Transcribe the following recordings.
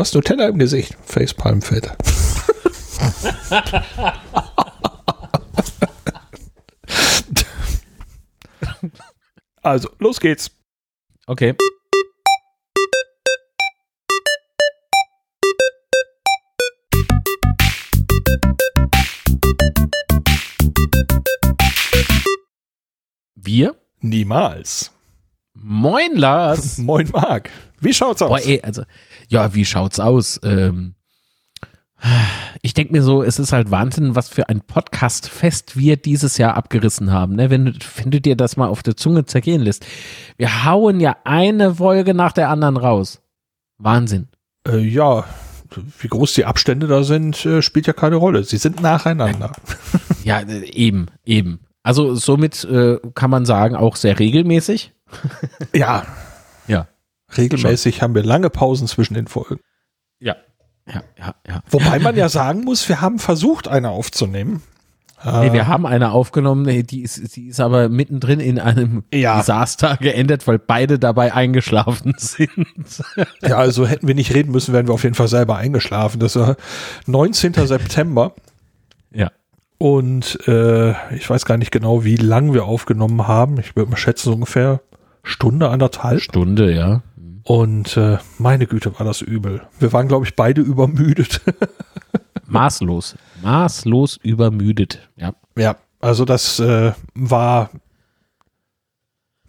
Du hast Nutella im Gesicht. Facepalm-Filter. also, los geht's. Okay. Wir? Niemals. Moin, Lars. Moin, Marc. Wie schaut's aus? Boah, ey, also, ja, wie schaut's aus? Ähm, ich denke mir so, es ist halt Wahnsinn, was für ein Podcast-Fest wir dieses Jahr abgerissen haben. Ne? Wenn, du, wenn du dir das mal auf der Zunge zergehen lässt. Wir hauen ja eine Folge nach der anderen raus. Wahnsinn. Äh, ja, wie groß die Abstände da sind, äh, spielt ja keine Rolle. Sie sind nacheinander. Ja, eben, eben. Also somit äh, kann man sagen, auch sehr regelmäßig. ja. Regelmäßig haben wir lange Pausen zwischen den Folgen. Ja. Ja, ja, ja. Wobei man ja sagen muss, wir haben versucht, eine aufzunehmen. Nee, wir haben eine aufgenommen, die ist, die ist aber mittendrin in einem Ja. Desaster geendet, weil beide dabei eingeschlafen sind. Ja, also hätten wir nicht reden müssen, wären wir auf jeden Fall selber eingeschlafen. Das war 19. September ja. und äh, ich weiß gar nicht genau, wie lang wir aufgenommen haben. Ich würde mal schätzen, so ungefähr Stunde, anderthalb. Stunde, ja. Und äh, meine Güte, war das übel. Wir waren, glaube ich, beide übermüdet. Maßlos. Maßlos übermüdet. Ja. ja, also das äh, war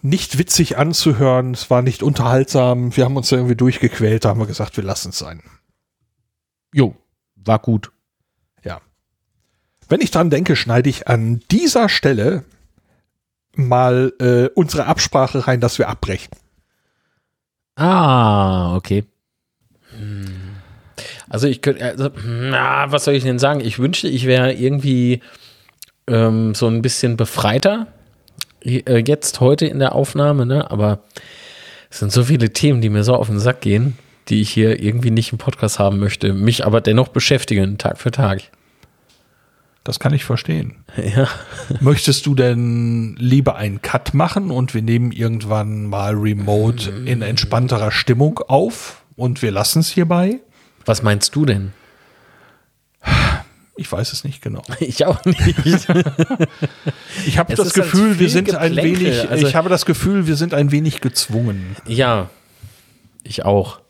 nicht witzig anzuhören, es war nicht unterhaltsam. Wir haben uns da irgendwie durchgequält, da haben wir gesagt, wir lassen es sein. Jo, war gut. Wenn ich dran denke, schneide ich an dieser Stelle mal äh, unsere Absprache rein, dass wir abbrechen. Ah, okay. Also ich könnte, also, na, was soll ich denn sagen? Ich wünschte, ich wäre irgendwie ähm, so ein bisschen befreiter äh, jetzt heute in der Aufnahme, ne? Aber es sind so viele Themen, die mir so auf den Sack gehen, die ich hier irgendwie nicht im Podcast haben möchte, mich aber dennoch beschäftigen, Tag für Tag. Das kann ich verstehen. Ja. Möchtest du denn lieber einen Cut machen und wir nehmen irgendwann mal remote in entspannterer Stimmung auf und wir lassen es hierbei? Was meinst du denn? Ich weiß es nicht genau. Ich auch nicht. Ich habe das Gefühl, wir sind ein Geplänkel. wenig, Also- ich habe das Gefühl, wir sind ein wenig gezwungen. Ja, ich auch.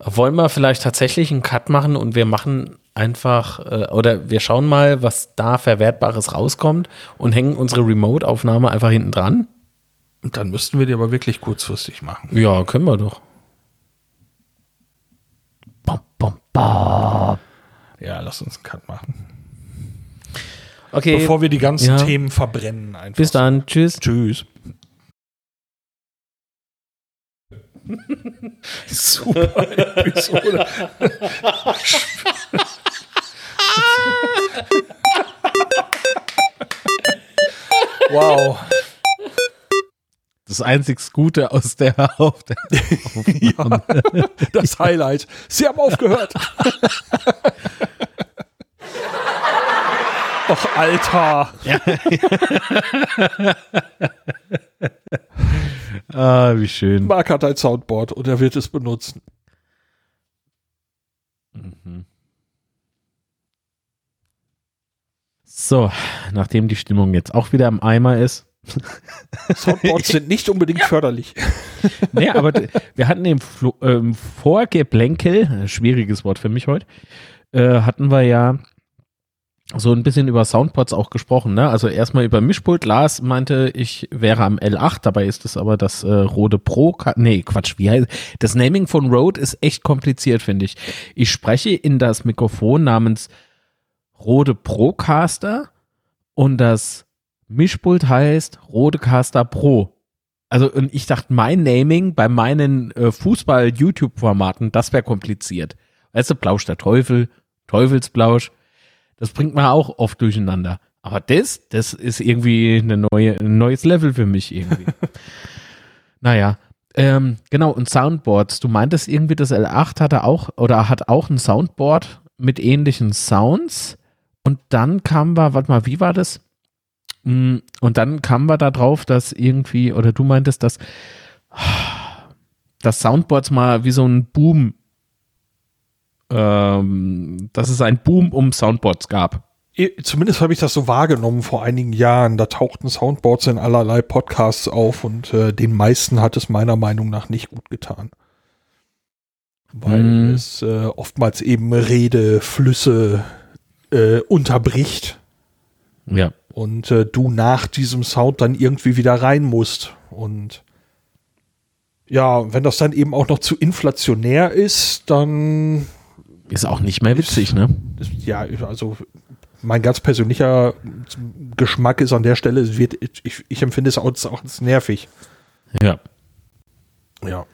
Wollen wir vielleicht tatsächlich einen Cut machen und wir machen einfach, äh, oder wir schauen mal, was da Verwertbares rauskommt und hängen unsere Remote-Aufnahme einfach hinten dran? Und dann müssten wir die aber wirklich kurzfristig machen. Ja, können wir doch. Bom, bom, bom. Ja, lass uns einen Cut machen. Okay, Bevor wir die ganzen Ja. Themen verbrennen einfach. bis dann. Tschüss. Tschüss. Super Episode. wow. Das einzig Gute aus der, auf der Ja, das Highlight. Sie haben aufgehört. Och, Alter. Ah, wie schön. Mark hat ein Soundboard und er wird es benutzen. So, nachdem die Stimmung jetzt auch wieder im Eimer ist. Soundboards sind nicht unbedingt förderlich. Nee, aber wir hatten im Flo ähm, Vorgeplänkel, äh, schwieriges Wort für mich heute, äh, hatten wir ja so ein bisschen über Soundpods auch gesprochen. Ne? Also erstmal über Mischpult. Lars meinte, ich wäre am L8, dabei ist es aber das äh, Rode Pro. Ka- Nee, Quatsch, wie heißt Das Naming von Rode ist echt kompliziert, finde ich. Ich spreche in das Mikrofon namens Rode Procaster und das Mischpult heißt Rodecaster Pro. Also, und ich dachte, mein Naming bei meinen äh, Fußball-YouTube-Formaten, das wäre kompliziert. Weißt du, Plausch der Teufel, Teufelsplausch, das bringt man auch oft durcheinander. Aber das, das ist irgendwie eine neue, ein neues Level für mich irgendwie. naja, ähm, genau, und Soundboards. Du meintest irgendwie, das L8 hatte auch, oder hat auch ein Soundboard mit ähnlichen Sounds. Und dann kam wir, warte mal, wie war das? Mm, Und dann kamen wir da drauf, dass irgendwie, oder du meintest, dass das Soundboards mal wie so ein Boom ähm, dass es einen Boom um Soundboards gab. Zumindest habe ich das so wahrgenommen vor einigen Jahren. Da tauchten Soundboards in allerlei Podcasts auf und äh, den meisten hat es meiner Meinung nach nicht gut getan. Weil mm. es äh, oftmals eben Redeflüsse äh, unterbricht. Ja. Und äh, du nach diesem Sound dann irgendwie wieder rein musst. Und ja, wenn das dann eben auch noch zu inflationär ist, dann ist auch nicht mehr witzig, ne? Ist, ja, also mein ganz persönlicher Geschmack ist an der Stelle, wird, ich, ich empfinde es auch, auch als nervig. Ja. Ja.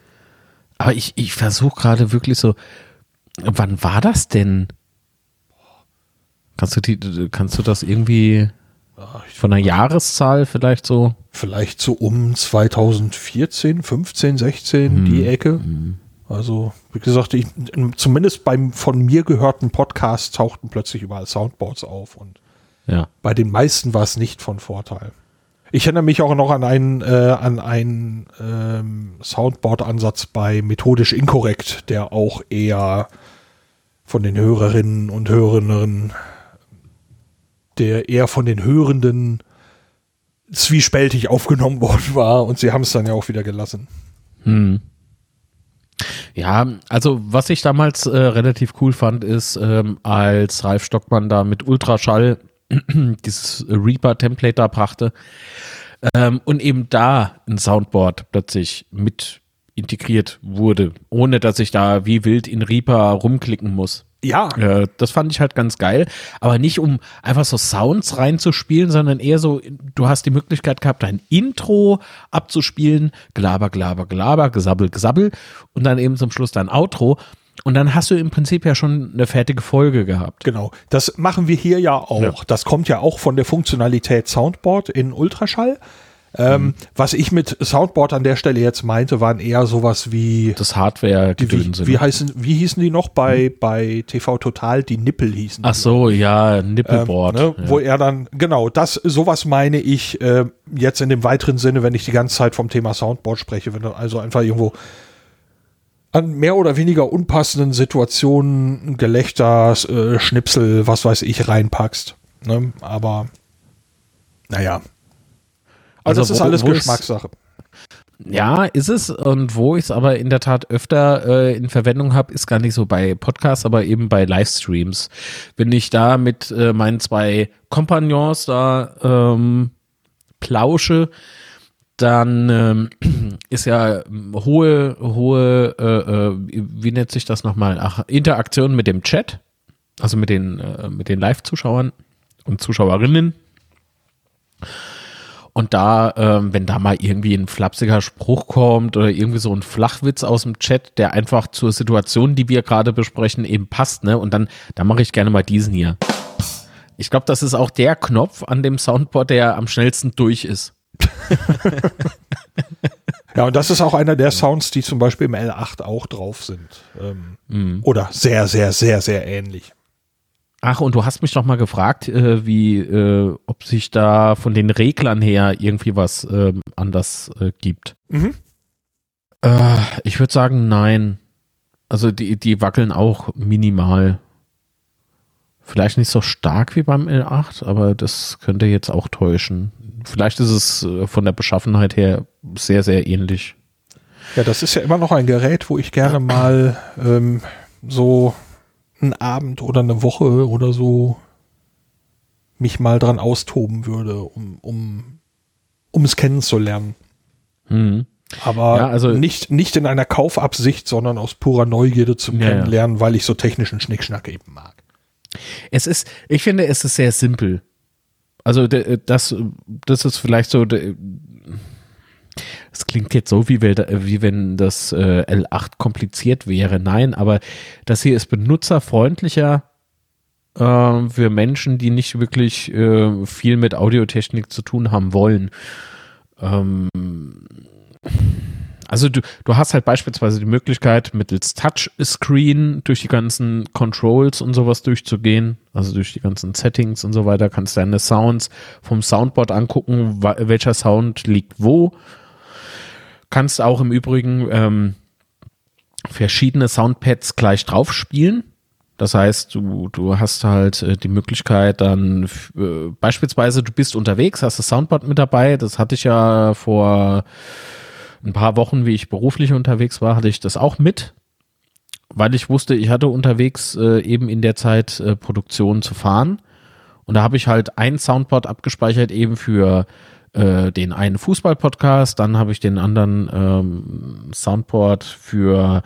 Aber ich, ich versuche gerade wirklich so, wann war das denn? Kannst du die, kannst du das irgendwie von einer Jahreszahl vielleicht so? Vielleicht so um 2014, 15, 16, hm. die Ecke. Hm. Also, wie gesagt, ich, zumindest beim von mir gehörten Podcast tauchten plötzlich überall Soundboards auf und ja. bei den meisten war es nicht von Vorteil. Ich erinnere mich auch noch an einen, äh, an einen ähm, Soundboard-Ansatz bei Methodisch Inkorrekt, der auch eher von den Hörerinnen und Hörerinnen, der eher von den Hörenden zwiespältig aufgenommen worden war und sie haben es dann ja auch wieder gelassen. Hm. Ja, also was ich damals äh, relativ cool fand, ist, ähm, als Ralf Stockmann da mit Ultraschall dieses Reaper-Template da brachte ähm, und eben da ein Soundboard plötzlich mit integriert wurde, ohne dass ich da wie wild in Reaper rumklicken muss. Ja. Äh, das fand ich halt ganz geil. Aber nicht um einfach so Sounds reinzuspielen, sondern eher so, du hast die Möglichkeit gehabt, ein Intro abzuspielen, Gelaber, Gelaber, Gelaber, Gesabbel, Gesabbel und dann eben zum Schluss dein Outro. Und dann hast du im Prinzip ja schon eine fertige Folge gehabt. Genau. Das machen wir hier ja auch. Ja. Das kommt ja auch von der Funktionalität Soundboard in Ultraschall. Ähm, mhm. Was ich mit Soundboard an der Stelle jetzt meinte, waren eher sowas wie das Hardware die, wie, wie heißen wie hießen die noch bei mhm. bei TV Total die Nippel hießen Ach so ja Nippelboard ähm, ne, ja. wo er dann genau das sowas meine ich äh, jetzt in dem weiteren Sinne wenn ich die ganze Zeit vom Thema Soundboard spreche wenn du also einfach irgendwo an mehr oder weniger unpassenden Situationen Gelächter äh, Schnipsel was weiß ich reinpackst ne? aber naja also, also das ist alles Geschmackssache. Ja, ist es. Und wo ich es aber in der Tat öfter äh, in Verwendung habe, ist gar nicht so bei Podcasts, aber eben bei Livestreams. Wenn ich da mit äh, meinen zwei Kompagnons da ähm, plausche, dann ähm, ist ja hohe, hohe, äh, äh, wie nennt sich das nochmal? Ach, Interaktion mit dem Chat, also mit den, äh, mit den Live-Zuschauern und Zuschauerinnen. Und da, ähm, wenn da mal irgendwie ein flapsiger Spruch kommt oder irgendwie so ein Flachwitz aus dem Chat, der einfach zur Situation, die wir gerade besprechen, eben passt, ne? Und dann, da mache ich gerne mal diesen hier. Ich glaube, das ist auch der Knopf an dem Soundboard, der am schnellsten durch ist. ja, und das ist auch einer der Sounds, die zum Beispiel im L8 auch drauf sind. Ähm, mm. Oder sehr, sehr, sehr, sehr ähnlich. Ach, und du hast mich doch mal gefragt, äh, wie, äh, ob sich da von den Reglern her irgendwie was äh, anders gibt. Mhm. Äh, ich würde sagen, nein. Also die, die wackeln auch minimal. Vielleicht nicht so stark wie beim L8, aber das könnte jetzt auch täuschen. Vielleicht ist es äh, von der Beschaffenheit her sehr, sehr ähnlich. Ja, das ist ja immer noch ein Gerät, wo ich gerne mal ähm, so einen Abend oder eine Woche oder so mich mal dran austoben würde, um, um, um es kennenzulernen. Mhm. Aber ja, also nicht, nicht in einer Kaufabsicht, sondern aus purer Neugierde zum ja, Kennenlernen, weil ich so technischen Schnickschnack eben mag. Es ist, ich finde, es ist sehr simpel. Also das, das ist vielleicht so es klingt jetzt so, wie, wie wenn das äh, L8 kompliziert wäre. Nein, aber das hier ist benutzerfreundlicher äh, für Menschen, die nicht wirklich äh, viel mit Audiotechnik zu tun haben wollen. Ähm, also du, du hast halt beispielsweise die Möglichkeit, mittels Touchscreen durch die ganzen Controls und sowas durchzugehen, also durch die ganzen Settings und so weiter, kannst deine Sounds vom Soundboard angucken, welcher Sound liegt wo kannst auch im Übrigen ähm, verschiedene Soundpads gleich drauf spielen. Das heißt, du, du hast halt äh, die Möglichkeit dann äh, beispielsweise, du bist unterwegs, hast das Soundboard mit dabei. Das hatte ich ja vor ein paar Wochen, wie ich beruflich unterwegs war, hatte ich das auch mit, weil ich wusste, ich hatte unterwegs äh, eben in der Zeit äh, Produktion zu fahren. Und da habe ich halt ein Soundboard abgespeichert eben für äh, den einen Fußball-Podcast, dann habe ich den anderen ähm, Soundboard für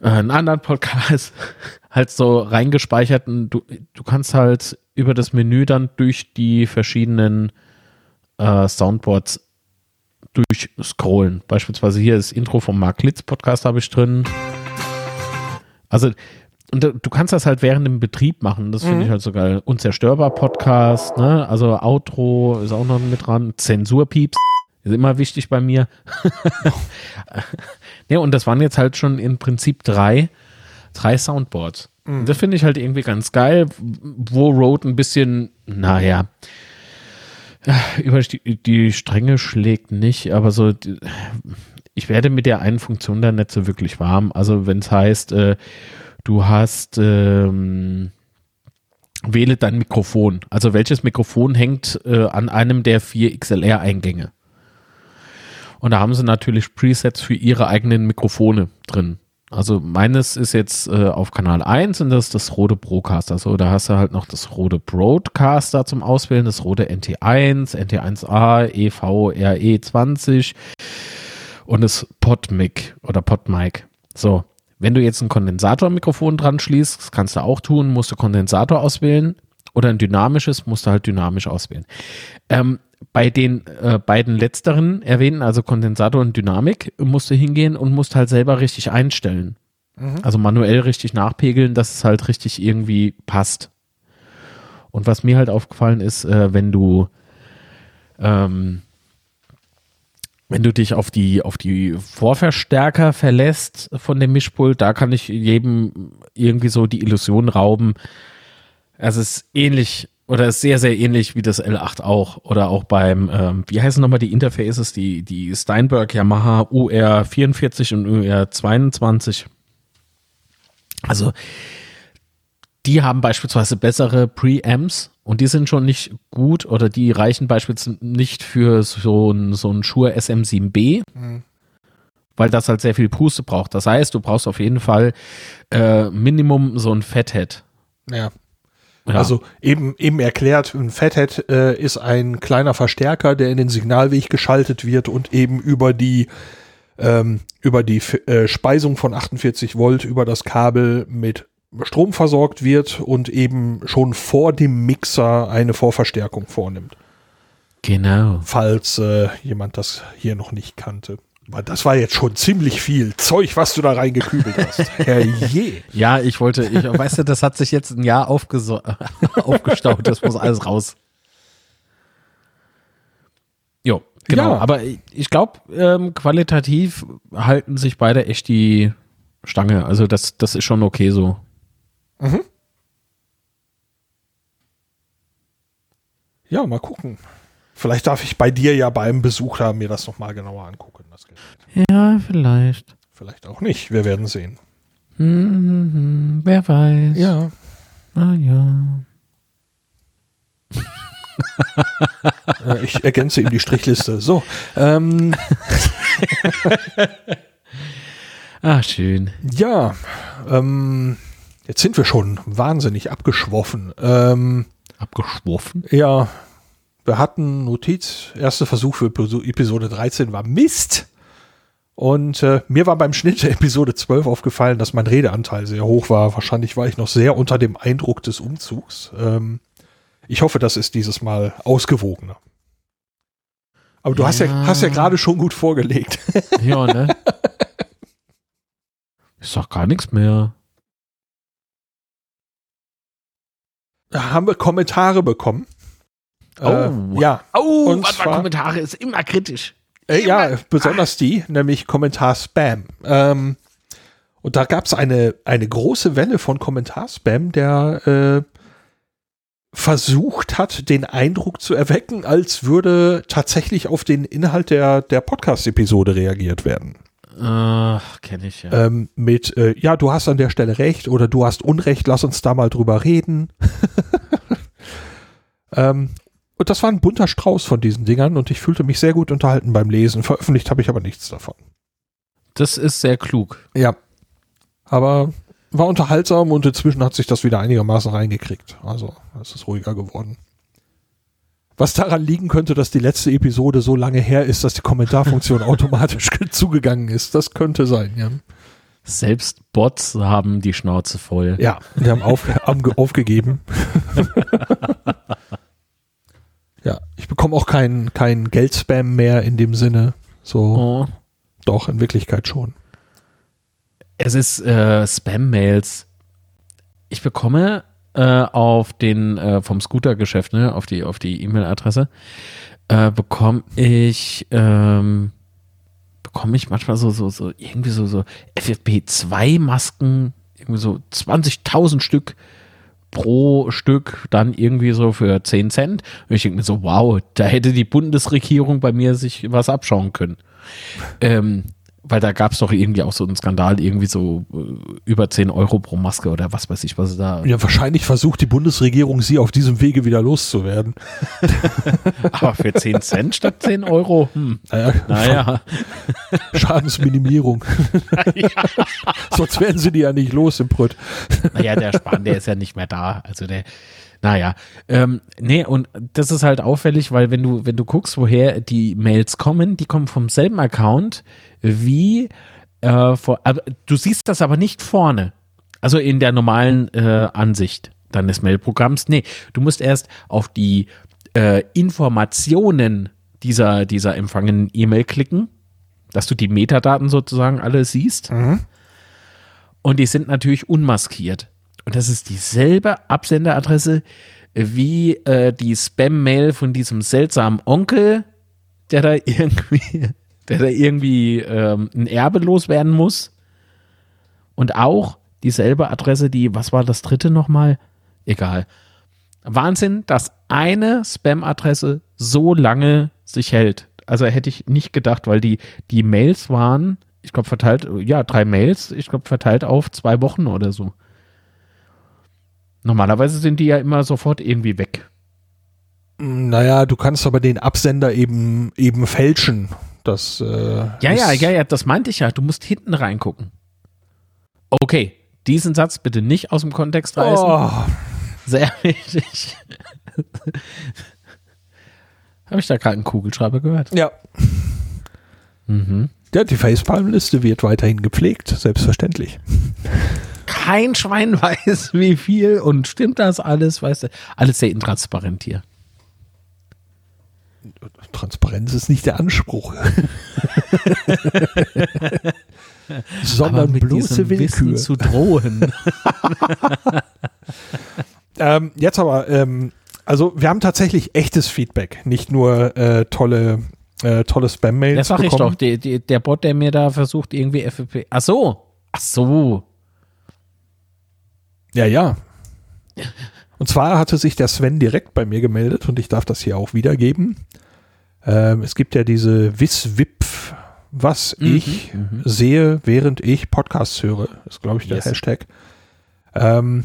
äh, einen anderen Podcast halt so reingespeichert und du, du kannst halt über das Menü dann durch die verschiedenen äh, Soundboards durchscrollen. Beispielsweise hier das Intro vom Mark Litz Podcast habe ich drin. Also und du kannst das halt während dem Betrieb machen. Das finde Mhm. ich halt so geil. Unzerstörbar Podcast, ne? Also Outro ist auch noch mit dran. Zensurpieps ist immer wichtig bei mir. ne, und das waren jetzt halt schon im Prinzip drei, drei Soundboards. Und das finde ich halt irgendwie ganz geil, wo Rode ein bisschen, naja, über die, die Stränge schlägt nicht, aber so, ich werde mit der einen Funktion da nicht so wirklich warm. Also wenn es heißt, äh, du hast, ähm, wähle dein Mikrofon. Also welches Mikrofon hängt äh, an einem der vier XLR-Eingänge? Und da haben sie natürlich Presets für ihre eigenen Mikrofone drin. Also meines ist jetzt äh, auf Kanal 1 und das ist das Rode Procaster. So, da hast du halt noch das Rode Broadcaster zum Auswählen, das Rode NT1, NT1A, EV, RE20 und das PodMic oder PodMic. So, wenn du jetzt ein Kondensatormikrofon dran schließt, das kannst du auch tun, musst du Kondensator auswählen oder ein dynamisches, musst du halt dynamisch auswählen. Ähm, bei den äh, beiden letzteren erwähnten, also Kondensator und Dynamik, musst du hingehen und musst halt selber richtig einstellen. Also manuell richtig nachpegeln, dass es halt richtig irgendwie passt. Und was mir halt aufgefallen ist, äh, wenn du ähm, wenn du dich auf die, auf die Vorverstärker verlässt von dem Mischpult, da kann ich jedem irgendwie so die Illusion rauben. Es ist ähnlich oder ist sehr, sehr ähnlich wie das L8 auch. Oder auch beim, ähm, wie heißen nochmal die Interfaces, die, die Steinberg Yamaha UR44 und UR22. Also, die haben beispielsweise bessere Preamps und die sind schon nicht gut oder die reichen beispielsweise nicht für so ein, so ein Shure SM7B, weil das halt sehr viel Puste braucht. Das heißt, du brauchst auf jeden Fall äh, Minimum so ein Fathead. Ja. Ja. Also eben, eben erklärt, ein Fathead äh, ist ein kleiner Verstärker, der in den Signalweg geschaltet wird und eben über die ähm, über die äh, Speisung von 48 Volt über das Kabel mit Strom versorgt wird und eben schon vor dem Mixer eine Vorverstärkung vornimmt, Genau. falls äh, jemand das hier noch nicht kannte. Weil das war jetzt schon ziemlich viel Zeug, was du da reingekübelt hast. Herrje. Ja, ich wollte, ich, weißt du, das hat sich jetzt ein Jahr aufgeso aufgestaut, das muss alles raus. Jo, genau. Ja. Aber ich glaube, ähm, qualitativ halten sich beide echt die Stange. Also das, das ist schon okay so. Ja, mal gucken. Vielleicht darf ich bei dir ja beim Besuch da mir das nochmal genauer angucken. Ja, vielleicht. Vielleicht auch nicht. Wir werden sehen. Hm, wer weiß. Ja. Ah, ja. Äh, ich ergänze ihm die Strichliste. So. Ähm, Ah, schön. ja. Ähm, jetzt sind wir schon wahnsinnig abgeschwoffen. Ähm, Abgeschworfen. ja. Wir hatten Notiz. Erster Versuch für Episo- Episode 13 war Mist. Und äh, mir war beim Schnitt der Episode 12 aufgefallen, dass mein Redeanteil sehr hoch war. Wahrscheinlich war ich noch sehr unter dem Eindruck des Umzugs. Ähm, ich hoffe, das ist dieses Mal ausgewogener. Aber du hast ja, Ja. hast ja gerade schon gut vorgelegt. Ja, ne? Ist doch gar nichts mehr. Haben wir Kommentare bekommen. Oh. Äh, ja, Oh, Und warte mal, Kommentare ist immer kritisch. äh, ja, besonders die, nämlich Kommentar-Spam. Ähm, und da gab es eine, eine große Welle von Kommentar-Spam, der äh, versucht hat, den Eindruck zu erwecken, als würde tatsächlich auf den Inhalt der, der Podcast-Episode reagiert werden. Äh, Kenne ich ja. Ähm, mit, äh, ja, du hast an der Stelle recht oder du hast Unrecht, lass uns da mal drüber reden. ähm, und das war ein bunter Strauß von diesen Dingern und ich fühlte mich sehr gut unterhalten beim Lesen. Veröffentlicht habe ich aber nichts davon. Das ist sehr klug. Ja. Aber war unterhaltsam und inzwischen hat sich das wieder einigermaßen reingekriegt. Also, es ist ruhiger geworden. Was daran liegen könnte, dass die letzte Episode so lange her ist, dass die Kommentarfunktion automatisch zugegangen ist. Das könnte sein, ja. Selbst Bots haben die Schnauze voll. Ja, die haben, auf, haben aufgegeben. ja, ich bekomme auch keinen kein Geldspam mehr in dem Sinne. So, Oh. doch, in Wirklichkeit schon. Es ist äh, Spam-Mails. Ich bekomme äh, auf den äh, vom Scooter-Geschäft, ne, auf die auf die E-Mail-Adresse, äh, bekomme ich ähm, bekomme ich manchmal so so so irgendwie so so FFP2-Masken, irgendwie so 20.000 Stück pro Stück dann irgendwie so für 10 Cent. Und ich denke mir so, wow, da hätte die Bundesregierung bei mir sich was abschauen können. Ähm, weil da gab es doch irgendwie auch so einen Skandal, irgendwie so äh, über 10 Euro pro Maske oder was weiß ich, was da. Ja, wahrscheinlich versucht die Bundesregierung, sie auf diesem Wege wieder loszuwerden. Aber für 10 Cent statt 10 Euro? Hm. Naja, Naja. Schadensminimierung. Sonst werden sie die ja nicht los im Brütt. Naja, der Spahn, der ist ja nicht mehr da. Also der, naja. Ähm, nee, und das ist halt auffällig, weil wenn du, wenn du guckst, woher die Mails kommen, die kommen vom selben Account wie äh, vor, du siehst das aber nicht vorne. Also in der normalen äh, Ansicht deines Mailprogramms. Nee, du musst erst auf die äh, Informationen dieser, dieser empfangenen E-Mail klicken, dass du die Metadaten sozusagen alle siehst. Und die sind natürlich unmaskiert. Und das ist dieselbe Absenderadresse wie äh, die Spam-Mail von diesem seltsamen Onkel, der da irgendwie, der da irgendwie ähm, ein Erbe loswerden muss. Und auch dieselbe Adresse, die, was war das dritte nochmal? Egal. Wahnsinn, dass eine Spam-Adresse so lange sich hält. Also hätte ich nicht gedacht, weil die, die Mails waren, ich glaube, verteilt, ja, drei Mails, ich glaube, verteilt auf zwei Wochen oder so. Normalerweise sind die ja immer sofort irgendwie weg. Naja, du kannst aber den Absender eben, eben fälschen. Das, äh, Ja, ja, ja, ja, das meinte ich ja. Du musst hinten reingucken. Okay, diesen Satz bitte nicht aus dem Kontext reißen. Oh, Sehr wichtig. Habe ich da gerade einen Kugelschreiber gehört? ja. Mhm. Ja, die Facepalm-Liste wird weiterhin gepflegt, selbstverständlich. Kein Schwein weiß, wie viel und stimmt das alles, weißt du? Alles sehr intransparent hier. Transparenz ist nicht der Anspruch. Sondern bloße diesem Wissen Willkür. zu drohen. Ähm, jetzt aber, ähm, also wir haben tatsächlich echtes Feedback, nicht nur äh, tolle, äh, tolle Spam-Mails Das sag ich doch, die, die, der Bot, der mir da versucht, irgendwie FFP. Ach so. Ach so. Ja, ja. Und zwar hatte sich der Sven direkt bei mir gemeldet und ich darf das hier auch wiedergeben. Ähm, es gibt ja diese Wiswipf, was Mhm, ich mhm. sehe, während ich Podcasts höre. ist, glaube ich, der Yes. Hashtag. Ähm,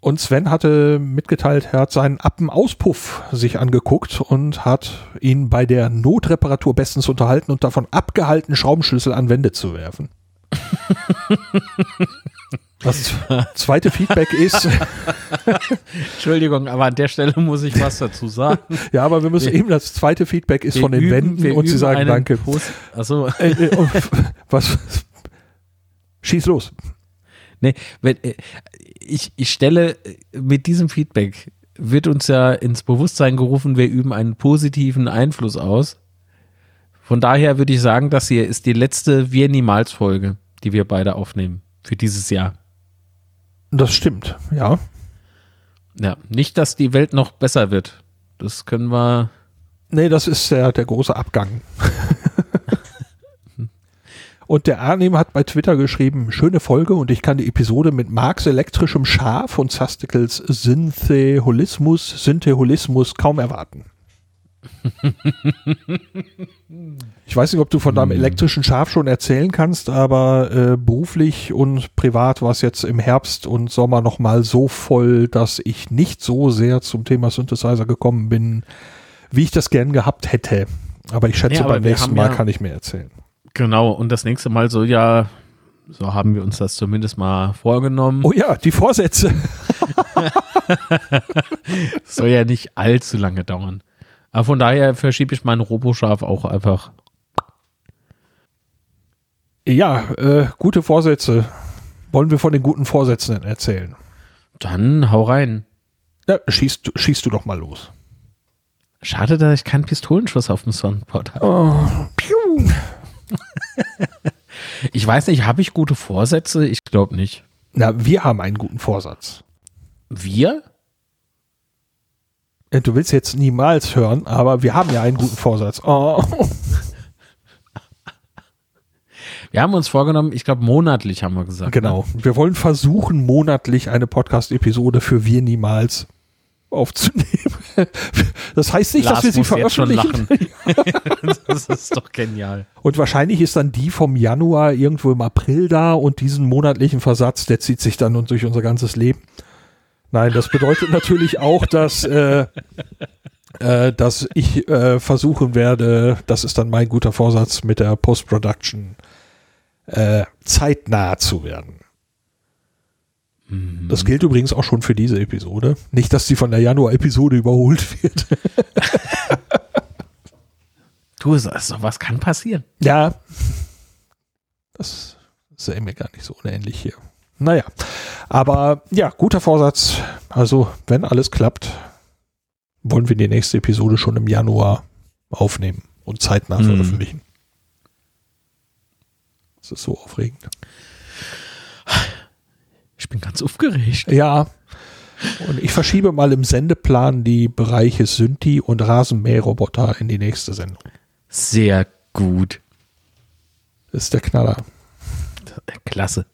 und Sven hatte mitgeteilt, er hat seinen Appenauspuff sich angeguckt und hat ihn bei der Notreparatur bestens unterhalten und davon abgehalten, Schraubenschlüssel an Wände zu werfen. Das zweite Feedback ist, Entschuldigung, aber an der Stelle muss ich was dazu sagen. ja, aber wir müssen Wir- eben, das zweite Feedback ist von den üben- Wänden und sie sagen Danke. Post- Ach so. Äh, äh, und was? Schieß los. Nee, wenn, äh, ich, ich stelle, mit diesem Feedback wird uns ja ins Bewusstsein gerufen, wir üben einen positiven Einfluss aus. Von daher würde ich sagen, das hier ist die letzte Wir niemals Folge, die wir beide aufnehmen für dieses Jahr. Das stimmt, ja. Ja, nicht, dass die Welt noch besser wird. Das können wir. Nee, das ist der, der große Abgang. Und der Arnim hat bei Twitter geschrieben, schöne Folge und ich kann die Episode mit Marx elektrischem Schaf und Zasticles Syntheholismus, Syntheholismus kaum erwarten. Ich weiß nicht, ob du von deinem elektrischen Schaf schon erzählen kannst, aber äh, beruflich und privat war es jetzt im Herbst und Sommer nochmal so voll, dass ich nicht so sehr zum Thema Synthesizer gekommen bin, wie ich das gern gehabt hätte. Aber ich schätze, Nee, aber beim nächsten Mal ja- kann ich mehr erzählen. Genau, und das nächste Mal soll ja, so haben wir uns das zumindest mal vorgenommen, Oh ja, die Vorsätze. soll ja nicht allzu lange dauern. Aber von daher verschiebe ich meinen Roboschaf auch einfach. Ja, äh, gute Vorsätze. Wollen wir von den guten Vorsätzen erzählen? Dann hau rein. Ja, schießt, du- schießt du doch mal los. Schade, dass ich keinen Pistolenschuss auf dem Soundboard habe. Oh, piu. Ich weiß nicht, habe ich gute Vorsätze? Ich glaube nicht. Na, wir haben einen guten Vorsatz. Wir? Äh, Du willst jetzt niemals hören, aber wir haben ja einen guten Vorsatz. Oh. Wir haben uns vorgenommen, ich glaube monatlich haben wir gesagt. Genau. Wir wollen versuchen, monatlich eine Podcast-Episode für wir niemals aufzunehmen. Das heißt nicht, Lars dass wir sie veröffentlichen. das ist doch genial. Und wahrscheinlich ist dann die vom Januar irgendwo im April da und diesen monatlichen Versatz, der zieht sich dann durch unser ganzes Leben. Nein, das bedeutet natürlich auch, dass, äh, äh, dass ich äh, versuchen werde, das ist dann mein guter Vorsatz mit der Post-Production, äh, zeitnah zu werden. Das gilt übrigens auch schon für diese Episode. Nicht, dass sie von der Januar-Episode überholt wird. Du, so- sowas kann passieren. Ja. Das sähe mir gar nicht so unähnlich hier. Naja. Aber ja, guter Vorsatz. Also, wenn alles klappt, wollen wir die nächste Episode schon im Januar aufnehmen und zeitnah Hm. veröffentlichen. Das ist so aufregend. Ich bin ganz aufgeregt. Ja. Und ich verschiebe mal im Sendeplan die Bereiche Synthi und Rasenmäherroboter in die nächste Sendung. Sehr gut. Das ist der Knaller. Klasse.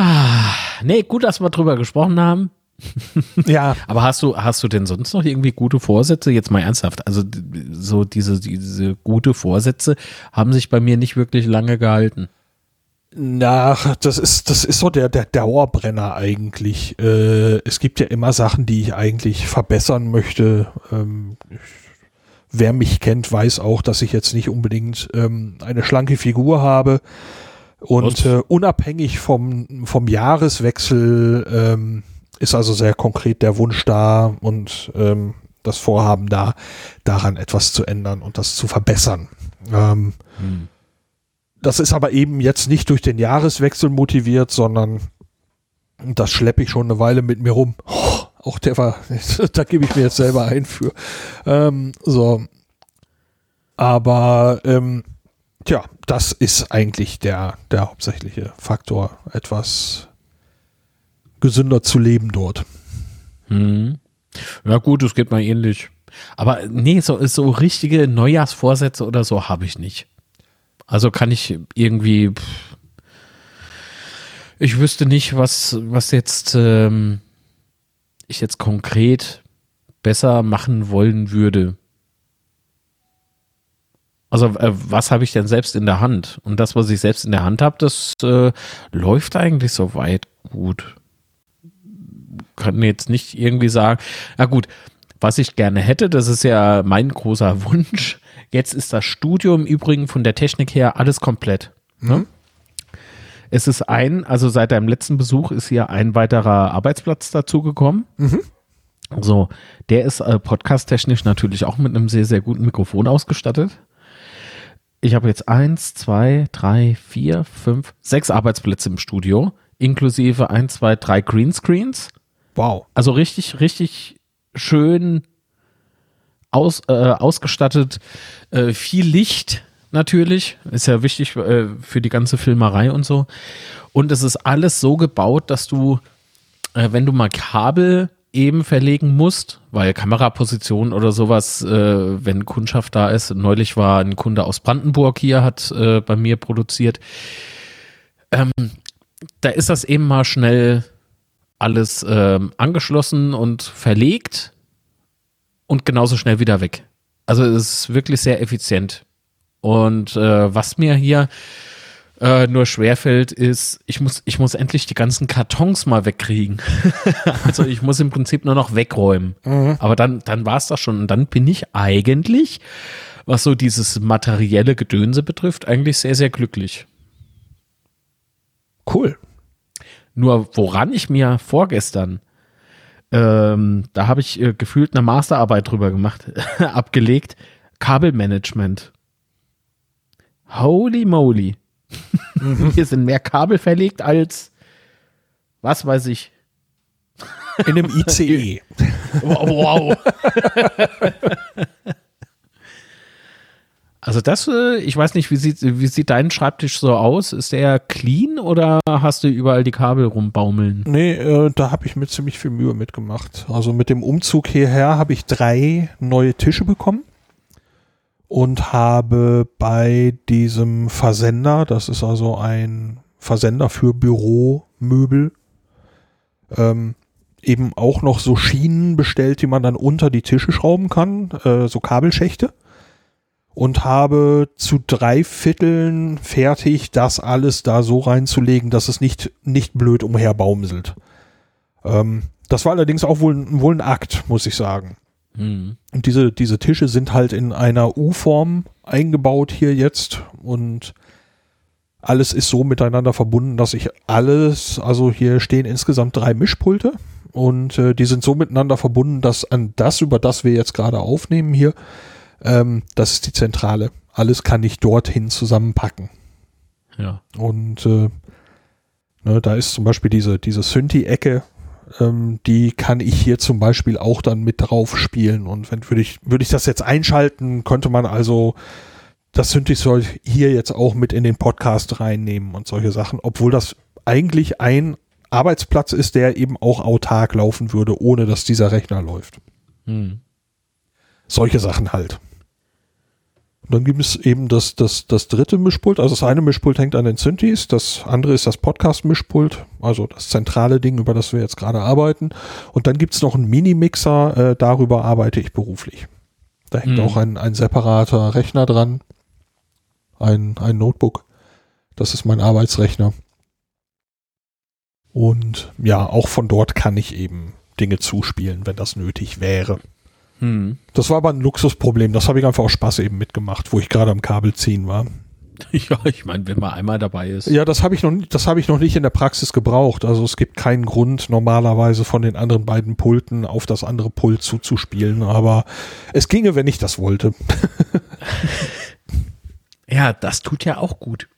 Ah, nee, gut, dass wir drüber gesprochen haben. Ja, Aber hast du, hast du denn sonst noch irgendwie gute Vorsätze? Jetzt mal ernsthaft. Also so diese, diese gute Vorsätze haben sich bei mir nicht wirklich lange gehalten. Na, das ist, das ist so der, der Dauerbrenner eigentlich. Äh, es gibt ja immer Sachen, die ich eigentlich verbessern möchte. Ähm, ich, wer mich kennt, weiß auch, dass ich jetzt nicht unbedingt ähm, eine schlanke Figur habe. Und äh, unabhängig vom, vom Jahreswechsel ähm, ist also sehr konkret der Wunsch da und ähm, das Vorhaben da, daran etwas zu ändern und das zu verbessern. Ähm, das ist aber eben jetzt nicht durch den Jahreswechsel motiviert, sondern das schleppe ich schon eine Weile mit mir rum. Oh, auch der war, da gebe ich mir jetzt selber ein für. Ähm, so. Aber ähm, tja, das ist eigentlich der, der hauptsächliche Faktor, etwas gesünder zu leben dort. Hm. Ja gut, es geht mal ähnlich. Aber nee, so, so richtige Neujahrsvorsätze oder so habe ich nicht. Also kann ich irgendwie, pff, ich wüsste nicht, was, was jetzt ähm, ich jetzt konkret besser machen wollen würde. Also äh, was habe ich denn selbst in der Hand? Und das, was ich selbst in der Hand habe, das äh, läuft eigentlich soweit gut kann jetzt nicht irgendwie sagen, na gut, was ich gerne hätte, das ist ja mein großer Wunsch. Jetzt ist das Studio im Übrigen von der Technik her alles komplett. Ne? Es ist ein, also seit deinem letzten Besuch ist hier ein weiterer Arbeitsplatz dazugekommen. So, der ist äh, podcast-technisch natürlich auch mit einem sehr, sehr guten Mikrofon ausgestattet. Ich habe jetzt eins, zwei, drei, vier, fünf, sechs Arbeitsplätze im Studio, inklusive ein, zwei, drei Greenscreens. Wow. Also richtig, richtig schön aus, äh, ausgestattet. Äh, viel Licht natürlich. Ist ja wichtig äh, für die ganze Filmerei und so. Und es ist alles so gebaut, dass du, äh, wenn du mal Kabel eben verlegen musst, weil Kameraposition oder sowas, äh, wenn Kundschaft da ist. Neulich war ein Kunde aus Brandenburg hier, hat äh, bei mir produziert. Ähm, da ist das eben mal schnell alles ähm, angeschlossen und verlegt. und genauso schnell wieder weg. Also es ist wirklich sehr effizient. Und äh, was mir hier äh, nur schwerfällt, ist, ich muss, ich muss endlich die ganzen Kartons mal wegkriegen. also ich muss im Prinzip nur noch wegräumen. Mhm. Aber dann, dann war es das schon. Und dann bin ich eigentlich, was so dieses materielle Gedönse betrifft, eigentlich sehr, sehr glücklich. Cool. Nur woran ich mir vorgestern, ähm, da habe ich äh, gefühlt eine Masterarbeit drüber gemacht, abgelegt, Kabelmanagement. Holy moly. Mhm. Hier sind mehr Kabel verlegt als, was weiß ich. In einem ICE. wow. Also das, äh, ich weiß nicht, wie sieht, wie sieht dein Schreibtisch so aus? Ist der clean oder hast du überall die Kabel rumbaumeln? Nee, äh, da habe ich mir ziemlich viel Mühe mitgemacht. Also mit dem Umzug hierher habe ich drei neue Tische bekommen und habe bei diesem Versender, das ist also ein Versender für Büromöbel, ähm, eben auch noch so Schienen bestellt, die man dann unter die Tische schrauben kann, äh, so Kabelschächte. Und habe zu drei Vierteln fertig, das alles da so reinzulegen, dass es nicht, nicht blöd umherbaumselt. Ähm, das war allerdings auch wohl, wohl ein Akt, muss ich sagen. Mhm. Und diese, diese Tische sind halt in einer U-Form eingebaut hier jetzt und alles ist so miteinander verbunden, dass ich alles, also hier stehen insgesamt drei Mischpulte und äh, die sind so miteinander verbunden, dass an das, über das wir jetzt gerade aufnehmen hier, ähm, das ist die Zentrale. Alles kann ich dorthin zusammenpacken. Ja. Und äh, ne, da ist zum Beispiel diese, diese Synthi-Ecke, ähm, die kann ich hier zum Beispiel auch dann mit drauf spielen. Und wenn würde ich, würde ich das jetzt einschalten, könnte man also das Synthi-Soll hier jetzt auch mit in den Podcast reinnehmen und solche Sachen, obwohl das eigentlich ein Arbeitsplatz ist, der eben auch autark laufen würde, ohne dass dieser Rechner läuft. Hm. Solche Sachen halt. Und dann gibt es eben das, das, das dritte Mischpult. Also das eine Mischpult hängt an den Synthes, das andere ist das Podcast-Mischpult, also das zentrale Ding, über das wir jetzt gerade arbeiten. Und dann gibt es noch einen Mini-Mixer, äh, darüber arbeite ich beruflich. Da hängt mhm. auch ein, ein separater Rechner dran, ein, ein Notebook. Das ist mein Arbeitsrechner. Und ja, auch von dort kann ich eben Dinge zuspielen, wenn das nötig wäre. Hm. Das war aber ein Luxusproblem. Das habe ich einfach aus Spaß eben mitgemacht, wo ich gerade am Kabel ziehen war. Ja, ich meine, wenn man einmal dabei ist. Ja, das habe ich noch nicht, das habe ich noch nicht in der Praxis gebraucht. Also es gibt keinen Grund, normalerweise von den anderen beiden Pulten auf das andere Pult zuzuspielen, aber es ginge, wenn ich das wollte. ja, das tut ja auch gut.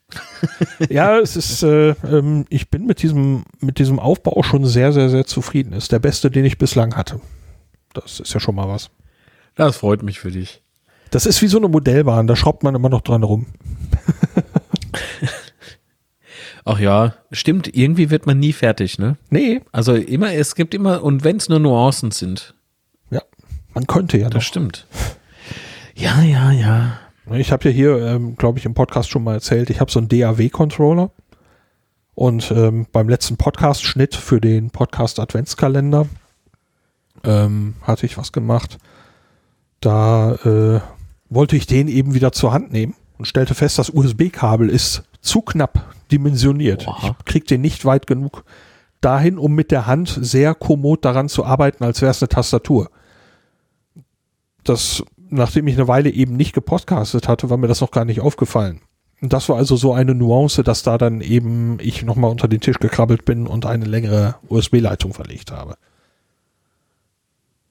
ja, es ist, äh, ähm, ich bin mit diesem, mit diesem Aufbau schon sehr, sehr, sehr zufrieden. Ist der beste, den ich bislang hatte. Das ist ja schon mal was. Das freut mich für dich. Das ist wie so eine Modellbahn, da schraubt man immer noch dran rum. Ach ja, stimmt, irgendwie wird man nie fertig, ne? Nee. Also immer, es gibt immer, und wenn es nur Nuancen sind. Ja, man könnte ja. Das noch. stimmt. Ja, ja, ja. Ich habe ja hier, ähm, glaube ich, im Podcast schon mal erzählt, ich habe so einen DAW-Controller. Und ähm, beim letzten Podcast-Schnitt für den Podcast-Adventskalender ähm, hatte ich was gemacht. Da äh, wollte ich den eben wieder zur Hand nehmen und stellte fest, das USB-Kabel ist zu knapp dimensioniert. Oha. Ich krieg den nicht weit genug dahin, um mit der Hand sehr kommod daran zu arbeiten, als wäre es eine Tastatur. Das, nachdem ich eine Weile eben nicht gepodcastet hatte, war mir das noch gar nicht aufgefallen. Und das war also so eine Nuance, dass da dann eben ich nochmal unter den Tisch gekrabbelt bin und eine längere USB-Leitung verlegt habe.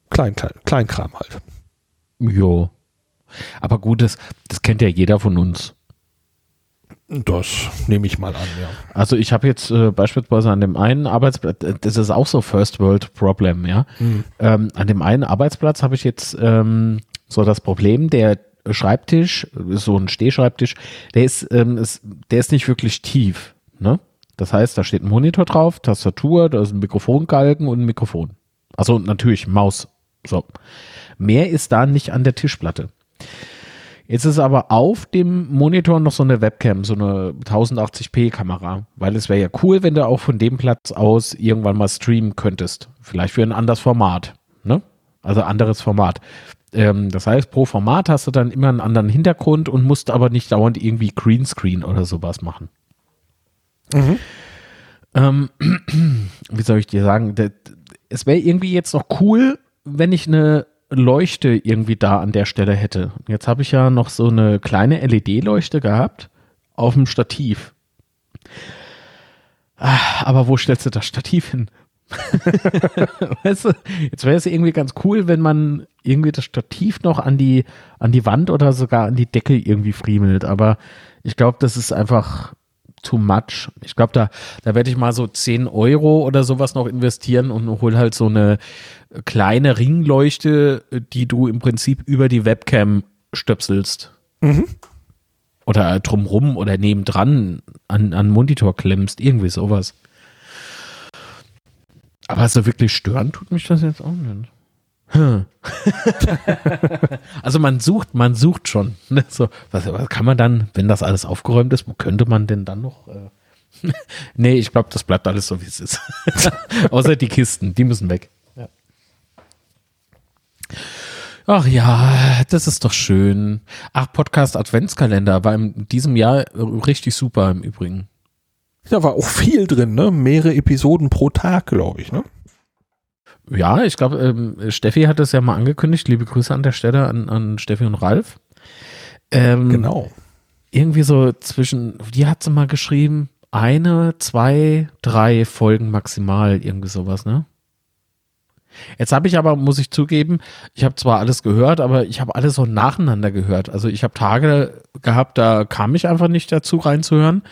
Klein, klein, Kleinkram halt. Jo. Aber gut, das, das kennt ja jeder von uns. Das nehme ich mal an, ja. Also ich habe jetzt äh, beispielsweise an dem einen Arbeitsplatz, äh, das ist auch so First World Problem, ja. Mhm. Ähm, an dem einen Arbeitsplatz habe ich jetzt ähm, so das Problem, der Schreibtisch, so ein Stehschreibtisch, der ist, ähm, ist, der ist nicht wirklich tief, ne? Das heißt, da steht ein Monitor drauf, Tastatur, da ist ein Mikrofongalgen und ein Mikrofon. Also natürlich Maus so. Mehr ist da nicht an der Tischplatte. Jetzt ist aber auf dem Monitor noch so eine Webcam, so eine 1080p Kamera, weil es wäre ja cool, wenn du auch von dem Platz aus irgendwann mal streamen könntest. Vielleicht für ein anderes Format, ne? Also anderes Format. Ähm, das heißt, pro Format hast du dann immer einen anderen Hintergrund und musst aber nicht dauernd irgendwie Greenscreen oder sowas machen. Mhm. Ähm, wie soll ich dir sagen? Es wäre irgendwie jetzt noch cool, wenn ich eine Leuchte irgendwie da an der Stelle hätte. Jetzt habe ich ja noch so eine kleine LED-Leuchte gehabt auf dem Stativ. Ah, aber wo stellst du das Stativ hin? weißt du, jetzt wäre es irgendwie ganz cool, wenn man irgendwie das Stativ noch an die, an die Wand oder sogar an die Decke irgendwie friemelt. Aber ich glaube, das ist einfach too much. Ich glaube, da, da werde ich mal so 10 Euro oder sowas noch investieren und hol halt so eine kleine Ringleuchte, die du im Prinzip über die Webcam stöpselst. Mhm. Oder drumrum oder nebendran an, an Monitor klemmst, irgendwie sowas. Aber so wirklich stören tut mich das jetzt auch nicht. Hm. also man sucht, man sucht schon. Ne? So, was, was, kann man dann, wenn das alles aufgeräumt ist, wo könnte man denn dann noch? Äh nee, ich glaube, das bleibt alles so, wie es ist. Außer die Kisten, die müssen weg. Ja. Ach ja, das ist doch schön. Ach, Podcast Adventskalender war in diesem Jahr richtig super im Übrigen. Da war auch viel drin, ne? Mehrere Episoden pro Tag, glaube ich, ne? Ja, ich glaube, ähm, Steffi hat es ja mal angekündigt. Liebe Grüße an der Stelle an, an Steffi und Ralf. Ähm, genau. Irgendwie so zwischen, die hat sie mal geschrieben, eine, zwei, drei Folgen maximal, irgendwie sowas, ne? Jetzt habe ich aber, muss ich zugeben, ich habe zwar alles gehört, aber ich habe alles so nacheinander gehört. Also ich habe Tage gehabt, da kam ich einfach nicht dazu reinzuhören.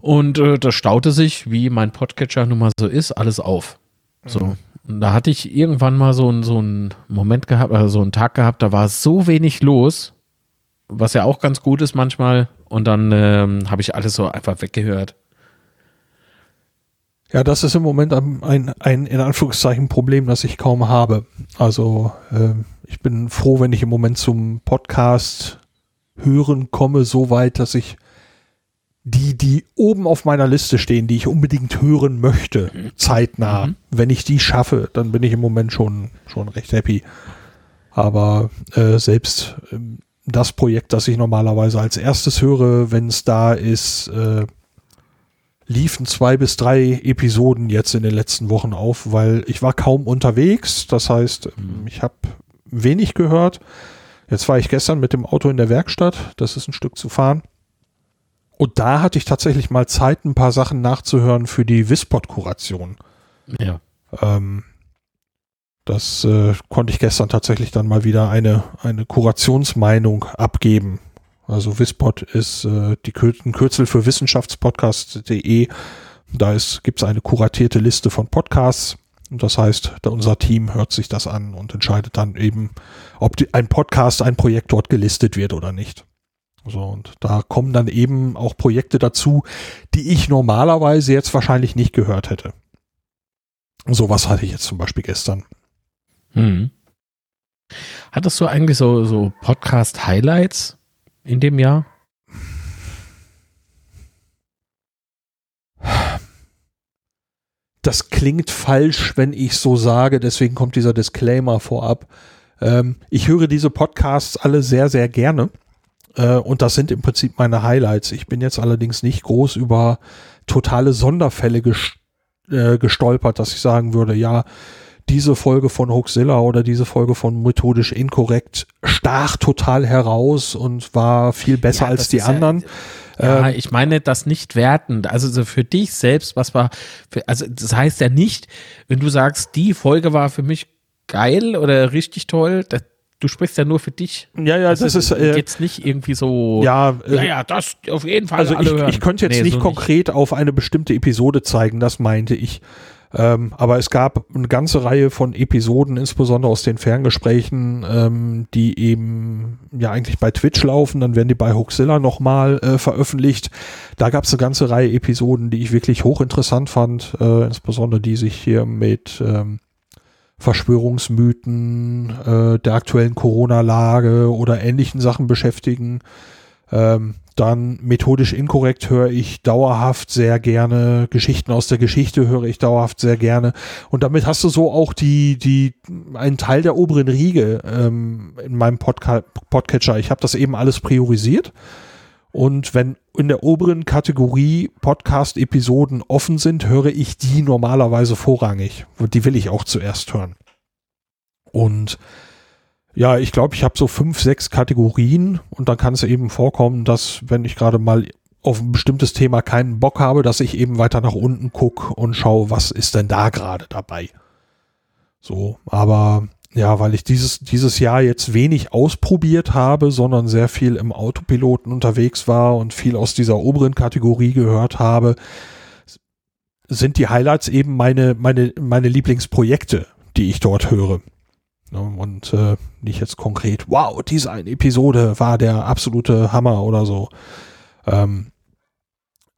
Und äh, das staute sich, wie mein Podcatcher nun mal so ist, alles auf. So. Mhm. Und da hatte ich irgendwann mal so, so einen Moment gehabt, also so einen Tag gehabt, da war so wenig los, was ja auch ganz gut ist manchmal. Und dann ähm, habe ich alles so einfach weggehört. Ja, das ist im Moment ein, ein, ein in Anführungszeichen Problem, das ich kaum habe. Also äh, ich bin froh, wenn ich im Moment zum Podcast hören komme, so weit, dass ich die, die oben auf meiner Liste stehen, die ich unbedingt hören möchte, zeitnah. Mhm. Wenn ich die schaffe, dann bin ich im Moment schon, schon recht happy. Aber äh, selbst äh, das Projekt, das ich normalerweise als erstes höre, wenn es da ist, äh, liefen zwei bis drei Episoden jetzt in den letzten Wochen auf, weil ich war kaum unterwegs. Das heißt, mhm. ich habe wenig gehört. Jetzt war ich gestern mit dem Auto in der Werkstatt. Das ist ein Stück zu fahren. Und da hatte ich tatsächlich mal Zeit, ein paar Sachen nachzuhören für die Wispod-Kuration. Ja. Ähm, das äh, konnte ich gestern tatsächlich dann mal wieder eine, eine Kurationsmeinung abgeben. Also Wispod ist äh, die Kür ein Kürzel für wissenschaftspodcast.de. Da gibt es eine kuratierte Liste von Podcasts. Und das heißt, unser Team hört sich das an und entscheidet dann eben, ob die, ein Podcast, ein Projekt dort gelistet wird oder nicht. So, und da kommen dann eben auch Projekte dazu, die ich normalerweise jetzt wahrscheinlich nicht gehört hätte. Sowas hatte ich jetzt zum Beispiel gestern. Hm. Hattest du eigentlich so, so Podcast-Highlights in dem Jahr? Das klingt falsch, wenn ich so sage, deswegen kommt dieser Disclaimer vorab. Ähm, ich höre diese Podcasts alle sehr, sehr gerne. Äh, und das sind im Prinzip meine Highlights. Ich bin jetzt allerdings nicht groß über totale Sonderfälle gest äh, gestolpert, dass ich sagen würde, ja, diese Folge von Hoaxilla oder diese Folge von Methodisch Inkorrekt stach total heraus und war viel besser ja, als die anderen. Ja, ähm, ich meine das nicht wertend. Also so für dich selbst, was war, für, also das heißt ja nicht, wenn du sagst, die Folge war für mich geil oder richtig toll, das, du sprichst ja nur für dich. Ja, ja, das, das ist äh, jetzt nicht irgendwie so. Ja, äh, ja, ja, das auf jeden Fall. Also ich, ich könnte jetzt nee, nicht so konkret nicht. auf eine bestimmte Episode zeigen, das meinte ich. Ähm, aber es gab eine ganze Reihe von Episoden, insbesondere aus den Ferngesprächen, ähm, die eben ja eigentlich bei Twitch laufen. Dann werden die bei Hoaxilla nochmal äh, veröffentlicht. Da gab es eine ganze Reihe Episoden, die ich wirklich hochinteressant fand, äh, insbesondere die sich hier mit ähm, Verschwörungsmythen, äh, der aktuellen Corona-Lage oder ähnlichen Sachen beschäftigen. Ähm, dann methodisch inkorrekt höre ich dauerhaft sehr gerne. Geschichten aus der Geschichte höre ich dauerhaft sehr gerne. Und damit hast du so auch die, die, einen Teil der oberen Riege ähm, in meinem Podca Podcatcher. Ich habe das eben alles priorisiert. Und wenn in der oberen Kategorie Podcast-Episoden offen sind, höre ich die normalerweise vorrangig. Die will ich auch zuerst hören. Und ja, ich glaube, ich habe so fünf, sechs Kategorien und dann kann es eben vorkommen, dass wenn ich gerade mal auf ein bestimmtes Thema keinen Bock habe, dass ich eben weiter nach unten gucke und schaue, was ist denn da gerade dabei. So, aber ja, weil ich dieses, dieses Jahr jetzt wenig ausprobiert habe, sondern sehr viel im Autopiloten unterwegs war und viel aus dieser oberen Kategorie gehört habe, sind die Highlights eben meine, meine, meine Lieblingsprojekte, die ich dort höre. Ne, und äh, nicht jetzt konkret, wow, diese eine Episode war der absolute Hammer oder so. Ähm,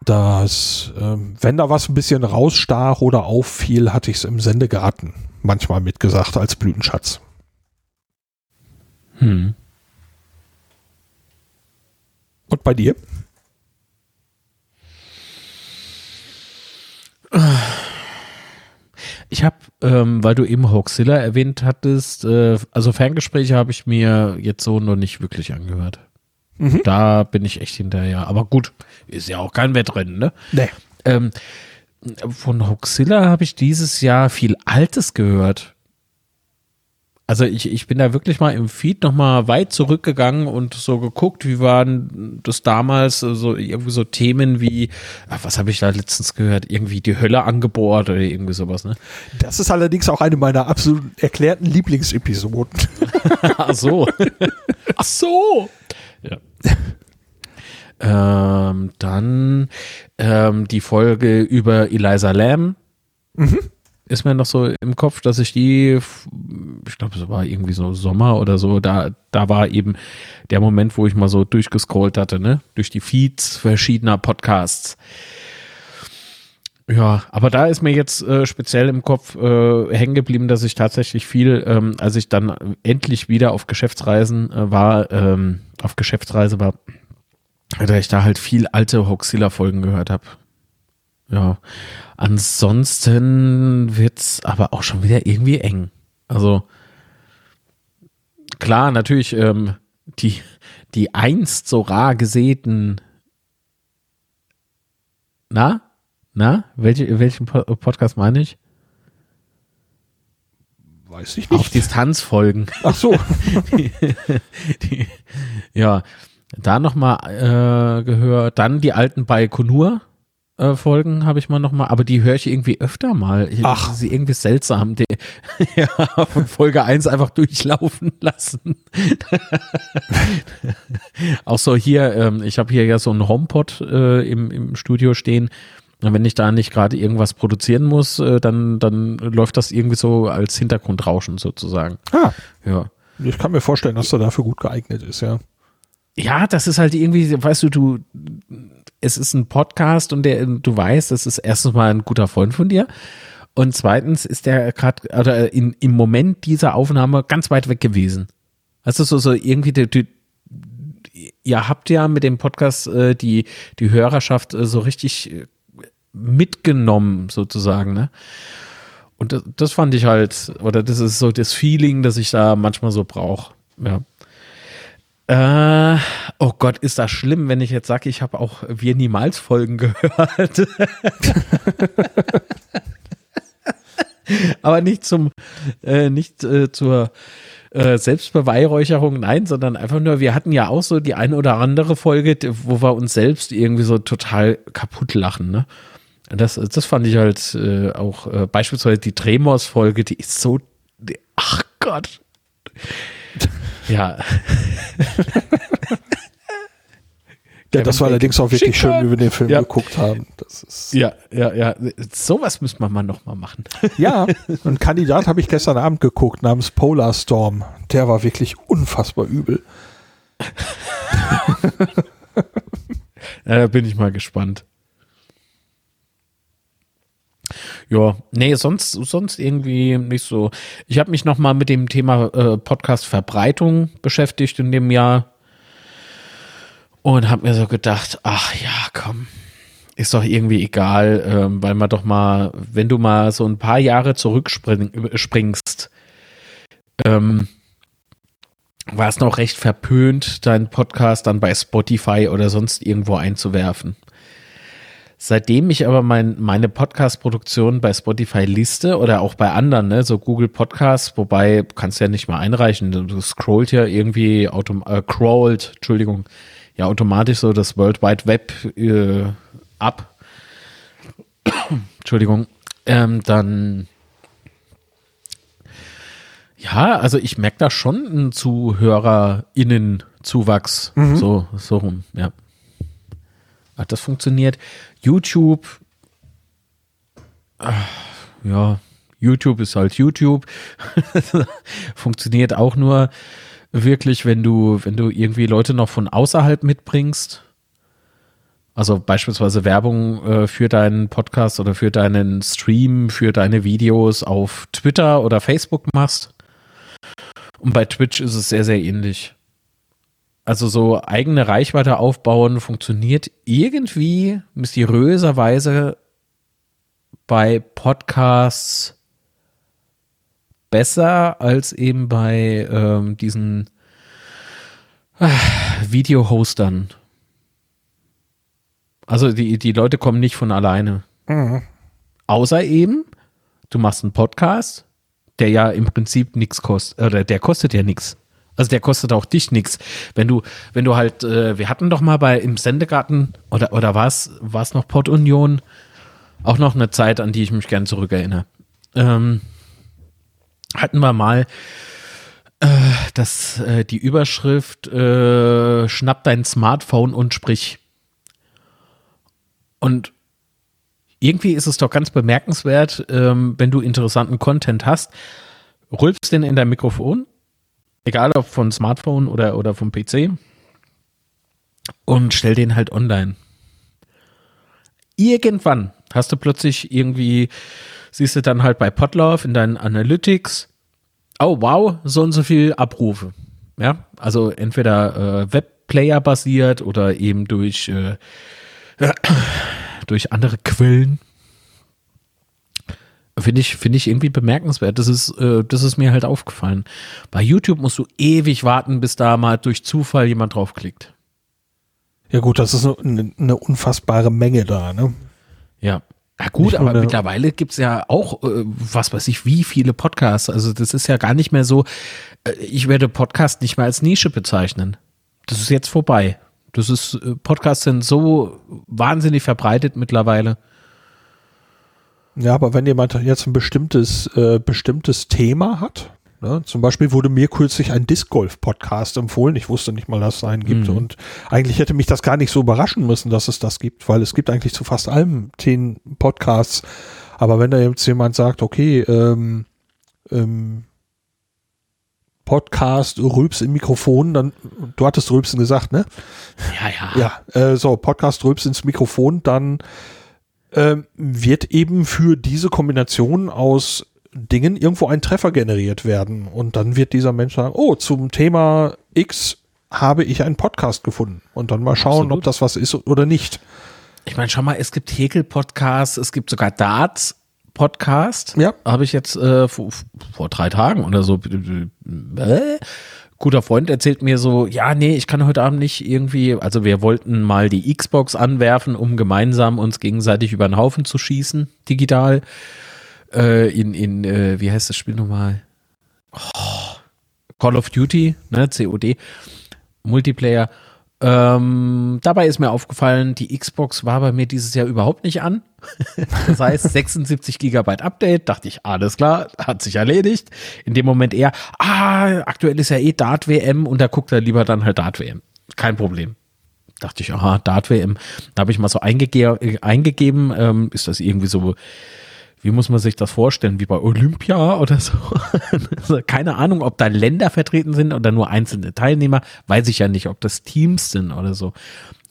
das, ähm, wenn da was ein bisschen rausstach oder auffiel, hatte ich es im Sendegarten manchmal mitgesagt als Blütenschatz. Hm. Und bei dir? Ich habe, ähm, weil du eben Hoaxilla erwähnt hattest, äh, also Ferngespräche habe ich mir jetzt so noch nicht wirklich angehört. Mhm. Da bin ich echt hinterher. Aber gut, ist ja auch kein Wettrennen, ne? Nee. Ähm, von Hoaxilla habe ich dieses Jahr viel Altes gehört. Also ich, ich bin da wirklich mal im Feed nochmal weit zurückgegangen und so geguckt, wie waren das damals, so irgendwie so Themen wie, ach, was habe ich da letztens gehört, irgendwie die Hölle angebohrt oder irgendwie sowas, ne? Das ist allerdings auch eine meiner absolut erklärten Lieblingsepisoden. ach so. ach so. Ja. ähm, dann ähm, die Folge über Eliza Lamb. Mhm ist mir noch so im Kopf, dass ich die, ich glaube, es war irgendwie so Sommer oder so, da, da war eben der Moment, wo ich mal so durchgescrollt hatte, ne? Durch die Feeds verschiedener Podcasts. Ja, aber da ist mir jetzt äh, speziell im Kopf äh, hängen geblieben, dass ich tatsächlich viel, ähm, als ich dann endlich wieder auf Geschäftsreisen äh, war, ähm, auf Geschäftsreise war, da ich da halt viel alte Hoxilla-Folgen gehört habe. Ja, ansonsten wird's aber auch schon wieder irgendwie eng. Also klar, natürlich ähm, die die einst so rar gesäten. Na, na, welche welchen Podcast meine ich? Weiß ich nicht. Auf Distanz folgen. Ach so. die, die, ja, da nochmal äh, gehört. Dann die alten Baikonur äh, Folgen habe ich mal noch mal, aber die höre ich irgendwie öfter mal. Ach. Sie irgendwie seltsam. Die, ja, von Folge 1 einfach durchlaufen lassen. Auch so hier, ähm, ich habe hier ja so einen HomePod äh, im, im Studio stehen. Und wenn ich da nicht gerade irgendwas produzieren muss, äh, dann, dann läuft das irgendwie so als Hintergrundrauschen sozusagen. Ah. Ja. Ich kann mir vorstellen, dass er dafür gut geeignet ist, ja. Ja, das ist halt irgendwie, weißt du, du, es ist ein Podcast und der, du weißt, das ist erstens mal ein guter Freund von dir. Und zweitens ist der gerade, oder in, im Moment dieser Aufnahme ganz weit weg gewesen. Also so, so irgendwie, die, die, ihr habt ja mit dem Podcast äh, die, die Hörerschaft äh, so richtig äh, mitgenommen, sozusagen, ne? Und das, das fand ich halt, oder das ist so das Feeling, das ich da manchmal so brauche. Ja. Äh, oh Gott, ist das schlimm, wenn ich jetzt sage, ich habe auch Wir niemals Folgen gehört. Aber nicht zum, äh, nicht äh, zur äh, Selbstbeweihräucherung, nein, sondern einfach nur, wir hatten ja auch so die eine oder andere Folge, wo wir uns selbst irgendwie so total kaputt lachen, ne? Das, das fand ich halt äh, auch äh, beispielsweise die Tremors-Folge, die ist so, die, ach Gott. Ja. Ja, das war allerdings auch wirklich Schicker. schön, wie wir den Film ja. geguckt haben. Das ist ja, ja, ja. Sowas müssen wir mal nochmal machen. Ja, einen Kandidat habe ich gestern Abend geguckt namens Polar Storm. Der war wirklich unfassbar übel. ja, da bin ich mal gespannt. Ja, nee, sonst, sonst irgendwie nicht so. Ich habe mich noch mal mit dem Thema äh, Podcast-Verbreitung beschäftigt in dem Jahr. Und habe mir so gedacht, ach ja, komm, ist doch irgendwie egal, ähm, weil man doch mal, wenn du mal so ein paar Jahre zurückspringst, ähm, war es noch recht verpönt, deinen Podcast dann bei Spotify oder sonst irgendwo einzuwerfen. Seitdem ich aber mein, meine Podcast-Produktion bei Spotify liste oder auch bei anderen, ne, so Google Podcasts, wobei kannst du ja nicht mal einreichen, du scrollt ja irgendwie autom äh, crawlt, Entschuldigung, ja automatisch so das World Wide Web äh, ab. Entschuldigung, ähm, dann ja, also ich merke da schon einen ZuhörerInnen-Zuwachs. Mhm. So, so rum, ja. Hat das funktioniert? YouTube, ach, ja, YouTube ist halt YouTube. funktioniert auch nur wirklich, wenn du, wenn du irgendwie Leute noch von außerhalb mitbringst. Also beispielsweise Werbung äh, für deinen Podcast oder für deinen Stream, für deine Videos auf Twitter oder Facebook machst. Und bei Twitch ist es sehr, sehr ähnlich. Also so eigene Reichweite aufbauen funktioniert irgendwie mysteriöserweise bei Podcasts besser als eben bei ähm, diesen äh, Video-Hostern. Also die, die Leute kommen nicht von alleine. Mhm. Außer eben, du machst einen Podcast, der ja im Prinzip nichts kostet, oder der kostet ja nichts. Also der kostet auch dich nichts. Wenn du, wenn du halt, äh, wir hatten doch mal bei im Sendegarten oder oder war es noch Port Union, auch noch eine Zeit, an die ich mich gern zurückerinnere. Ähm, hatten wir mal äh, das, äh, die Überschrift äh, Schnapp dein Smartphone und sprich. Und irgendwie ist es doch ganz bemerkenswert, ähm, wenn du interessanten Content hast, rülpst den in dein Mikrofon, egal ob von Smartphone oder, oder vom PC, und stell den halt online. Irgendwann hast du plötzlich irgendwie, siehst du dann halt bei Podlove in deinen Analytics, oh wow, so und so viel Abrufe. Ja, also entweder äh, Webplayer basiert oder eben durch äh, durch andere Quellen. Finde ich, finde ich irgendwie bemerkenswert. Das ist, äh, das ist mir halt aufgefallen. Bei YouTube musst du ewig warten, bis da mal durch Zufall jemand draufklickt. Ja gut, das ist eine, eine unfassbare Menge da, ne? Ja. Na gut, aber mittlerweile gibt es ja auch, äh, was weiß ich, wie viele Podcasts. Also das ist ja gar nicht mehr so, äh, ich werde Podcast nicht mehr als Nische bezeichnen. Das ist jetzt vorbei. Das ist, äh, Podcasts sind so wahnsinnig verbreitet mittlerweile. Ja, aber wenn jemand jetzt ein bestimmtes, äh, bestimmtes Thema hat, ne, zum Beispiel wurde mir kürzlich ein Disc Golf Podcast empfohlen. Ich wusste nicht mal, dass es einen gibt. Mhm. Und eigentlich hätte mich das gar nicht so überraschen müssen, dass es das gibt, weil es gibt eigentlich zu fast allem Themen Podcasts. Aber wenn da jetzt jemand sagt, okay, ähm, ähm, Podcast Rülps im Mikrofon, dann, du hattest Rülpsen gesagt, ne? Ja, ja. Ja, äh, so, Podcast Rülps ins Mikrofon, dann äh, wird eben für diese Kombination aus Dingen irgendwo ein Treffer generiert werden. Und dann wird dieser Mensch sagen, oh, zum Thema X habe ich einen Podcast gefunden. Und dann mal schauen, Absolut. ob das was ist oder nicht. Ich meine, schau mal, es gibt Häkel-Podcasts, es gibt sogar Darts, Podcast. Ja. Habe ich jetzt äh, vor, vor, drei Tagen oder so. Äh, guter Freund erzählt mir so, ja, nee, ich kann heute Abend nicht irgendwie, also wir wollten mal die Xbox anwerfen, um gemeinsam uns gegenseitig über den Haufen zu schießen, digital. Äh, in, in äh, wie heißt das Spiel nochmal? Oh, Call of Duty, ne, COD, Multiplayer. Ähm, dabei ist mir aufgefallen, die Xbox war bei mir dieses Jahr überhaupt nicht an. das heißt, 76 Gigabyte Update, dachte ich, alles klar, hat sich erledigt. In dem Moment eher, ah, aktuell ist ja eh Dart WM und da guckt er lieber dann halt Dart WM. Kein Problem. Dachte ich, aha, Dart WM. Da habe ich mal so eingege eingegeben, ähm, ist das irgendwie so wie muss man sich das vorstellen, wie bei Olympia oder so? Also keine Ahnung, ob da Länder vertreten sind oder nur einzelne Teilnehmer, weiß ich ja nicht, ob das Teams sind oder so.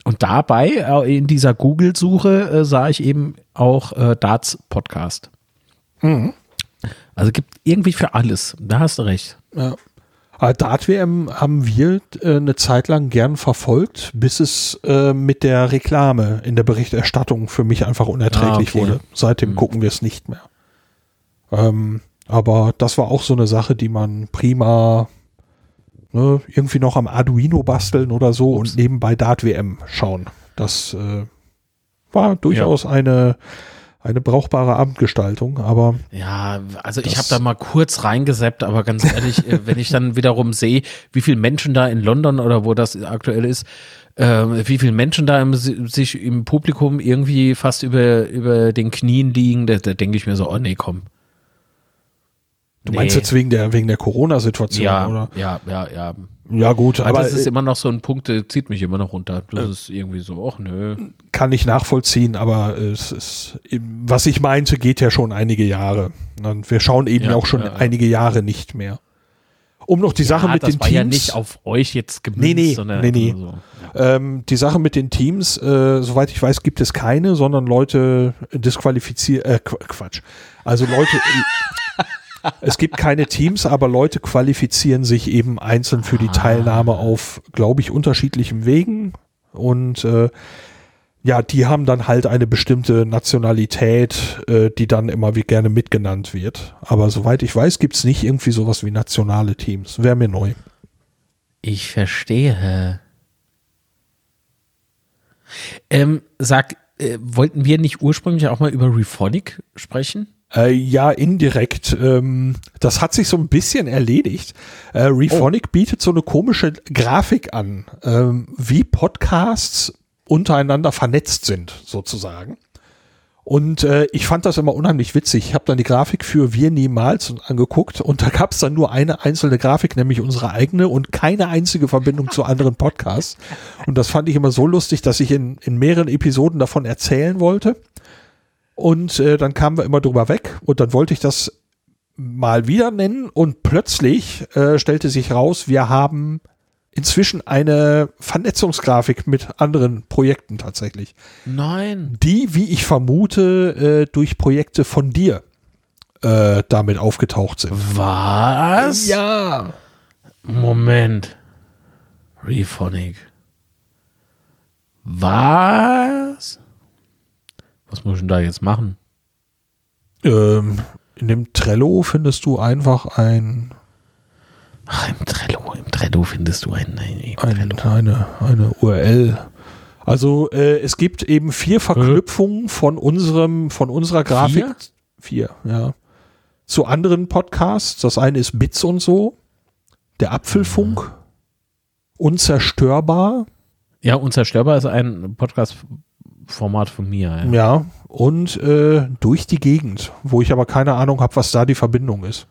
Und dabei, äh, in dieser Google-Suche, äh, sah ich eben auch äh, Darts Podcast. Mhm. Also gibt irgendwie für alles. Da hast du recht. Ja. Aber Dart-WM haben wir äh, eine Zeit lang gern verfolgt, bis es äh, mit der Reklame in der Berichterstattung für mich einfach unerträglich Ah, okay. wurde. Seitdem Hm. gucken wir es nicht mehr. Ähm, aber das war auch so eine Sache, die man prima ne, irgendwie noch am Arduino basteln oder so und nebenbei Dart-WM schauen. Das äh, war durchaus eine, eine brauchbare Abendgestaltung, aber Ja, also ich habe da mal kurz reingeseppt, aber ganz ehrlich, äh, wenn ich dann wiederum sehe, wie viele Menschen da in London oder wo das aktuell ist, äh, wie viele Menschen da im, sich im Publikum irgendwie fast über, über den Knien liegen, da, da denke ich mir so, oh nee, komm. Du meinst Nee. jetzt wegen der, wegen der Corona-Situation, Ja, oder? ja, ja, ja. Ja, gut, Aber aber das ist äh, immer noch so ein Punkt, der zieht mich immer noch runter. Das ist irgendwie so, ach nö. kann ich nachvollziehen, aber es ist, was ich meinte, geht ja schon einige Jahre. Und wir schauen eben Ja, auch schon ja, einige Jahre nicht mehr. Um noch die Sache mit das den war Teams. ja nicht auf euch jetzt gemünzt, Nee, nee, sondern nee, nee. so. Ähm, die Sache mit den Teams, äh, soweit ich weiß, gibt es keine, sondern Leute disqualifizieren, äh, Qu- Quatsch. Also Leute, es gibt keine Teams, aber Leute qualifizieren sich eben einzeln für die Ah. Teilnahme auf, glaube ich, unterschiedlichen Wegen. Und äh, ja, die haben dann halt eine bestimmte Nationalität, äh, die dann immer wie gerne mitgenannt wird. Aber soweit ich weiß, gibt es nicht irgendwie sowas wie nationale Teams. Wäre mir neu. Ich verstehe. Ähm, sag, äh, wollten wir nicht ursprünglich auch mal über Rephonic sprechen? Äh, ja, indirekt. Ähm, das hat sich so ein bisschen erledigt. Äh, Rephonic bietet so eine komische Grafik an, ähm, wie Podcasts untereinander vernetzt sind, sozusagen. Und äh, ich fand das immer unheimlich witzig. Ich habe dann die Grafik für Wir niemals angeguckt und da gab es dann nur eine einzelne Grafik, nämlich unsere eigene und keine einzige Verbindung zu anderen Podcasts. Und das fand ich immer so lustig, dass ich in, in mehreren Episoden davon erzählen wollte. Und äh, dann kamen wir immer drüber weg und dann wollte ich das mal wieder nennen und plötzlich äh, stellte sich raus, wir haben inzwischen eine Vernetzungsgrafik mit anderen Projekten tatsächlich, Nein. die, wie ich vermute, äh, durch Projekte von dir äh, damit aufgetaucht sind. Was? Ja. Moment. Rephonic. Was? Was muss ich denn da jetzt machen? Ähm, in dem Trello findest du einfach ein, Ach, im Trello, im Trello findest du einen. Nein, im ein, Trello. eine, eine URL. Also äh, es gibt eben vier Verknüpfungen von unserem, von unserer Grafik. Vier? Vier, ja. Zu anderen Podcasts. Das eine ist Bits und so. Der Apfelfunk. Unzerstörbar. Ja, Unzerstörbar ist ein Podcast-Format von mir. Ja. Ja. Und äh, durch die Gegend, wo ich aber keine Ahnung habe, was da die Verbindung ist.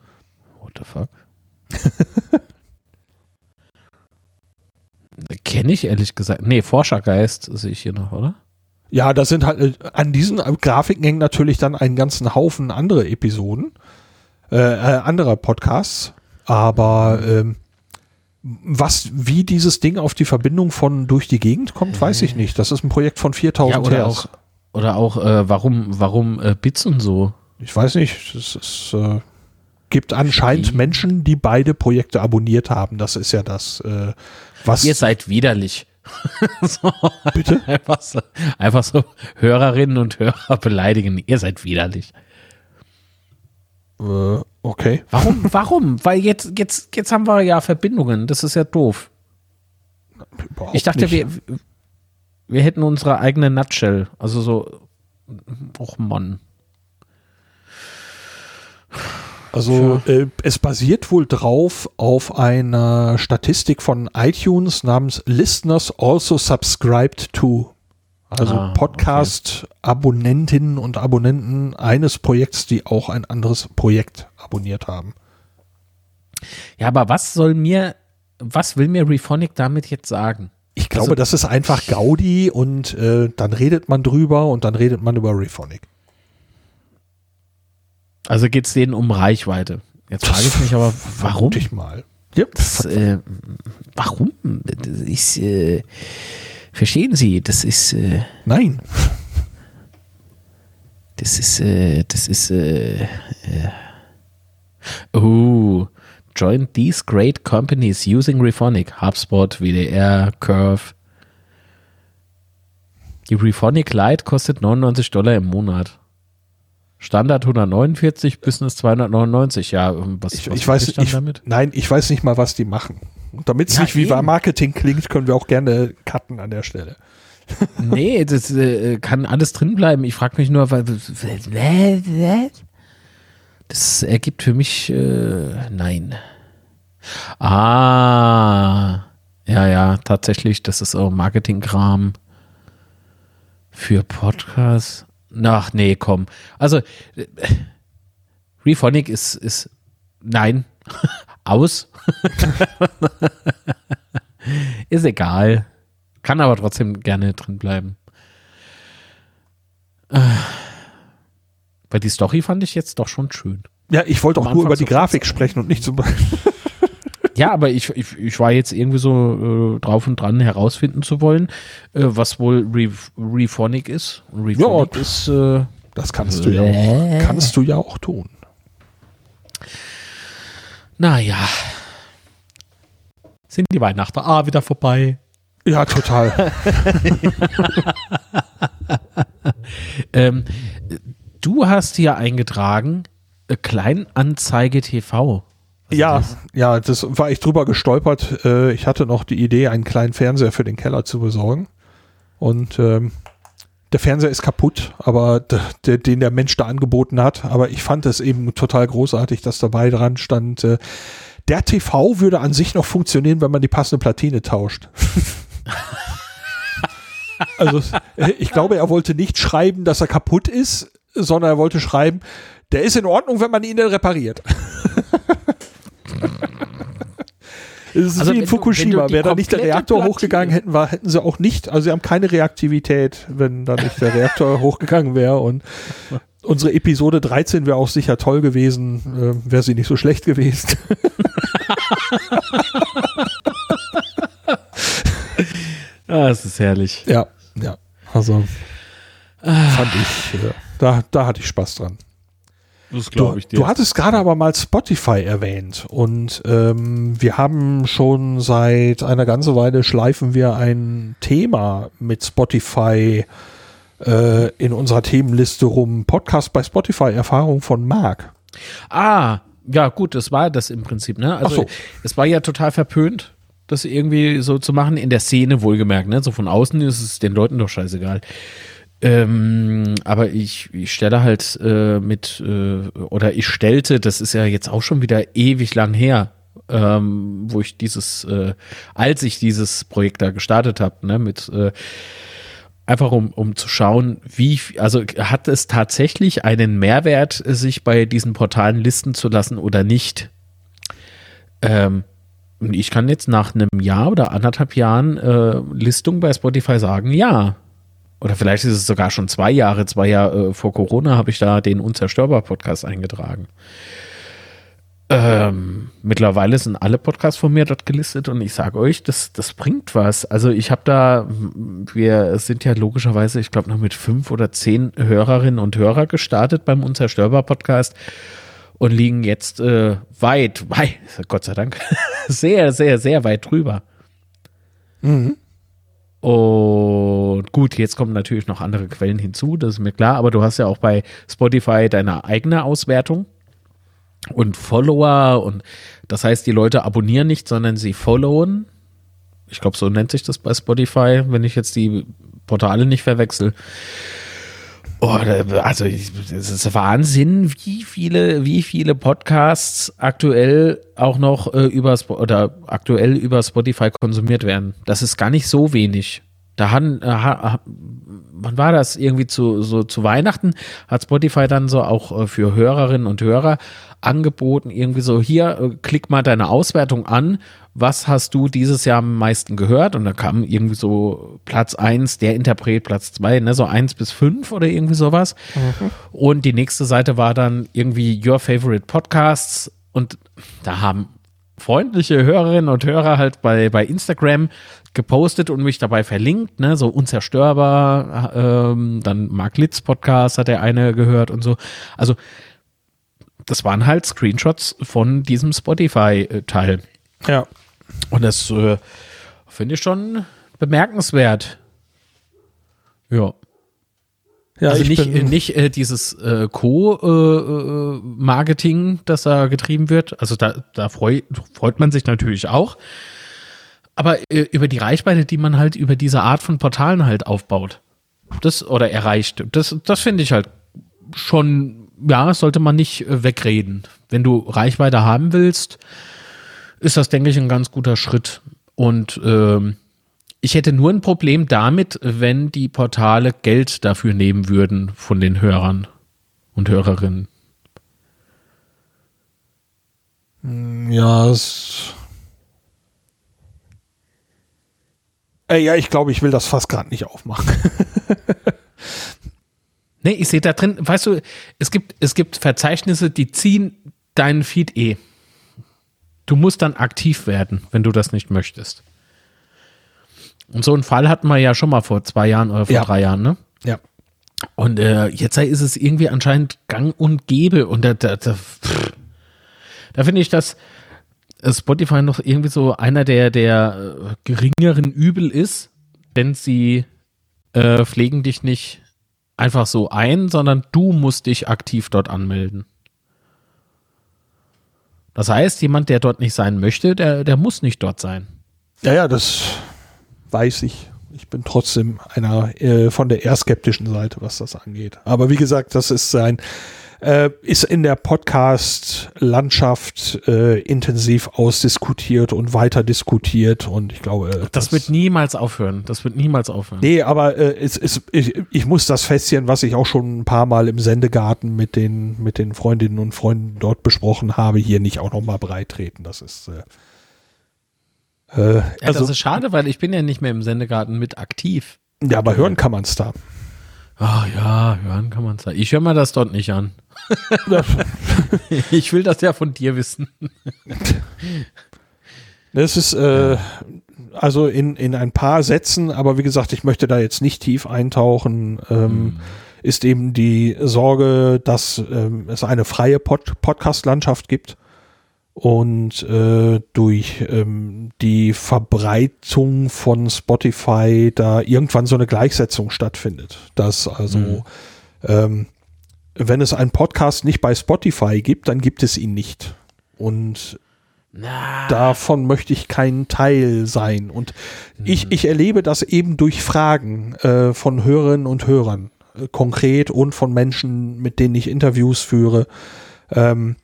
What the fuck? Kenne ich ehrlich gesagt. Nee, Forschergeist sehe ich hier noch, oder? Ja, da sind halt, äh, an diesen Grafiken hängen natürlich dann einen ganzen Haufen andere Episoden, äh, äh, anderer Podcasts. Aber ähm, was, wie dieses Ding auf die Verbindung von durch die Gegend kommt, weiß ich nicht. Das ist ein Projekt von 4000 Ja, oder Hertz. auch, oder auch äh, warum, warum äh, Bits und so? Ich weiß nicht. Es äh, gibt anscheinend Verstehe. Menschen, die beide Projekte abonniert haben. Das ist ja das, äh, was. Ihr seid widerlich. so, bitte? einfach, so, einfach so Hörerinnen und Hörer beleidigen. Ihr seid widerlich. Äh, okay. Warum? Warum? Weil jetzt, jetzt, jetzt haben wir ja Verbindungen. Das ist ja doof. Überhaupt Ich dachte, nicht. wir, wir hätten unsere eigene Nutshell. Also so, och Mann. Also äh, es basiert wohl drauf auf einer Statistik von iTunes namens Listeners also subscribed to. Also Ah, Podcast-Abonnentinnen und Abonnenten eines Projekts, die auch ein anderes Projekt abonniert haben. Ja, aber was soll mir, was will mir Rephonic damit jetzt sagen? Ich glaube, Also- das ist einfach Gaudi und äh, dann redet man drüber und dann redet man über Rephonic. Also geht es denen um Reichweite. Jetzt frage ich mich aber, warum? Ich mal. Ja, Das, äh, warum? Ist, äh, verstehen Sie, das ist, äh, nein. das ist, äh, das ist, äh, oh, joined these great companies using Rephonic. HubSpot, WDR, Curve. Die Rephonic Lite kostet 99 Dollar im Monat. Standard 149, Business 299. Ja, was, Ich, was ich weiß ich, damit? Nein, ich weiß nicht mal, was die machen. Damit es Ja, nicht wie eben. Marketing klingt, können wir auch gerne cutten an der Stelle. Nee, das äh, kann alles drin bleiben. Ich frage mich nur, weil das ergibt für mich äh, nein. Ah, ja, ja, tatsächlich, das ist auch Marketingkram für Podcasts. Ach nee, komm. Also äh, Rephonic ist ist nein aus. ist egal. Kann aber trotzdem gerne drin bleiben. Äh, Weil die Story fand ich jetzt doch schon schön. Ja, ich wollte auch nur über die Grafik sprechen und nicht zum Ja, aber ich, ich, ich war jetzt irgendwie so äh, drauf und dran herausfinden zu wollen, äh, was wohl Re Rephonic ist. Und Rephonic Ja, ist äh, Das kannst du ja auch, kannst du ja auch tun. Naja. Sind die Weihnachten ah, wieder vorbei? Ja, total. Ähm, du hast hier eingetragen, äh, Kleinanzeige TV. ja, ja, das war ich drüber gestolpert. Äh, Ich hatte noch die Idee, einen kleinen Fernseher für den Keller zu besorgen. Und ähm, der Fernseher ist kaputt, aber der, den der Mensch da angeboten hat. Aber ich fand es eben total großartig, dass dabei dran stand, äh, der TV würde an sich noch funktionieren, wenn man die passende Platine tauscht. also äh, ich glaube, er wollte nicht schreiben, dass er kaputt ist, sondern er wollte schreiben, der ist in Ordnung, wenn man ihn dann repariert. Es ist Also wie in Fukushima. du Wäre da nicht der Reaktor Platine- hochgegangen, hätten, wir, hätten sie auch nicht, also sie haben keine Reaktivität, wenn da nicht der Reaktor hochgegangen wäre. Und unsere Episode 13 wäre auch sicher toll gewesen, äh, wäre sie nicht so schlecht gewesen. Ah, es ist herrlich. ja, ja. Also fand ich, äh, da, da hatte ich Spaß dran. Das Du, du hattest gerade aber mal Spotify erwähnt und ähm, wir haben schon seit einer ganzen Weile schleifen wir ein Thema mit Spotify äh, in unserer Themenliste rum. Podcast bei Spotify, Erfahrung von Marc. Ah, ja, gut, das war das im Prinzip, ne? Also, so. es war ja total verpönt, das irgendwie so zu machen, in der Szene wohlgemerkt, ne? So von außen ist es den Leuten doch scheißegal. Ähm, aber ich, ich stelle halt äh, mit, äh, oder ich stellte, das ist ja jetzt auch schon wieder ewig lang her, ähm, wo ich dieses, äh, als ich dieses Projekt da gestartet habe, ne, mit äh, einfach um, um zu schauen, wie, also hat es tatsächlich einen Mehrwert, sich bei diesen Portalen listen zu lassen oder nicht? Ähm, ich kann jetzt nach einem Jahr oder anderthalb Jahren äh, Listung bei Spotify sagen, ja. Oder vielleicht ist es sogar schon zwei Jahre, zwei Jahre äh, vor Corona habe ich da den Unzerstörbar-Podcast eingetragen. Ähm, mittlerweile sind alle Podcasts von mir dort gelistet und ich sage euch, das, das bringt was. Also ich habe da, wir sind ja logischerweise, ich glaube, noch mit fünf oder zehn Hörerinnen und Hörer gestartet beim Unzerstörbar-Podcast und liegen jetzt äh, weit, weit, Gott sei Dank, sehr, sehr, sehr weit drüber. Und gut, jetzt kommen natürlich noch andere Quellen hinzu, das ist mir klar, aber du hast ja auch bei Spotify deine eigene Auswertung und Follower und das heißt, die Leute abonnieren nicht, sondern sie followen. Ich glaube, so nennt sich das bei Spotify, wenn ich jetzt die Portale nicht verwechsel. Oh, also es ist Wahnsinn, wie viele, wie viele Podcasts aktuell auch noch äh, über oder aktuell über Spotify konsumiert werden. Das ist gar nicht so wenig. Da haben, äh, wann war das irgendwie zu so zu Weihnachten hat Spotify dann so auch äh, für Hörerinnen und Hörer angeboten irgendwie so hier äh, klick mal deine Auswertung an. Was hast du dieses Jahr am meisten gehört? Und da kam irgendwie so Platz eins der Interpret Platz zwei ne, so eins bis fünf oder irgendwie sowas. Und die nächste Seite war dann irgendwie Your Favorite Podcasts. Und da haben freundliche Hörerinnen und Hörer halt bei, bei Instagram gepostet und mich dabei verlinkt, ne, so unzerstörbar, ähm, dann Mark Litz Podcast hat der eine gehört und so. Also das waren halt Screenshots von diesem Spotify-Teil. Ja. Und das äh, finde ich schon bemerkenswert. Ja. Ja, also ich nicht, nicht äh, dieses äh, Co-Marketing, das da getrieben wird. Also da, da freu, freut man sich natürlich auch. Aber äh, über die Reichweite, die man halt über diese Art von Portalen halt aufbaut. Das oder erreicht. Das, das finde ich halt schon, ja, sollte man nicht äh, wegreden. Wenn du Reichweite haben willst, ist das, denke ich, ein ganz guter Schritt. Und ähm, ich hätte nur ein Problem damit, wenn die Portale Geld dafür nehmen würden von den Hörern und Hörerinnen. ja, es, äh, ja, ich glaube, ich will das fast gerade nicht aufmachen. Nee, ich sehe da drin, weißt du, es gibt, es gibt Verzeichnisse, die ziehen deinen Feed eh. Du musst dann aktiv werden, wenn du das nicht möchtest. Und so einen Fall hatten wir ja schon mal vor zwei Jahren oder vor Ja. drei Jahren, ne? ja. Und äh, jetzt ist es irgendwie anscheinend gang und gäbe. Und da, da, da, da finde ich, dass äh, Spotify noch irgendwie so einer der, der äh, geringeren Übel ist, denn sie äh, pflegen dich nicht einfach so ein, sondern du musst dich aktiv dort anmelden. Das heißt, jemand, der dort nicht sein möchte, der, der muss nicht dort sein. Ja, ja, das weiß ich. Ich bin trotzdem einer äh, von der eher skeptischen Seite, was das angeht. Aber wie gesagt, das ist ein äh, ist in der Podcast-Landschaft äh, intensiv ausdiskutiert und weiter diskutiert und ich glaube, äh, Das wird niemals aufhören. Das wird niemals aufhören. Nee, aber äh, es ist, ich, ich muss das Fässchen, was ich auch schon ein paar Mal im Sendegarten mit den, mit den Freundinnen und Freunden dort besprochen habe, hier nicht auch nochmal breitreten. Das ist äh, äh, Ja, also, das ist schade, weil ich bin ja nicht mehr im Sendegarten mit aktiv. ja, aber hören kann man es da. Ah ja, hören kann man es. Ich höre mir das dort nicht an. ich will das ja von dir wissen. Das ist äh, also in, in ein paar Sätzen, aber wie gesagt, ich möchte da jetzt nicht tief eintauchen, ähm, ist eben die Sorge, dass ähm, es eine freie Pod Podcast-Landschaft gibt und äh, durch ähm, die Verbreitung von Spotify da irgendwann so eine Gleichsetzung stattfindet. Dass also, Mhm. ähm, wenn es einen Podcast nicht bei Spotify gibt, dann gibt es ihn nicht. Und Na, davon möchte ich kein Teil sein. Und ich, ich erlebe das eben durch Fragen äh, von Hörerinnen und Hörern, äh, konkret und von Menschen, mit denen ich Interviews führe, ähm,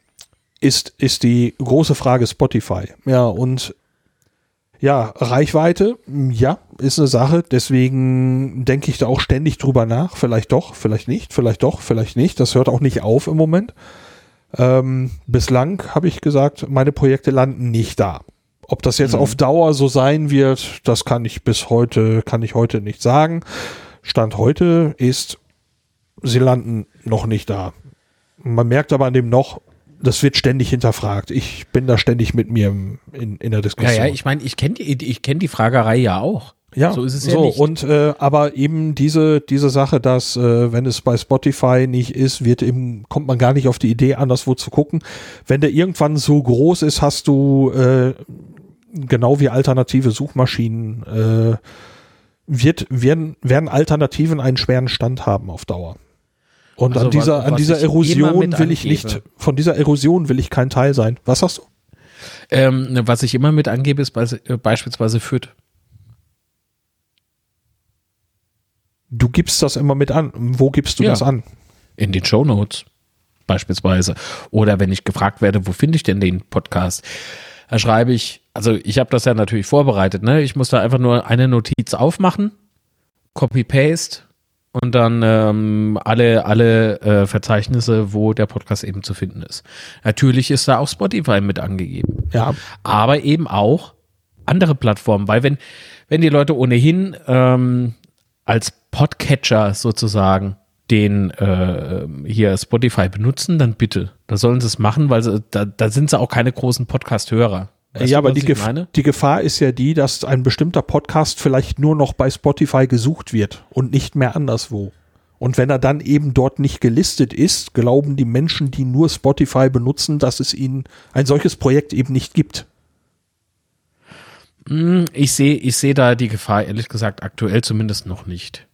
ist, ist die große Frage Spotify. Ja, und ja, Reichweite, m, ja, ist eine Sache. Deswegen denke ich da auch ständig drüber nach. Vielleicht doch, vielleicht nicht, vielleicht doch, vielleicht nicht. Das hört auch nicht auf im Moment. Ähm, bislang habe ich gesagt, meine Projekte landen nicht da. Ob das jetzt Mhm. auf Dauer so sein wird, das kann ich bis heute, kann ich heute nicht sagen. Stand heute ist, sie landen noch nicht da. Man merkt aber an dem noch, das wird ständig hinterfragt. Ich bin da ständig mit mir in, in der ja, Diskussion. ja, ich meine, ich kenne die, ich kenn die Fragerei ja auch. Ja, So ist es ja so, nicht. Und äh, aber eben diese diese Sache, dass äh, wenn es bei Spotify nicht ist, wird eben kommt man gar nicht auf die Idee, anderswo zu gucken. Wenn der irgendwann so groß ist, hast du äh, genau wie alternative Suchmaschinen äh, wird werden werden Alternativen einen schweren Stand haben auf Dauer. Und Also an dieser was- an dieser Erosion will ich nicht von dieser Erosion will ich kein Teil sein. Was hast du? Ähm, was ich immer mit angebe, ist äh, beispielsweise Fürth. Du gibst das immer mit an. Wo gibst du Ja. das an? In den Show Notes beispielsweise. Oder wenn ich gefragt werde, wo finde ich denn den Podcast? Da schreibe ich, also ich habe das ja natürlich vorbereitet, ne? Ich muss da einfach nur eine Notiz aufmachen, Copy-Paste und dann ähm, alle, alle äh, Verzeichnisse, wo der Podcast eben zu finden ist. Natürlich ist da auch Spotify mit angegeben Ja, aber eben auch andere Plattformen, weil wenn, wenn die Leute ohnehin ähm, als Podcatcher sozusagen den äh, hier Spotify benutzen, dann bitte. Da sollen sie es machen, weil sie, da, da sind sie auch keine großen Podcast-Hörer. Weißt ja, du, aber die, Gef meine? die Gefahr ist ja die, dass ein bestimmter Podcast vielleicht nur noch bei Spotify gesucht wird und nicht mehr anderswo. Und wenn er dann eben dort nicht gelistet ist, glauben die Menschen, die nur Spotify benutzen, dass es ihnen ein solches Projekt eben nicht gibt. Hm, ich sehe ich sehe da die Gefahr, ehrlich gesagt, aktuell zumindest noch nicht.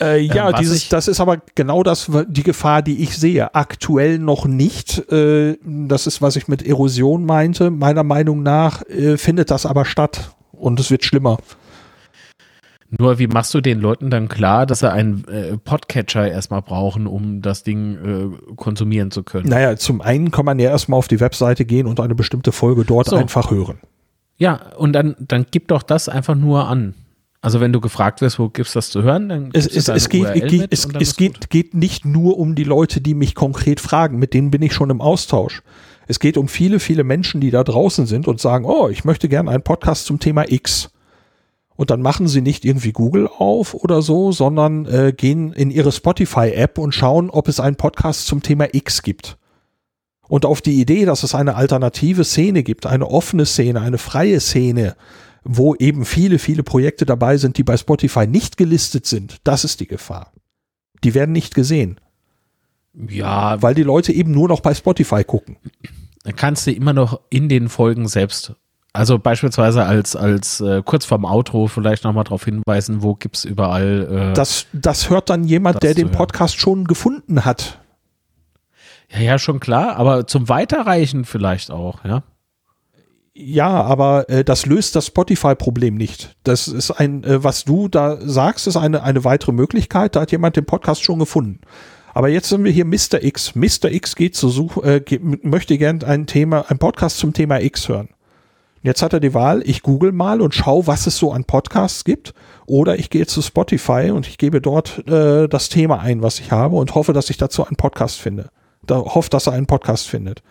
Äh, ja, ähm, dieses, das ist aber genau das, die Gefahr, die ich sehe. Aktuell noch nicht. Äh, das ist, was ich mit Erosion meinte. Meiner Meinung nach äh, findet das aber statt und es wird schlimmer. Nur wie machst du den Leuten dann klar, dass sie einen äh, Podcatcher erstmal brauchen, um das Ding äh, konsumieren zu können? Naja, zum einen kann man ja erstmal auf die Webseite gehen und eine bestimmte Folge dort so. einfach hören. Ja, und dann, dann gib doch das einfach nur an. Also wenn du gefragt wirst, wo gibt's das zu hören, dann es, es, es geht, geht es, es geht, geht nicht nur um die Leute, die mich konkret fragen, mit denen bin ich schon im Austausch. Es geht um viele, viele Menschen, die da draußen sind und sagen, oh, ich möchte gerne einen Podcast zum Thema X. Und dann machen sie nicht irgendwie Google auf oder so, sondern äh, gehen in ihre Spotify-App und schauen, ob es einen Podcast zum Thema X gibt. Und auf die Idee, dass es eine alternative Szene gibt, eine offene Szene, eine freie Szene, wo eben viele, viele Projekte dabei sind, die bei Spotify nicht gelistet sind. Das ist die Gefahr. Die werden nicht gesehen. Ja. Weil die Leute eben nur noch bei Spotify gucken. Dann kannst du immer noch in den Folgen selbst, also beispielsweise als, als äh, kurz vorm Outro vielleicht nochmal darauf hinweisen, wo gibt's überall. Äh, das, das hört dann jemand, der den Podcast schon gefunden hat. Ja, ja, schon klar, aber zum Weiterreichen vielleicht auch, ja. Ja, aber äh, das löst das Spotify-Problem nicht. Das ist ein, äh, was du da sagst, ist eine, eine weitere Möglichkeit. Da hat jemand den Podcast schon gefunden. Aber jetzt sind wir hier Mr. X. Mr. X geht zu Such, äh, möchte gern ein Thema, ein Podcast zum Thema X hören. Jetzt hat er die Wahl, ich google mal und schaue, was es so an Podcasts gibt. Oder ich gehe zu Spotify und ich gebe dort äh, das Thema ein, was ich habe und hoffe, dass ich dazu einen Podcast finde. Da hofft, dass er einen Podcast findet.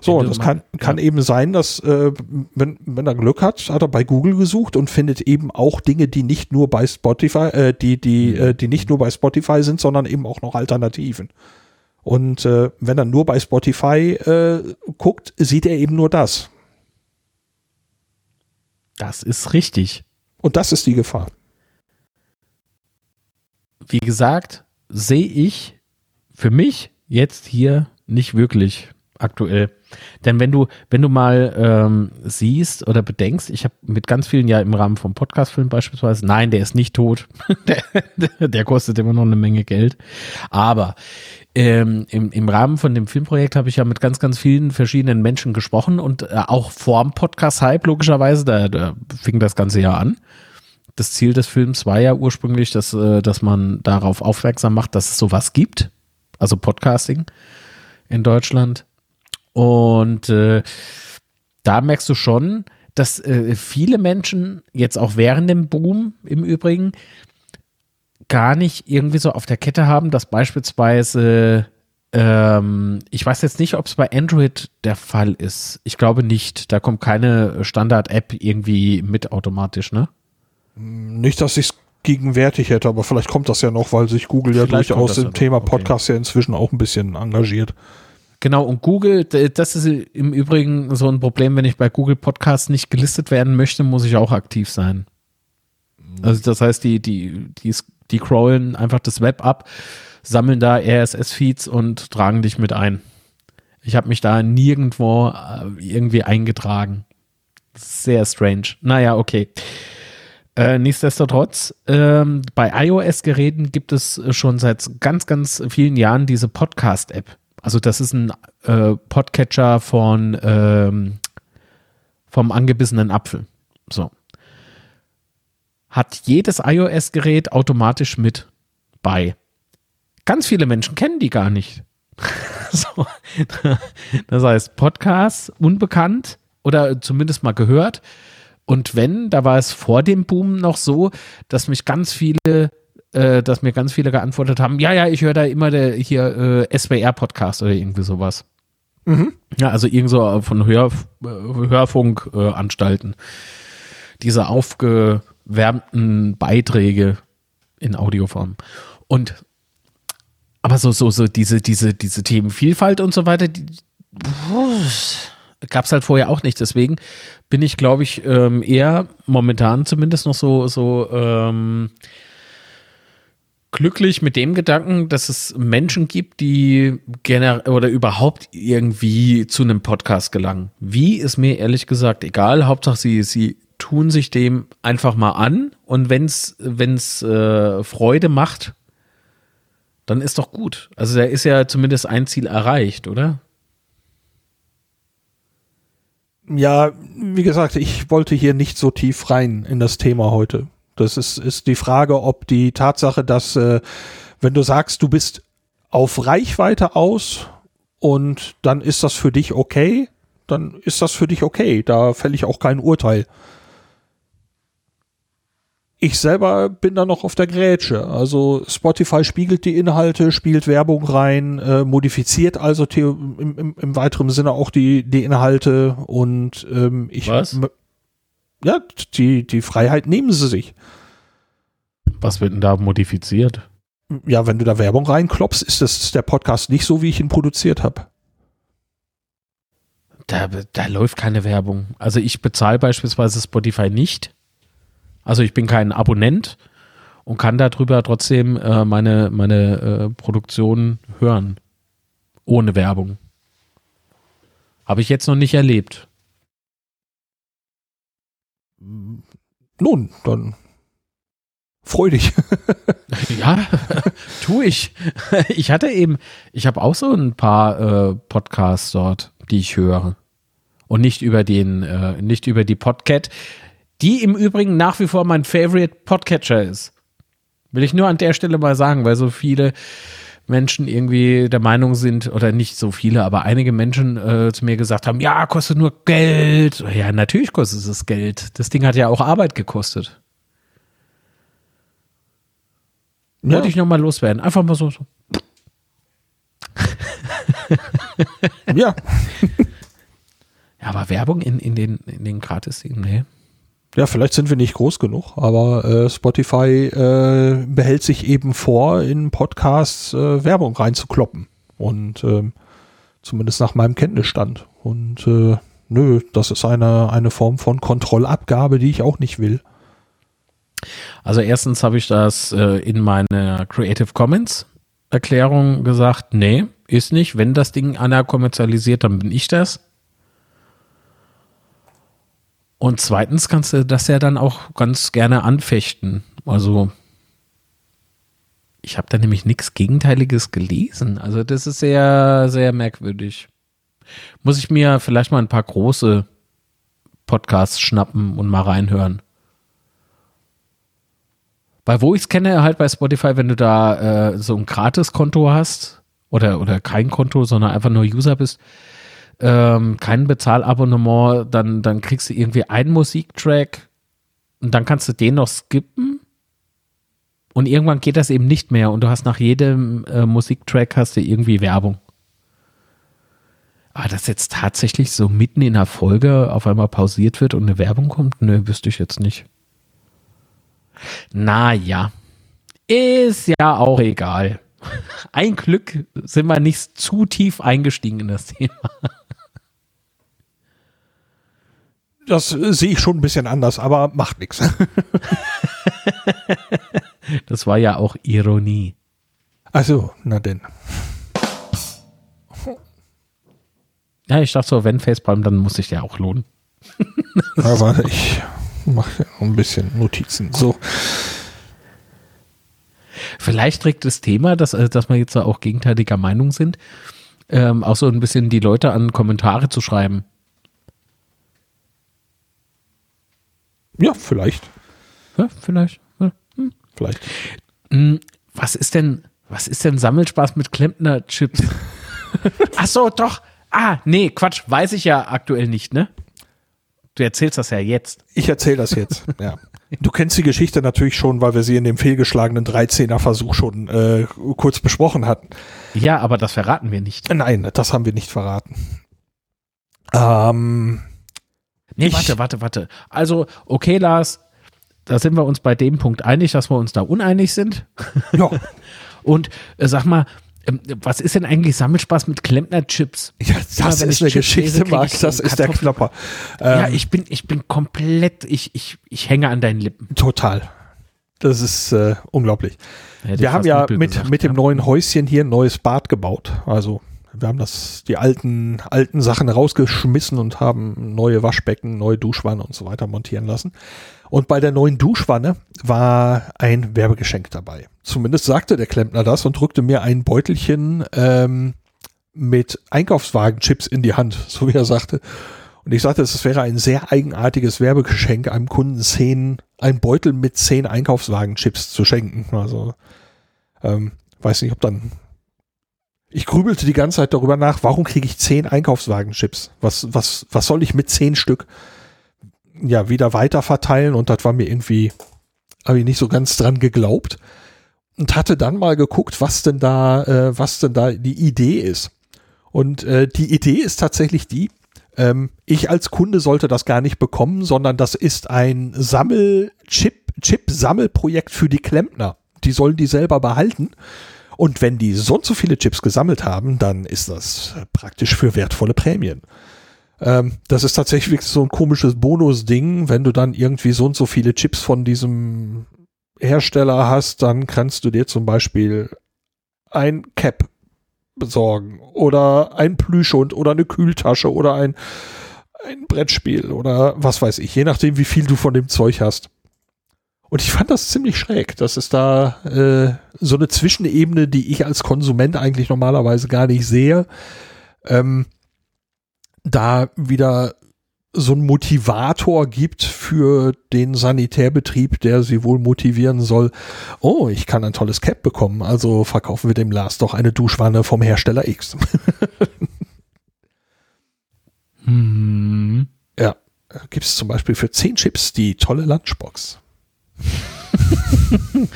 So, und das kann, kann ja. eben sein, dass, äh, wenn, wenn er Glück hat, hat er bei Google gesucht und findet eben auch Dinge, die nicht nur bei Spotify, äh, die, die, mhm. äh, die nicht nur bei Spotify sind, sondern eben auch noch Alternativen. Und äh, wenn er nur bei Spotify äh, guckt, sieht er eben nur das. Das ist richtig. Und das ist die Gefahr. Wie gesagt, sehe ich für mich jetzt hier nicht wirklich aktuell. Denn wenn du, wenn du mal ähm, siehst oder bedenkst, ich habe mit ganz vielen ja im Rahmen vom Podcastfilm beispielsweise, nein, der ist nicht tot, der, der, kostet immer noch eine Menge Geld. Aber ähm, im, im Rahmen von dem Filmprojekt habe ich ja mit ganz, ganz vielen verschiedenen Menschen gesprochen und äh, auch vorm Podcast-Hype logischerweise, da, da fing das ganze ja an. Das Ziel des Films war ja ursprünglich, dass, äh, dass man darauf aufmerksam macht, dass es sowas gibt, also Podcasting in Deutschland und äh, da merkst du schon, dass äh, viele Menschen jetzt auch während dem Boom im Übrigen gar nicht irgendwie so auf der Kette haben, dass beispielsweise, ähm, ich weiß jetzt nicht, ob es bei Android der Fall ist. Ich glaube nicht. Da kommt keine Standard-App irgendwie mit automatisch, ne? Nicht, dass ich es gegenwärtig hätte, aber vielleicht kommt das ja noch, weil sich Google ja vielleicht durchaus im Thema Podcast okay. ja inzwischen auch ein bisschen engagiert. Genau, und Google, das ist im Übrigen so ein Problem, wenn ich bei Google Podcasts nicht gelistet werden möchte, muss ich auch aktiv sein. Also das heißt, die, die, die, die crawlen einfach das Web ab, sammeln da RSS-Feeds und tragen dich mit ein. Ich habe mich da nirgendwo äh, irgendwie eingetragen. Sehr strange. Naja, okay. Äh, nichtsdestotrotz, ähm, bei iOS-Geräten gibt es schon seit ganz, ganz vielen Jahren diese Podcast-App. Also das ist ein äh, Podcatcher von ähm, vom angebissenen Apfel. So. Hat jedes iOS-Gerät automatisch mit bei. Ganz viele Menschen kennen die gar nicht. so. Das heißt, Podcast unbekannt oder zumindest mal gehört. Und wenn, da war es vor dem Boom noch so, dass mich ganz viele äh, dass mir ganz viele geantwortet haben, ja, ja, ich höre da immer der, hier äh, SWR-Podcast oder irgendwie sowas. Mhm. Ja, also irgend so von Hör, Hörfunkanstalten. Äh, Diese aufgewärmten Beiträge in Audioform. Und aber so, so, so diese, diese, diese Themenvielfalt und so weiter, die gab es halt vorher auch nicht. Deswegen bin ich, glaube ich, ähm, eher momentan zumindest noch so, so ähm, glücklich mit dem Gedanken, dass es Menschen gibt, die gerne oder überhaupt irgendwie zu einem Podcast gelangen. Wie ist mir ehrlich gesagt egal. Hauptsache sie, sie tun sich dem einfach mal an und wenn es äh, Freude macht, dann ist doch gut. Also da ist ja zumindest ein Ziel erreicht, oder? Ja, wie gesagt, ich wollte hier nicht so tief rein in das Thema heute. Das ist, ist die Frage, ob die Tatsache, dass äh, wenn du sagst, du bist auf Reichweite aus und dann ist das für dich okay, dann ist das für dich okay. Da fälle ich auch kein Urteil. Ich selber bin da noch auf der Grätsche. Also Spotify spiegelt die Inhalte, spielt Werbung rein, äh, modifiziert also im, im, im weiteren Sinne auch die, die Inhalte und ähm, ich Was? Ja, die, die Freiheit nehmen sie sich. Was wird denn da modifiziert? Ja, wenn du da Werbung reinklopfst, ist das der Podcast nicht so, wie ich ihn produziert habe. Da, da läuft keine Werbung. Also ich bezahle beispielsweise Spotify nicht. Also ich bin kein Abonnent und kann darüber trotzdem äh, meine, meine äh, Produktion hören. Ohne Werbung. Habe ich jetzt noch nicht erlebt. Nun, dann freu dich. ja, tu ich. Ich hatte eben, ich habe auch so ein paar äh, Podcasts dort, die ich höre. Und nicht über den, äh, nicht über die Podcat, die im Übrigen nach wie vor mein Favorite Podcatcher ist. Will ich nur an der Stelle mal sagen, weil so viele Menschen irgendwie der Meinung sind, oder nicht so viele, aber einige Menschen äh, zu mir gesagt haben, ja, kostet nur Geld. Ja, natürlich kostet es Geld. Das Ding hat ja auch Arbeit gekostet. Ja. Wollte ich nochmal loswerden. Einfach mal so. so. ja. ja, aber Werbung in, in den, in den Gratis-Dingen, nee. Ja, vielleicht sind wir nicht groß genug, aber äh, Spotify äh, behält sich eben vor, in Podcasts äh, Werbung reinzukloppen. Und ähm, zumindest nach meinem Kenntnisstand. Und äh, nö, das ist eine, eine Form von Kontrollabgabe, die ich auch nicht will. Also erstens habe ich das äh, in meiner Creative Commons Erklärung gesagt, nee, ist nicht. Wenn das Ding einer kommerzialisiert, dann bin ich das. Und zweitens kannst du das ja dann auch ganz gerne anfechten. Also ich habe da nämlich nichts Gegenteiliges gelesen. Also das ist sehr, sehr merkwürdig. Muss ich mir vielleicht mal ein paar große Podcasts schnappen und mal reinhören. Weil wo ich es kenne, halt bei Spotify, wenn du da äh, so ein Gratis-Konto hast oder, oder kein Konto, sondern einfach nur User bist, ähm, kein Bezahlabonnement, dann, dann kriegst du irgendwie einen Musiktrack und dann kannst du den noch skippen. Und irgendwann geht das eben nicht mehr und du hast nach jedem äh, Musiktrack hast du irgendwie Werbung. Aber dass jetzt tatsächlich so mitten in der Folge auf einmal pausiert wird und eine Werbung kommt, nö, wüsste ich jetzt nicht. Naja, ist ja auch egal. Ein Glück sind wir nicht zu tief eingestiegen in das Thema. Das sehe ich schon ein bisschen anders, aber macht nichts. Das war ja auch Ironie. Also, na denn. Ja, ich dachte so, wenn Facepalm, dann muss sich der auch lohnen. Aber ich mache ein bisschen Notizen. So. Vielleicht trägt das Thema, dass, äh, dass wir jetzt auch gegenteiliger Meinung sind, ähm, auch so ein bisschen die Leute an Kommentare zu schreiben. Ja, vielleicht. Ja, vielleicht. Ja. Hm. Vielleicht. Hm, was ist denn, was ist denn Sammelspaß mit Klempner-Chips? Ach so, doch. Ah, nee, Quatsch, weiß ich ja aktuell nicht, ne? Du erzählst das ja jetzt. Ich erzähle das jetzt, ja. Du kennst die Geschichte natürlich schon, weil wir sie in dem fehlgeschlagenen 13er-Versuch schon äh, kurz besprochen hatten. Ja, aber das verraten wir nicht. Nein, das haben wir nicht verraten. Ähm, Nee, Ich- warte, warte, warte. Also, okay, Lars, da sind wir uns bei dem Punkt einig, dass wir uns da uneinig sind. ja, Und äh, sag mal, ähm, was ist denn eigentlich Sammelspaß mit Klempner-Chips? ja, Immer das wenn ist eine Chips Geschichte, lese, Max, das ist der. Klopper. ja, Ähm, ich bin, ich bin komplett, ich, ich, ich hänge an deinen Lippen. Total. Das ist äh, unglaublich. Hätte Wir haben ja mit, gesagt, mit dem ja. neuen Häuschen hier ein neues Bad gebaut. Also wir haben das, die alten, alten Sachen rausgeschmissen und haben neue Waschbecken, neue Duschwanne und so weiter montieren lassen. Und bei der neuen Duschwanne war ein Werbegeschenk dabei. Zumindest sagte der Klempner das und drückte mir ein Beutelchen ähm, mit Einkaufswagenchips in die Hand, so wie er sagte. Und ich sagte, es wäre ein sehr eigenartiges Werbegeschenk, einem Kunden zehn, ein Beutel mit zehn Einkaufswagenchips zu schenken. Also ähm, weiß nicht, ob dann. Ich grübelte die ganze Zeit darüber nach, warum kriege ich zehn Einkaufswagenchips? Was, was, was soll ich mit zehn Stück ja wieder weiter verteilen? Und das war mir irgendwie, habe ich nicht so ganz dran geglaubt. Und hatte dann mal geguckt, was denn da, äh, was denn da die Idee ist. Und äh, die Idee ist tatsächlich die, ähm, ich als Kunde sollte das gar nicht bekommen, sondern das ist ein Sammel-Chip, Chip-Sammelprojekt für die Klempner. Die sollen die selber behalten. Und wenn die so und so viele Chips gesammelt haben, dann ist das praktisch für wertvolle Prämien. Ähm, das ist tatsächlich so ein komisches Bonus-Ding. Wenn du dann irgendwie so und so viele Chips von diesem Hersteller hast, dann kannst du dir zum Beispiel ein Cap besorgen oder ein Plüschhund oder eine Kühltasche oder ein, ein Brettspiel oder was weiß ich, je nachdem, wie viel du von dem Zeug hast. Und ich fand das ziemlich schräg. Das ist da äh, so eine Zwischenebene, die ich als Konsument eigentlich normalerweise gar nicht sehe. Ähm, da wieder so ein Motivator gibt für den Sanitärbetrieb, der sie wohl motivieren soll. Oh, ich kann ein tolles Cap bekommen, also verkaufen wir dem Lars doch eine Duschwanne vom Hersteller X. Hm. ja, gibt es zum Beispiel für 10 Chips die tolle Lunchbox.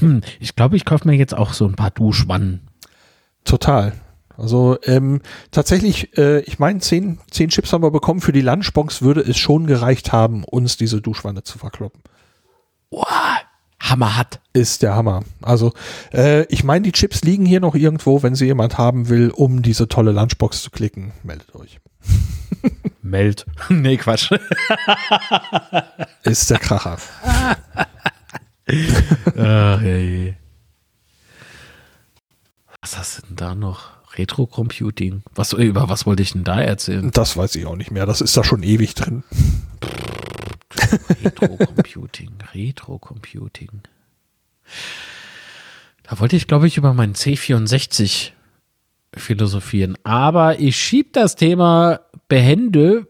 Hm. Ich glaube, ich kaufe mir jetzt auch so ein paar Duschwannen. Total. Also ähm, tatsächlich, äh, ich meine, zehn, zehn Chips haben wir bekommen. Für die Lunchbox würde es schon gereicht haben, uns diese Duschwanne zu verkloppen. Wow. Hammer hat. Ist der Hammer. Also äh, ich meine, die Chips liegen hier noch irgendwo. Wenn sie jemand haben will, um diese tolle Lunchbox zu klicken, meldet euch. Meld. nee, Quatsch. Ist der Kracher. Ach, je. Was hast du denn da noch? Retro-Computing. Was, über was wollte ich denn da erzählen? Das weiß ich auch nicht mehr. Das ist da schon ewig drin. Retro-Computing. Retro-Computing. Da wollte ich, glaube ich, über meinen C64 philosophieren. Aber ich schieb das Thema behende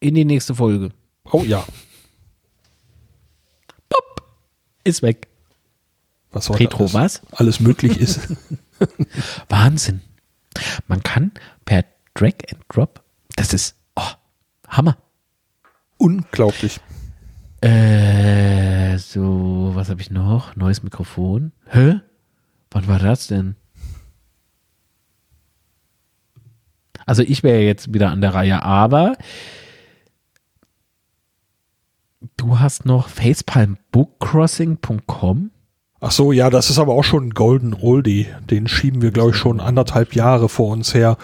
in die nächste Folge. Oh ja. Ist weg. Was heute Retro alles, was? alles möglich ist. Wahnsinn. Man kann per Drag and Drop, das ist oh, Hammer. Unglaublich. Äh, so, was habe ich noch? Neues Mikrofon. Hä? Wann war das denn? Also ich wäre jetzt wieder an der Reihe, aber du hast noch facepalmbookcrossing.com. Ach so, ja, das ist aber auch schon ein Golden Oldie. Den schieben wir, glaube ich, schon anderthalb Jahre vor uns her.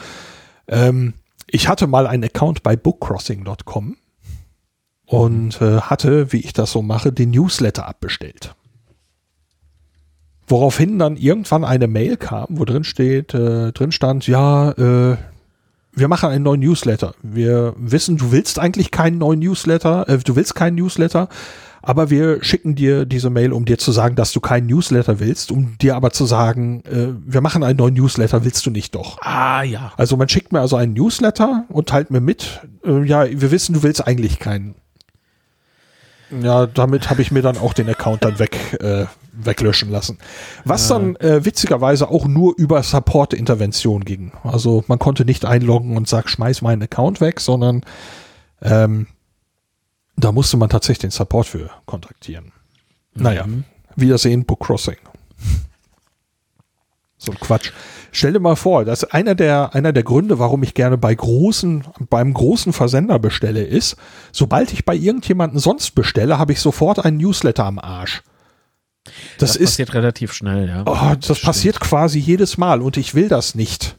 Ähm, ich hatte mal einen Account bei bookcrossing.com und äh, hatte, wie ich das so mache, den Newsletter abbestellt. Woraufhin dann irgendwann eine Mail kam, wo drin steht, äh, drin stand, ja, äh, wir machen einen neuen Newsletter. Wir wissen, du willst eigentlich keinen neuen Newsletter, äh, du willst keinen Newsletter, aber wir schicken dir diese Mail, um dir zu sagen, dass du keinen Newsletter willst, um dir aber zu sagen, äh, wir machen einen neuen Newsletter, willst du nicht doch? Ah ja. Also man schickt mir also einen Newsletter und teilt mir mit, äh, ja, wir wissen, du willst eigentlich keinen. Ja, damit habe ich mir dann auch den Account dann weg, äh, weglöschen lassen. Was dann äh, witzigerweise auch nur über Support-Intervention ging. Also man konnte nicht einloggen und sagt, schmeiß meinen Account weg, sondern ähm, da musste man tatsächlich den Support für kontaktieren. Naja, Wiedersehen, Book Crossing. So ein Quatsch. Stell dir mal vor, dass einer der, einer der Gründe, warum ich gerne bei großen, beim großen Versender bestelle, ist, sobald ich bei irgendjemanden sonst bestelle, habe ich sofort einen Newsletter am Arsch. Das, Das, ist, passiert relativ schnell, ja. oh, das passiert quasi jedes Mal und ich will das nicht.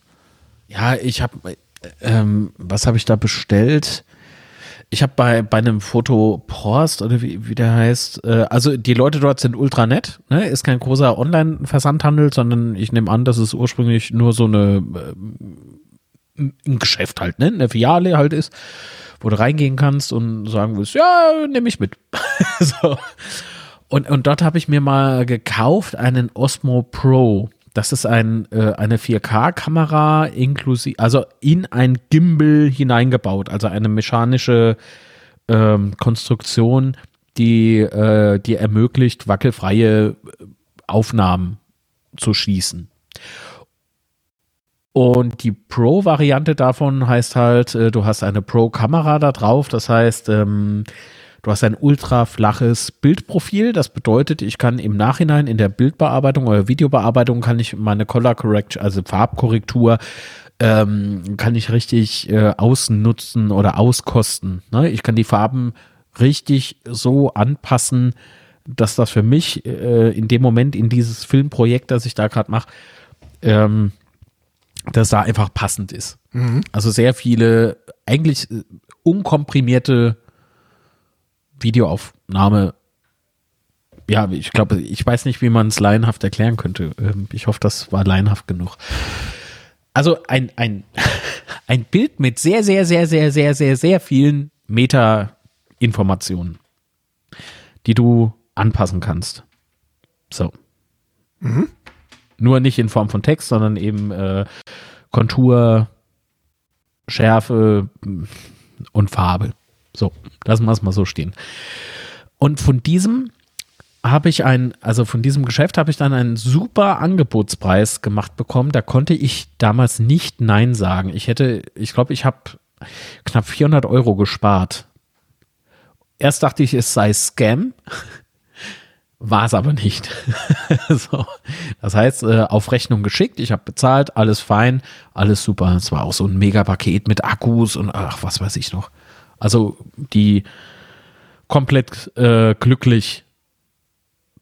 Ja, ich habe, ähm, was habe ich da bestellt? Ich habe bei, bei einem Foto Porst oder wie, wie der heißt, äh, also die Leute dort sind ultra nett, ne? ist kein großer Online-Versandhandel, sondern ich nehme an, dass es ursprünglich nur so eine äh, ein Geschäft halt, ne? eine Filiale halt ist, wo du reingehen kannst und sagen willst, ja, nehme ich mit. so. Und, und dort habe ich mir mal gekauft einen Osmo Pro. Das ist ein, äh, eine 4K-Kamera inklusive, also in ein Gimbal hineingebaut, also eine mechanische ähm, Konstruktion, die, äh, die ermöglicht, wackelfreie Aufnahmen zu schießen. Und die Pro-Variante davon heißt halt, äh, du hast eine Pro-Kamera da drauf, das heißt, ähm, Du hast ein ultra flaches Bildprofil. Das bedeutet, ich kann im Nachhinein in der Bildbearbeitung oder Videobearbeitung kann ich meine Color Correction, also Farbkorrektur, ähm, kann ich richtig äh, ausnutzen oder auskosten. Ne? Ich kann die Farben richtig so anpassen, dass das für mich äh, in dem Moment in dieses Filmprojekt, das ich da gerade mache, ähm, dass da einfach passend ist. Mhm. Also sehr viele eigentlich äh, unkomprimierte Videoaufnahme. Ja, ich glaube, ich weiß nicht, wie man es laienhaft erklären könnte. Ähm, ich hoffe, das war laienhaft genug. Also ein, ein, ein Bild mit sehr, sehr, sehr, sehr, sehr, sehr, sehr vielen Meta-Informationen, die du anpassen kannst. So. Mhm. Nur nicht in Form von Text, sondern eben äh, Kontur, Schärfe und Farbe. So, lassen wir es mal so stehen. Und von diesem habe ich ein, also von diesem Geschäft habe ich dann einen super Angebotspreis gemacht bekommen. Da konnte ich damals nicht Nein sagen. Ich hätte, ich glaube, ich habe knapp 400 Euro gespart. Erst dachte ich, es sei Scam. War es aber nicht. so. Das heißt, äh, auf Rechnung geschickt, ich habe bezahlt, alles fein, alles super. Es war auch so ein Mega-Paket mit Akkus und ach, was weiß ich noch. Also die komplett äh, glücklich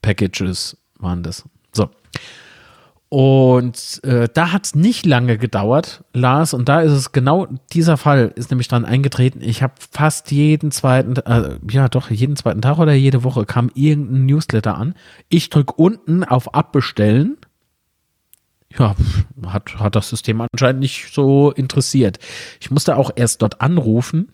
Packages waren das. So. Und äh, da hat es nicht lange gedauert, Lars, und da ist es genau dieser Fall, ist nämlich dran eingetreten. Ich habe fast jeden zweiten, äh, ja doch, jeden zweiten Tag oder jede Woche kam irgendein Newsletter an. Ich drücke unten auf Abbestellen. Ja, hat, hat das System anscheinend nicht so interessiert. Ich musste auch erst dort anrufen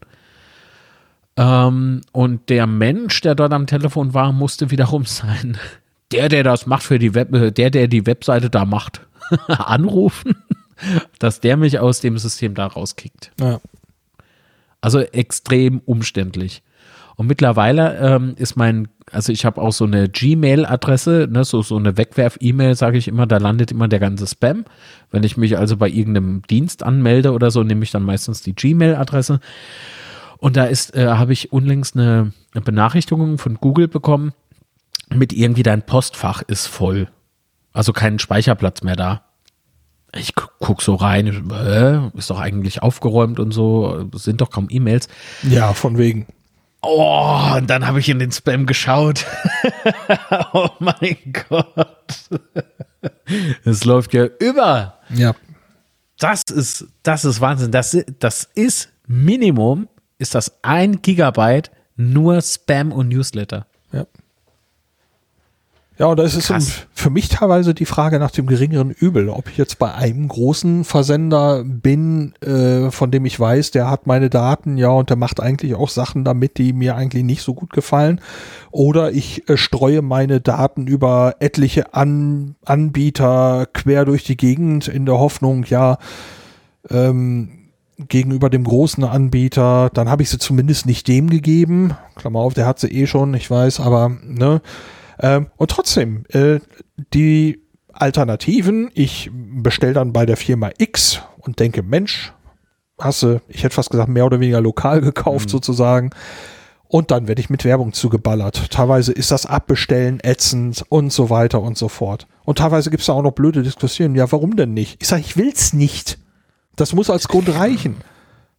ähm, und der Mensch, der dort am Telefon war, musste wiederum sein, der, der das macht für die Web, äh, der, der die Webseite da macht, anrufen, dass der mich aus dem System da rauskickt. Ja. Also extrem umständlich. Und mittlerweile ähm, ist mein, also ich habe auch so eine Gmail-Adresse, ne, so, so eine Wegwerf-E-Mail, sage ich immer, da landet immer der ganze Spam. Wenn ich mich also bei irgendeinem Dienst anmelde oder so, nehme ich dann meistens die Gmail-Adresse. Und da ist, äh, habe ich unlängst eine, eine Benachrichtigung von Google bekommen, mit irgendwie dein Postfach ist voll. Also kein Speicherplatz mehr da. Ich guck so rein, äh, ist doch eigentlich aufgeräumt und so, sind doch kaum E-Mails. Ja, von wegen. Oh, und dann habe ich in den Spam geschaut. oh mein Gott. Es läuft ja über. Ja. Das ist, das ist Wahnsinn. Das, das ist Minimum ist das ein Gigabyte nur Spam und Newsletter. Ja. Ja, und da ist Krass. es für mich teilweise die Frage nach dem geringeren Übel, ob ich jetzt bei einem großen Versender bin, äh, von dem ich weiß, der hat meine Daten, ja, und der macht eigentlich auch Sachen damit, die mir eigentlich nicht so gut gefallen, oder ich äh, streue meine Daten über etliche An Anbieter quer durch die Gegend in der Hoffnung, ja, ähm, gegenüber dem großen Anbieter, dann habe ich sie zumindest nicht dem gegeben. Klammer auf, der hat sie eh schon, ich weiß, aber ne. Ähm, und trotzdem, äh, die Alternativen, ich bestelle dann bei der Firma X und denke, Mensch, hast du, ich hätte fast gesagt, mehr oder weniger lokal gekauft mhm. sozusagen. Und dann werde ich mit Werbung zugeballert. Teilweise ist das Abbestellen ätzend und so weiter und so fort. Und teilweise gibt es da auch noch blöde Diskussionen. Ja, warum denn nicht? Ich sage, ich will's nicht. Das muss als Grund reichen.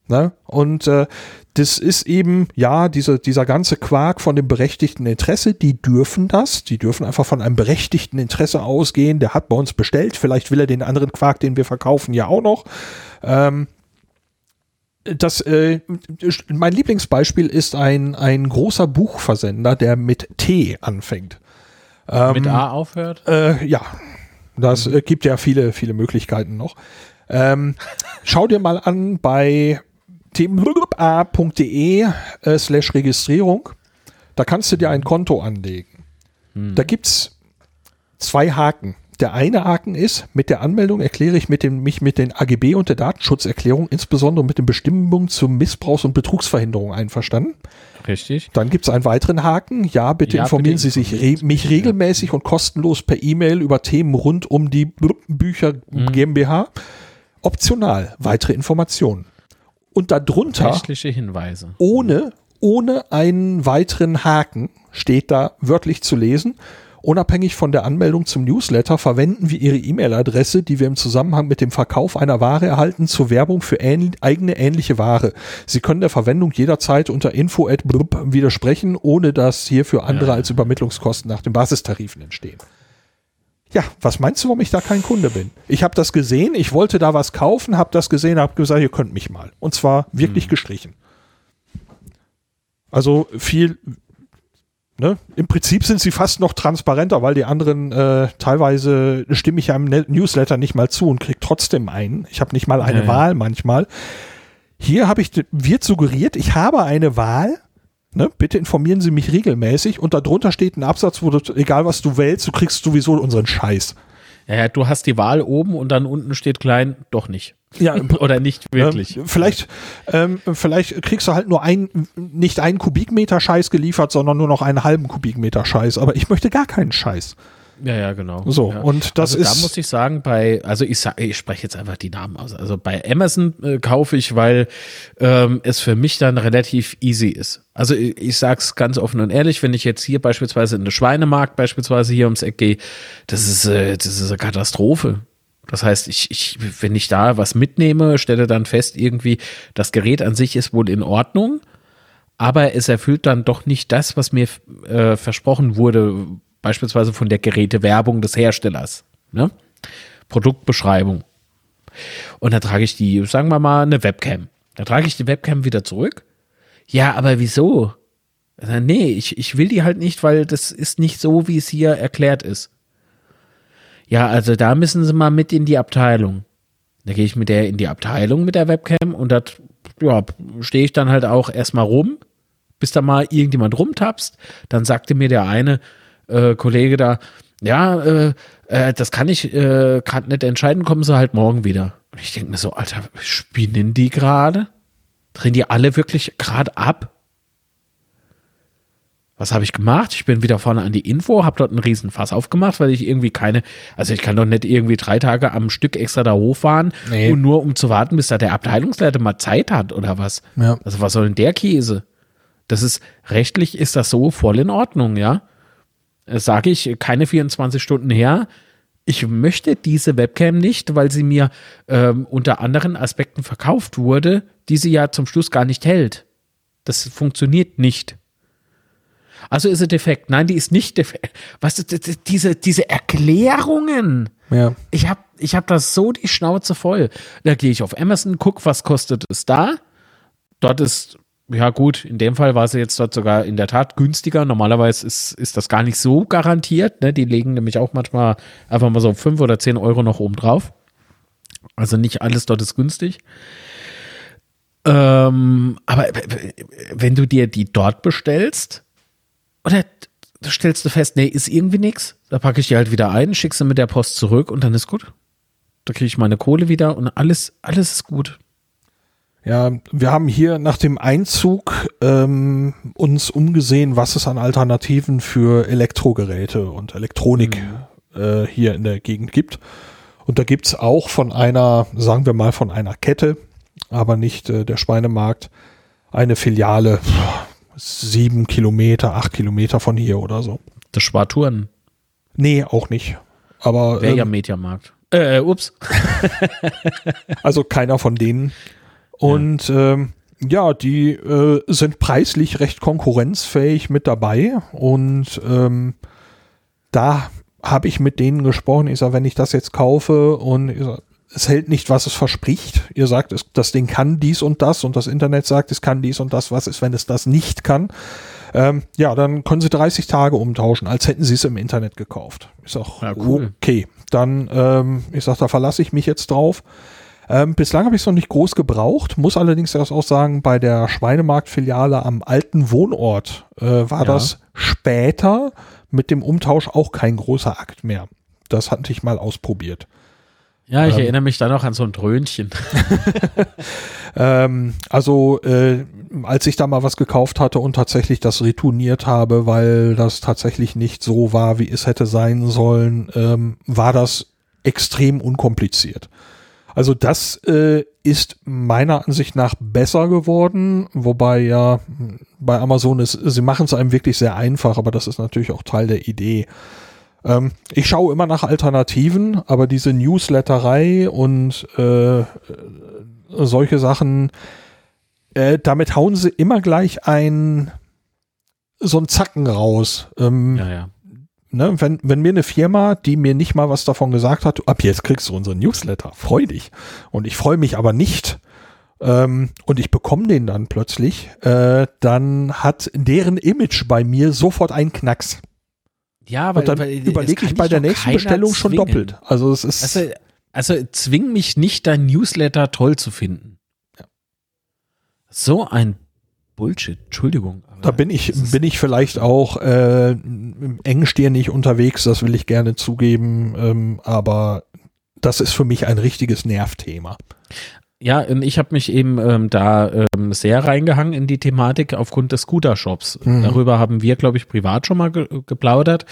Ne? Und äh, das ist eben, ja, diese, dieser ganze Quark von dem berechtigten Interesse, die dürfen das, die dürfen einfach von einem berechtigten Interesse ausgehen, der hat bei uns bestellt, vielleicht will er den anderen Quark, den wir verkaufen, ja auch noch. Ähm, Das, äh, mein Lieblingsbeispiel ist ein, ein großer Buchversender, der mit T anfängt. Mit A aufhört? Äh, ja, das äh, gibt ja viele, viele Möglichkeiten noch. Ähm, schau dir mal an bei a.de äh, slash Registrierung. Da kannst du dir ein Konto anlegen. Da gibt's zwei Haken. Der eine Haken ist, mit der Anmeldung erkläre ich mit dem, mich mit den AGB und der Datenschutzerklärung, insbesondere mit den Bestimmungen zum Missbrauchs- und Betrugsverhinderung einverstanden. Richtig. Dann gibt es einen weiteren Haken. Ja, bitte Ja, informieren bitte Sie sich re mich regelmäßig und kostenlos per E-Mail über Themen rund um die Bücher Mhm. GmbH. Optional weitere Informationen. Und darunter, Rechtliche Hinweise. ohne, ohne einen weiteren Haken, steht da wörtlich zu lesen. Unabhängig von der Anmeldung zum Newsletter verwenden wir Ihre E-Mail-Adresse, die wir im Zusammenhang mit dem Verkauf einer Ware erhalten, zur Werbung für ähn eigene ähnliche Ware. Sie können der Verwendung jederzeit unter info at widersprechen, ohne dass hierfür andere als Übermittlungskosten nach den Basistarifen entstehen. Ja, was meinst du, warum ich da kein Kunde bin? Ich habe das gesehen, ich wollte da was kaufen, habe das gesehen, habe gesagt, ihr könnt mich mal. Und zwar wirklich gestrichen. Also viel, ne? Im Prinzip sind sie fast noch transparenter, weil die anderen äh, teilweise stimme ich einem Ne- Newsletter nicht mal zu und krieg trotzdem einen. Ich habe nicht mal eine Ja, ja. Wahl manchmal. Hier habe ich, wird suggeriert, ich habe eine Wahl. Ne, bitte informieren Sie mich regelmäßig und darunter steht ein Absatz, wo du, egal was du wählst, du kriegst sowieso unseren Scheiß. Ja, ja, du hast die Wahl oben und dann unten steht klein, doch nicht. Ja, Oder nicht wirklich. Ähm, vielleicht, ähm, vielleicht kriegst du halt nur ein, nicht einen Kubikmeter Scheiß geliefert, sondern nur noch einen halben Kubikmeter Scheiß. Aber ich möchte gar keinen Scheiß. Ja, ja, genau. So, ja. und das also ist- Da muss ich sagen, bei, also ich sag, ich spreche jetzt einfach die Namen aus. Also bei Amazon äh, kaufe ich, weil ähm, es für mich dann relativ easy ist. Also ich, ich sag's ganz offen und ehrlich, wenn ich jetzt hier beispielsweise in den Schweinemarkt beispielsweise hier ums Eck gehe, das ist, äh, das ist eine Katastrophe. Das heißt, ich, ich, wenn ich da was mitnehme, stelle dann fest, irgendwie, das Gerät an sich ist wohl in Ordnung, aber es erfüllt dann doch nicht das, was mir äh, versprochen wurde, beispielsweise von der Gerätewerbung des Herstellers. Ne? Produktbeschreibung. Und dann trage ich die, sagen wir mal, eine Webcam. Dann trage ich die Webcam wieder zurück. Ja, aber wieso? Nee, ich, ich will die halt nicht, weil das ist nicht so, wie es hier erklärt ist. Ja, also da müssen sie mal mit in die Abteilung. Da gehe ich mit der in die Abteilung mit der Webcam und da ja, stehe ich dann halt auch erstmal rum, bis da mal irgendjemand rumtapst. Dann sagte mir der eine äh, Kollege da, ja, äh, äh, das kann ich äh, gerade nicht entscheiden, kommen sie halt morgen wieder. Und ich denke mir so, Alter, spinnen die gerade? Drehen die alle wirklich gerade ab? Was habe ich gemacht? Ich bin wieder vorne an die Info, habe dort einen riesen Fass aufgemacht, weil ich irgendwie keine, also ich kann doch nicht irgendwie drei Tage am Stück extra da hochfahren Nee. und nur um zu warten, bis da der Abteilungsleiter mal Zeit hat oder was. Ja. Also was soll denn der Käse? Das ist, rechtlich ist das so voll in Ordnung, ja. Sage ich, keine 24 Stunden her. Ich möchte diese Webcam nicht, weil sie mir ähm, unter anderen Aspekten verkauft wurde, die sie ja zum Schluss gar nicht hält. Das funktioniert nicht. Also ist sie defekt. Nein, die ist nicht defekt. Was ist diese, diese Erklärungen? Ja. Ich habe ich hab das so die Schnauze voll. Da gehe ich auf Amazon, guck, was kostet es da. Dort ist, ja gut, in dem Fall war sie jetzt dort sogar in der Tat günstiger. Normalerweise ist, ist das gar nicht so garantiert. Ne? Die legen nämlich auch manchmal einfach mal so 5 oder 10 Euro noch oben drauf. Also nicht alles dort ist günstig. Ähm, aber wenn du dir die dort bestellst, oder stellst du fest, nee, ist irgendwie nix. Da packe ich die halt wieder ein, schick sie mit der Post zurück und dann ist gut. Da kriege ich meine Kohle wieder und alles, alles ist gut. Ja, wir haben hier nach dem Einzug ähm, uns umgesehen, was es an Alternativen für Elektrogeräte und Elektronik äh, hier in der Gegend gibt. Und da gibt's auch von einer, sagen wir mal, von einer Kette, aber nicht äh, der Schweinemarkt, eine Filiale, sieben Kilometer, acht Kilometer von hier oder so. Das Spartouren Nee, auch nicht. Aber wäre ja ähm, Mediamarkt. Äh, ups. Also keiner von denen. Und ja, ähm, ja die äh, sind preislich recht konkurrenzfähig mit dabei. Und ähm, da habe ich mit denen gesprochen. Ich sage, wenn ich das jetzt kaufe und sag, es hält nicht, was es verspricht. Ihr sagt, es, das Ding kann dies und das und das Internet sagt, es kann dies und das. Was ist, wenn es das nicht kann? Ähm, ja, dann können Sie 30 Tage umtauschen, als hätten Sie es im Internet gekauft. Ich sag, ja, cool. okay, dann, ähm, ich sag, da verlasse ich mich jetzt drauf. Ähm, bislang habe ich es noch nicht groß gebraucht, muss allerdings auch sagen, bei der Schweinemarktfiliale am alten Wohnort äh, war ja. das später mit dem Umtausch auch kein großer Akt mehr. Das hatte ich mal ausprobiert. Ja, ich ähm, erinnere mich da noch an so ein Dröhnchen. ähm, also, äh, als ich da mal was gekauft hatte und tatsächlich das retourniert habe, weil das tatsächlich nicht so war, wie es hätte sein sollen, ähm, war das extrem unkompliziert. Also das äh, ist meiner Ansicht nach besser geworden, wobei ja bei Amazon ist, sie machen es einem wirklich sehr einfach, aber das ist natürlich auch Teil der Idee. Ähm, ich schaue immer nach Alternativen, aber diese Newsletterei und äh, solche Sachen, äh, damit hauen sie immer gleich ein so ein Zacken raus. Ähm, ja, ja. Ne, wenn, wenn mir eine Firma, die mir nicht mal was davon gesagt hat, ab jetzt kriegst du unseren Newsletter, freu dich. Und ich freue mich aber nicht, ähm, und ich bekomme den dann plötzlich, äh, dann hat deren Image bei mir sofort einen Knacks. Ja, aber dann überlege ich bei der nächsten Bestellung zwingen. schon doppelt. Also es ist. Also, also zwing mich nicht, dein Newsletter toll zu finden. Ja. So ein Bullshit, Entschuldigung. Da bin ich, bin ich vielleicht auch äh, engstirnig unterwegs, das will ich gerne zugeben, ähm, aber das ist für mich ein richtiges Nervthema. Ja, und ich habe mich eben ähm, da ähm, sehr reingehangen in die Thematik aufgrund des Scooter-Shops. Mhm. Darüber haben wir, glaube ich, privat schon mal ge geplaudert.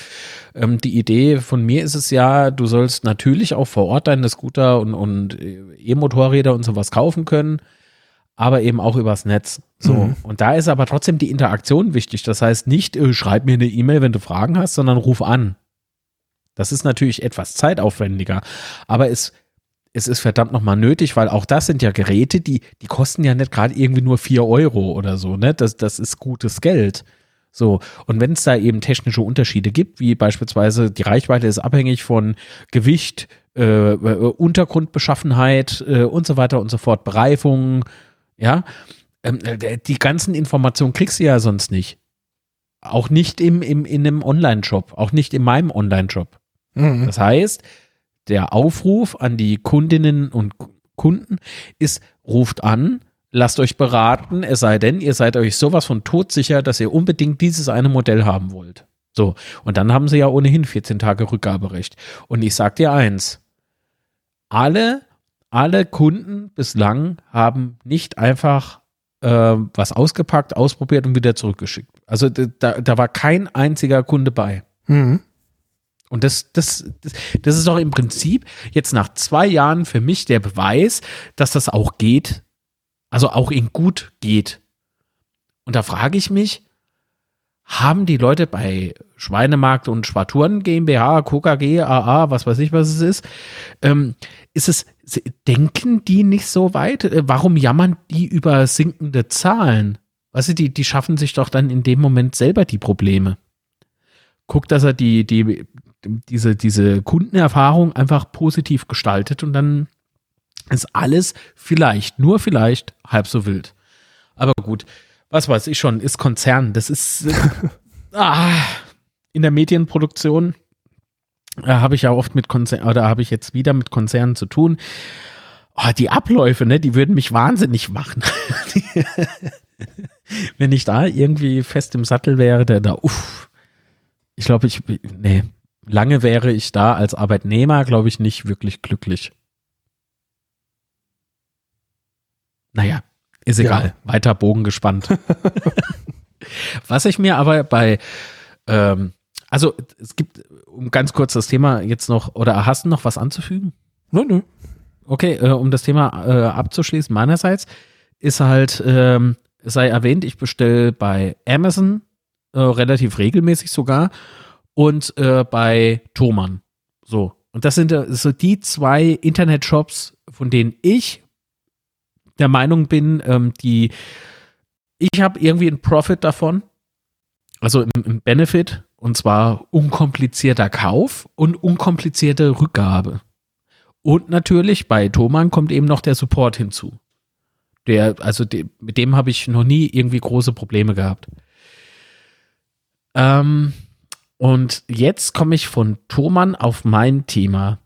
Ähm, die Idee von mir ist es ja, du sollst natürlich auch vor Ort deine Scooter und, und äh, E-Motorräder und sowas kaufen können, aber eben auch übers Netz. So. Mhm. Und da ist aber trotzdem die Interaktion wichtig. Das heißt nicht, äh, schreib mir eine E-Mail, wenn du Fragen hast, sondern ruf an. Das ist natürlich etwas zeitaufwendiger, aber es es ist verdammt nochmal nötig, weil auch das sind ja Geräte, die, die kosten ja nicht gerade irgendwie nur vier Euro oder so, ne? Das, das ist gutes Geld. So, und wenn es da eben technische Unterschiede gibt, wie beispielsweise die Reichweite ist abhängig von Gewicht, äh, äh Untergrundbeschaffenheit äh, und so weiter und so fort, Bereifung, ja, ähm, äh, die ganzen Informationen kriegst du ja sonst nicht. Auch nicht im, im, in einem Online-Shop, auch nicht in meinem Online-Shop. Mhm. Das heißt, der Aufruf an die Kundinnen und Kunden ist, ruft an, lasst euch beraten, es sei denn, ihr seid euch sowas von todsicher, dass ihr unbedingt dieses eine Modell haben wollt. So, und dann haben sie ja ohnehin 14 Tage Rückgaberecht. Und ich sag dir eins, alle, alle Kunden bislang haben nicht einfach was ausgepackt, ausprobiert und wieder zurückgeschickt. Also da, da war kein einziger Kunde bei. Mhm. Und das, das, das, das ist doch im Prinzip jetzt nach zwei Jahren für mich der Beweis, dass das auch geht. Also auch in gut geht. Und da frage ich mich, haben die Leute bei Schweinemarkt und Schwaturen GmbH, KKG, AA, was weiß ich, was es ist, ähm, ist es, denken die nicht so weit? Äh, warum jammern die über sinkende Zahlen? Weißt du, die, die schaffen sich doch dann in dem Moment selber die Probleme. Guck, dass er die, die diese, diese Kundenerfahrung einfach positiv gestaltet und dann ist alles vielleicht, nur vielleicht halb so wild. Aber gut, was weiß ich schon, ist Konzern. Das ist äh, ah, in der Medienproduktion habe ich ja oft mit Konzernen, oder habe ich jetzt wieder mit Konzernen zu tun. Oh, die Abläufe, ne, die würden mich wahnsinnig machen. Wenn ich da irgendwie fest im Sattel wäre, der da, uff, ich glaube, ich, nee, lange wäre ich da als Arbeitnehmer, glaube ich, nicht wirklich glücklich. Naja, ist egal. Ja. Weiter Bogen gespannt. Was ich mir aber bei, ähm, also es gibt, um ganz kurz das Thema jetzt noch, oder hast du noch was anzufügen? Nö, nö. Okay, äh, um das Thema äh, abzuschließen, meinerseits ist halt, ähm, sei erwähnt, ich bestelle bei Amazon äh, relativ regelmäßig sogar und äh, bei Thomann. So. Und das sind so die zwei Internetshops, von denen ich der Meinung bin, ähm, die ich habe irgendwie einen Profit davon, also einen Benefit, und zwar unkomplizierter Kauf und unkomplizierte Rückgabe. Und natürlich bei Thomann kommt eben noch der Support hinzu. Der, also de, mit dem habe ich noch nie irgendwie große Probleme gehabt. Ähm, und jetzt komme ich von Thomann auf mein Thema.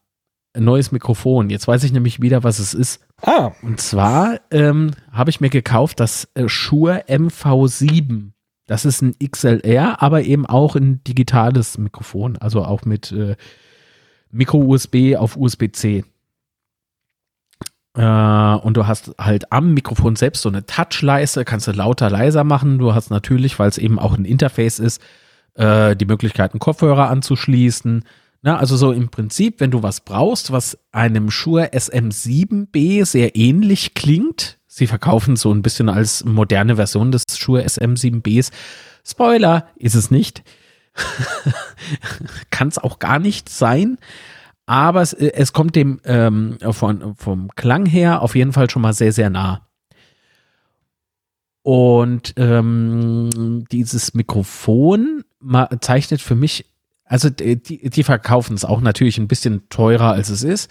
Ein neues Mikrofon. Jetzt weiß ich nämlich wieder, was es ist. Ah. Und zwar ähm, habe ich mir gekauft das äh, Shure MV7. Das ist ein XLR, aber eben auch ein digitales Mikrofon, also auch mit äh, Micro-USB auf USB-C. Äh, und du hast halt am Mikrofon selbst so eine Touchleiste, kannst du lauter, leiser machen. Du hast natürlich, weil es eben auch ein Interface ist, äh, die Möglichkeit, einen Kopfhörer anzuschließen. Also so im Prinzip, wenn du was brauchst, was einem Shure SM7B sehr ähnlich klingt, sie verkaufen so ein bisschen als moderne Version des Shure SM7Bs. Spoiler, ist es nicht. Kann es auch gar nicht sein. Aber es, es kommt dem ähm, von, vom Klang her auf jeden Fall schon mal sehr, sehr nah. Und ähm, dieses Mikrofon zeichnet für mich, also die, die verkaufen es auch natürlich ein bisschen teurer, als es ist.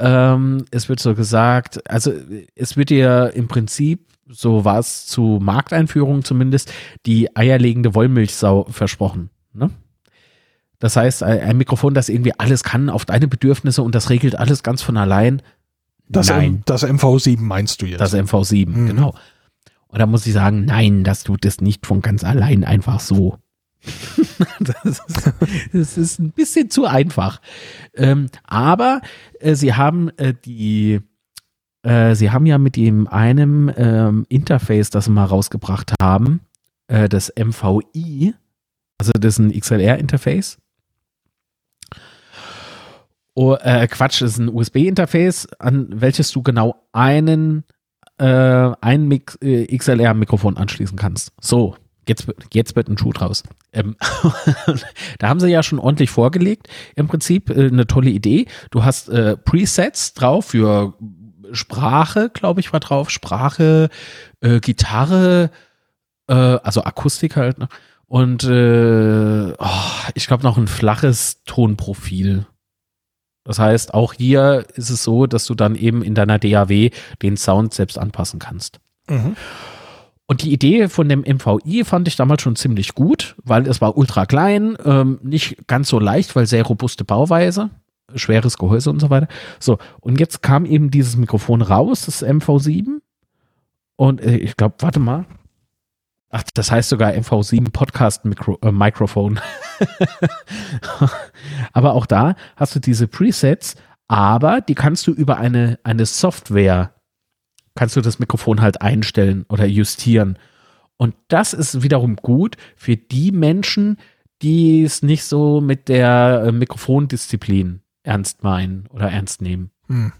Ähm, es wird so gesagt, also es wird dir im Prinzip, so war es zu Markteinführung zumindest, die eierlegende Wollmilchsau versprochen. Ne? Das heißt, ein Mikrofon, das irgendwie alles kann auf deine Bedürfnisse und das regelt alles ganz von allein. Das, nein. das MV7 meinst du jetzt? Das MV7, mhm. genau. Und da muss ich sagen, nein, das tut es nicht von ganz allein einfach so. das, ist, das, ist, ein bisschen zu einfach. Ähm, aber äh, sie haben äh, die, äh, sie haben ja mit dem einem ähm, Interface, das sie mal rausgebracht haben, äh, das MVI, also das ist ein XLR-Interface, Oh, äh, Quatsch, das ist ein USB-Interface, an welches du genau einen äh, ein XLR-Mikrofon anschließen kannst. So, jetzt, jetzt wird ein Schuh draus. Ähm, da haben sie ja schon ordentlich vorgelegt. Im Prinzip äh, eine tolle Idee. Du hast äh, Presets drauf für Sprache, glaube ich, war drauf. Sprache, äh, Gitarre, äh, also Akustik halt. Ne? Und äh, oh, ich glaube noch ein flaches Tonprofil. Das heißt, auch hier ist es so, dass du dann eben in deiner DAW den Sound selbst anpassen kannst. Mhm. Und die Idee von dem MVI fand ich damals schon ziemlich gut, weil es war ultra klein, ähm, nicht ganz so leicht, weil sehr robuste Bauweise, schweres Gehäuse und so weiter. So, und jetzt kam eben dieses Mikrofon raus, das MV7. Und äh, ich glaube, warte mal, Ach, das heißt sogar MV7 Podcast Mikro, äh, Mikrofon. aber auch da hast du diese Presets, aber die kannst du über eine, eine Software, kannst du das Mikrofon halt einstellen oder justieren. Und das ist wiederum gut für die Menschen, die es nicht so mit der äh, Mikrofondisziplin ernst meinen oder ernst nehmen. Hm.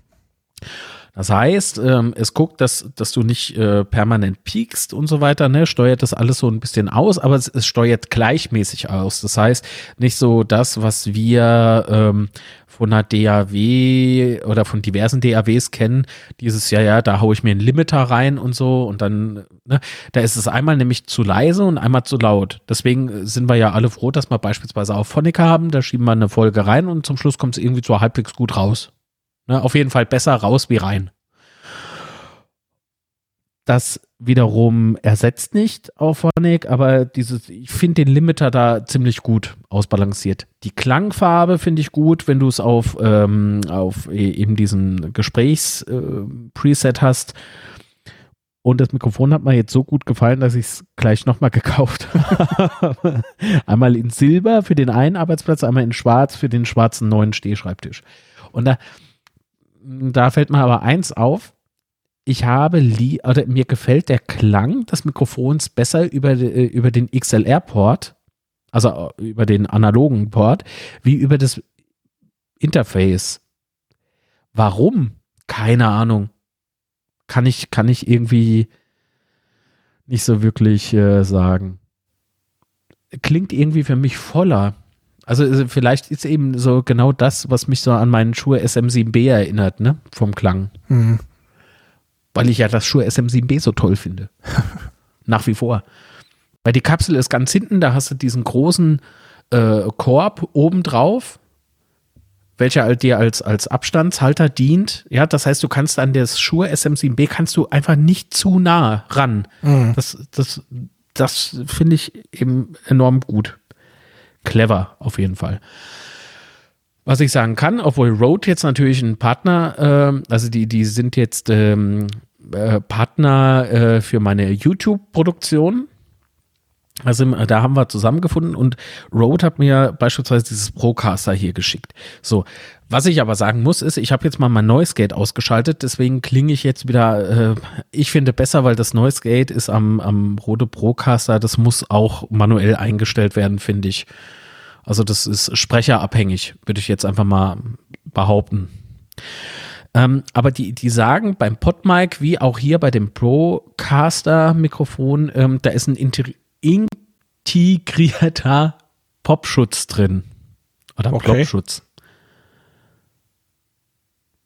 Das heißt, ähm, es guckt, dass, dass du nicht äh, permanent piekst und so weiter, ne? steuert das alles so ein bisschen aus, aber es, es steuert gleichmäßig aus. Das heißt, nicht so das, was wir ähm, von einer DAW oder von diversen DAWs kennen, dieses, ja, ja, da haue ich mir einen Limiter rein und so und dann, ne, da ist es einmal nämlich zu leise und einmal zu laut. Deswegen sind wir ja alle froh, dass wir beispielsweise auch Phonica haben, da schieben wir eine Folge rein und zum Schluss kommt es irgendwie so halbwegs gut raus. Ne, auf jeden Fall besser raus wie rein. Das wiederum ersetzt nicht Auphonic, aber dieses, ich finde den Limiter da ziemlich gut ausbalanciert. Die Klangfarbe finde ich gut, wenn du es auf, ähm, auf e, eben diesen Gesprächs-Preset äh, hast. Und das Mikrofon hat mir jetzt so gut gefallen, dass ich es gleich nochmal gekauft habe. einmal in Silber für den einen Arbeitsplatz, einmal in Schwarz für den schwarzen neuen Stehschreibtisch. Und da, da fällt mir aber eins auf. Ich habe, oder mir gefällt der Klang des Mikrofons besser über, äh, über den XLR-Port, also äh, über den analogen Port, wie über das Interface. Warum? Keine Ahnung. Kann ich, kann ich irgendwie nicht so wirklich äh, sagen. Klingt irgendwie für mich voller. Also, also vielleicht ist eben so genau das, was mich so an meinen Schuhe SM7B erinnert, ne? Vom Klang. Mhm. Weil ich ja das Schuhe SM7B so toll finde. Nach wie vor. Weil die Kapsel ist ganz hinten, da hast du diesen großen äh, Korb oben drauf. welcher halt dir als, als Abstandshalter dient. Ja, das heißt, du kannst an das Shure SM7B kannst du einfach nicht zu nah ran. Mhm. Das, das, das finde ich eben enorm gut. Clever, auf jeden Fall. Was ich sagen kann, obwohl Rode jetzt natürlich ein Partner, ähm, also die, die sind jetzt ähm, äh, Partner äh, für meine YouTube-Produktion. Also da haben wir zusammengefunden und Rode hat mir beispielsweise dieses Procaster hier geschickt. So, was ich aber sagen muss, ist, ich habe jetzt mal mein Noise Gate ausgeschaltet, deswegen klinge ich jetzt wieder, äh, ich finde besser, weil das Noise Gate ist am, am Rode Procaster, das muss auch manuell eingestellt werden, finde ich. Also das ist sprecherabhängig, würde ich jetzt einfach mal behaupten. Ähm, aber die, die sagen beim PodMic wie auch hier bei dem Procaster-Mikrofon, ähm, da ist ein integrierter Popschutz drin. Oder Okay. Plopschutz.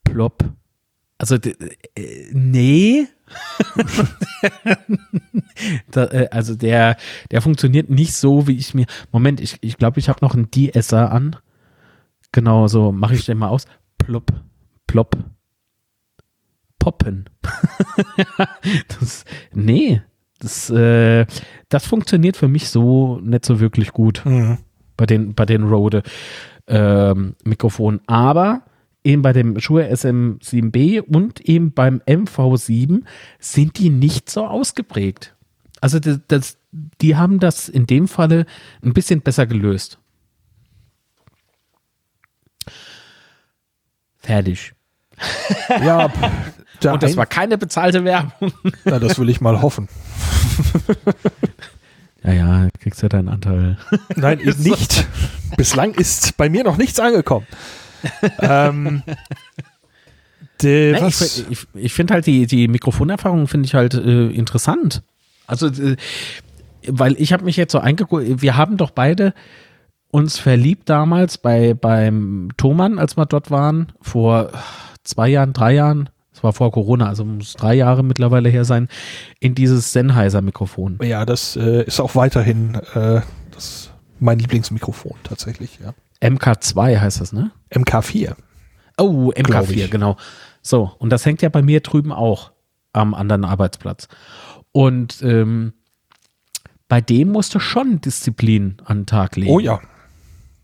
Plop. Also, äh, nee. da, äh, also der, der funktioniert nicht so, wie ich mir. Moment, ich glaube, ich, glaub, ich habe noch einen DSer an. Genau, so mache ich den mal aus. Plop, plop, poppen. das, nee, das, äh, das funktioniert für mich so nicht so wirklich gut Mhm. bei den, bei den Rode ähm, Mikrofonen. Aber eben bei dem Shure SM7B und eben beim MV7 sind die nicht so ausgeprägt. Also das, das, die haben das in dem Falle ein bisschen besser gelöst. Fertig. Ja, Und das war keine bezahlte Werbung. na, das will ich mal hoffen. Ja, ja, kriegst ja deinen Anteil. Nein, eben nicht. Bislang ist bei mir noch nichts angekommen. Ähm, de, Ne, was, ich ich, ich finde halt die, die Mikrofonerfahrung finde ich halt äh, interessant. Also, äh, weil ich habe mich jetzt so eingeguckt, wir haben doch beide uns verliebt damals bei beim Thomann, als wir dort waren, vor zwei Jahren, drei Jahren, es war vor Corona, also muss drei Jahre mittlerweile her sein, in dieses Sennheiser-Mikrofon. ja, das äh, ist auch weiterhin äh, das, mein Lieblingsmikrofon tatsächlich. Ja. MK2 heißt das, ne? MK4. Oh, Glaub MK4, ich. genau. So, und das hängt ja bei mir drüben auch am anderen Arbeitsplatz. Und ähm, bei dem musst du schon Disziplin an den Tag legen. Oh ja.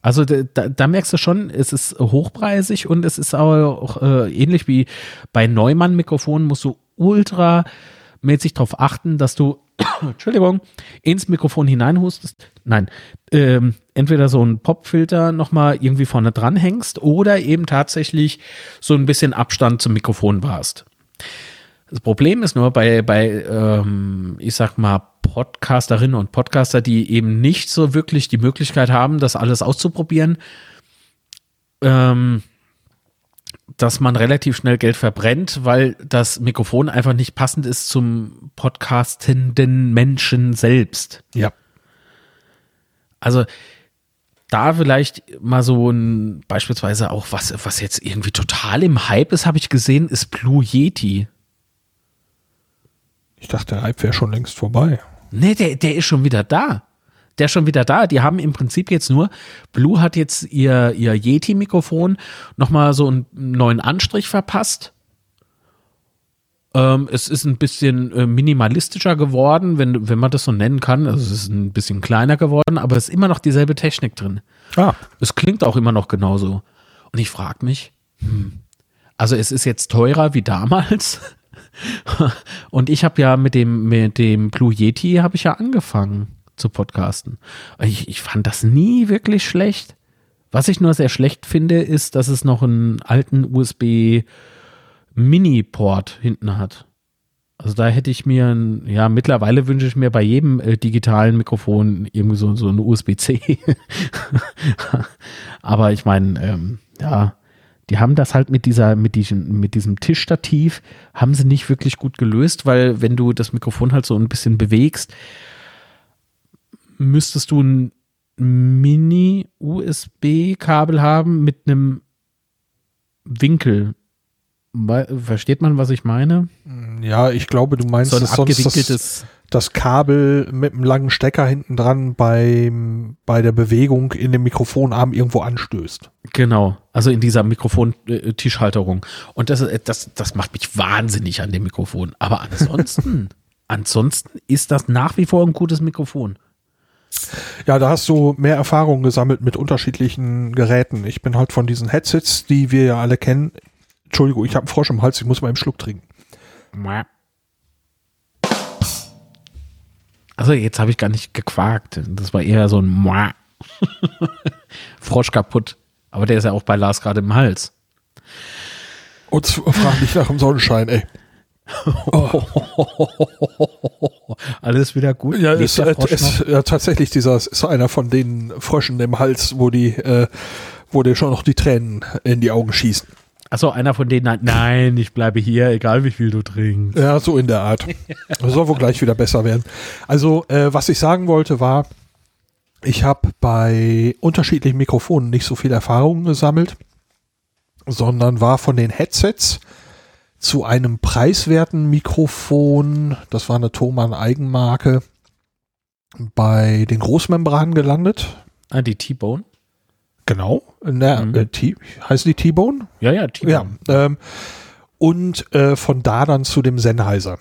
Also da, da, merkst du schon, es ist hochpreisig und es ist auch äh, ähnlich wie bei Neumann-Mikrofonen musst du ultramäßig darauf achten, dass du, Entschuldigung, ins Mikrofon hineinhustest. Nein, ähm, entweder so einen Popfilter nochmal irgendwie vorne dran hängst oder eben tatsächlich so ein bisschen Abstand zum Mikrofon warst. Das Problem ist nur bei, bei ähm, ich sag mal, Podcasterinnen und Podcaster, die eben nicht so wirklich die Möglichkeit haben, das alles auszuprobieren, ähm, dass man relativ schnell Geld verbrennt, weil das Mikrofon einfach nicht passend ist zum podcastenden Menschen selbst. Ja. Also da vielleicht mal so ein, beispielsweise auch was, was jetzt irgendwie total im Hype ist, habe ich gesehen, ist Blue Yeti. Ich dachte, der Hype wäre schon längst vorbei. Nee, der, der ist schon wieder da. Der schon wieder da. Die haben im Prinzip jetzt nur, Blue hat jetzt ihr, ihr Yeti-Mikrofon nochmal so einen neuen Anstrich verpasst. Ähm, es ist ein bisschen äh, minimalistischer geworden, wenn, wenn man das so nennen kann. Also es ist ein bisschen kleiner geworden, aber es ist immer noch dieselbe Technik drin. Ah, Es klingt auch immer noch genauso. Und ich frage mich, hm, also es ist jetzt teurer wie damals. Und ich habe ja mit dem, mit dem Blue Yeti habe ich ja angefangen zu podcasten. Ich, ich fand das nie wirklich schlecht. Was ich nur sehr schlecht finde, ist, dass es noch einen alten USB Mini-Port hinten hat. Also da hätte ich mir, ein, ja, mittlerweile wünsche ich mir bei jedem äh, digitalen Mikrofon irgendwie so, so eine USB-C. Aber ich meine, ähm, ja, die haben das halt mit dieser, mit diesem, mit diesem Tischstativ, haben sie nicht wirklich gut gelöst, weil wenn du das Mikrofon halt so ein bisschen bewegst, müsstest du ein Mini-USB-Kabel haben mit einem Winkel. Versteht man, was ich meine? ja, ich glaube, du meinst So ein das, abgewinkeltes. das Kabel mit einem langen Stecker hinten dran beim, bei der Bewegung in dem Mikrofonarm irgendwo anstößt. Genau, also in dieser Mikrofon-Tischhalterung. Und das, das, das macht mich wahnsinnig an dem Mikrofon. Aber ansonsten, ansonsten ist das nach wie vor ein gutes Mikrofon. Ja, da hast du mehr Erfahrung gesammelt mit unterschiedlichen Geräten. Ich bin halt von diesen Headsets, die wir ja alle kennen. Entschuldigung, ich habe einen Frosch im Hals, ich muss mal einen Schluck trinken. Also jetzt habe ich gar nicht gequakt. Das war eher so ein Frosch kaputt. Aber der ist ja auch bei Lars gerade im Hals. Und frag nicht nach dem Sonnenschein, ey. Oh. Alles wieder gut. Ja, ist, ist, ja, tatsächlich dieser ist einer von den Fröschen im Hals, wo die, äh, wo dir schon noch die Tränen in die Augen schießen. Achso, einer von denen, nein, ich bleibe hier, egal wie viel du trinkst. Ja, so in der Art. Das soll wohl gleich wieder besser werden. Also, äh, was ich sagen wollte war, ich habe bei unterschiedlichen Mikrofonen nicht so viel Erfahrung gesammelt, sondern war von den Headsets zu einem preiswerten Mikrofon, das war eine Thomann Eigenmarke, bei den Großmembranen gelandet. Ah, die T-Bone? Genau. Na, mhm. äh, T heißt die T-Bone? Ja, ja, T-Bone. Ja, ähm, und äh, von da dann zu dem Sennheiser.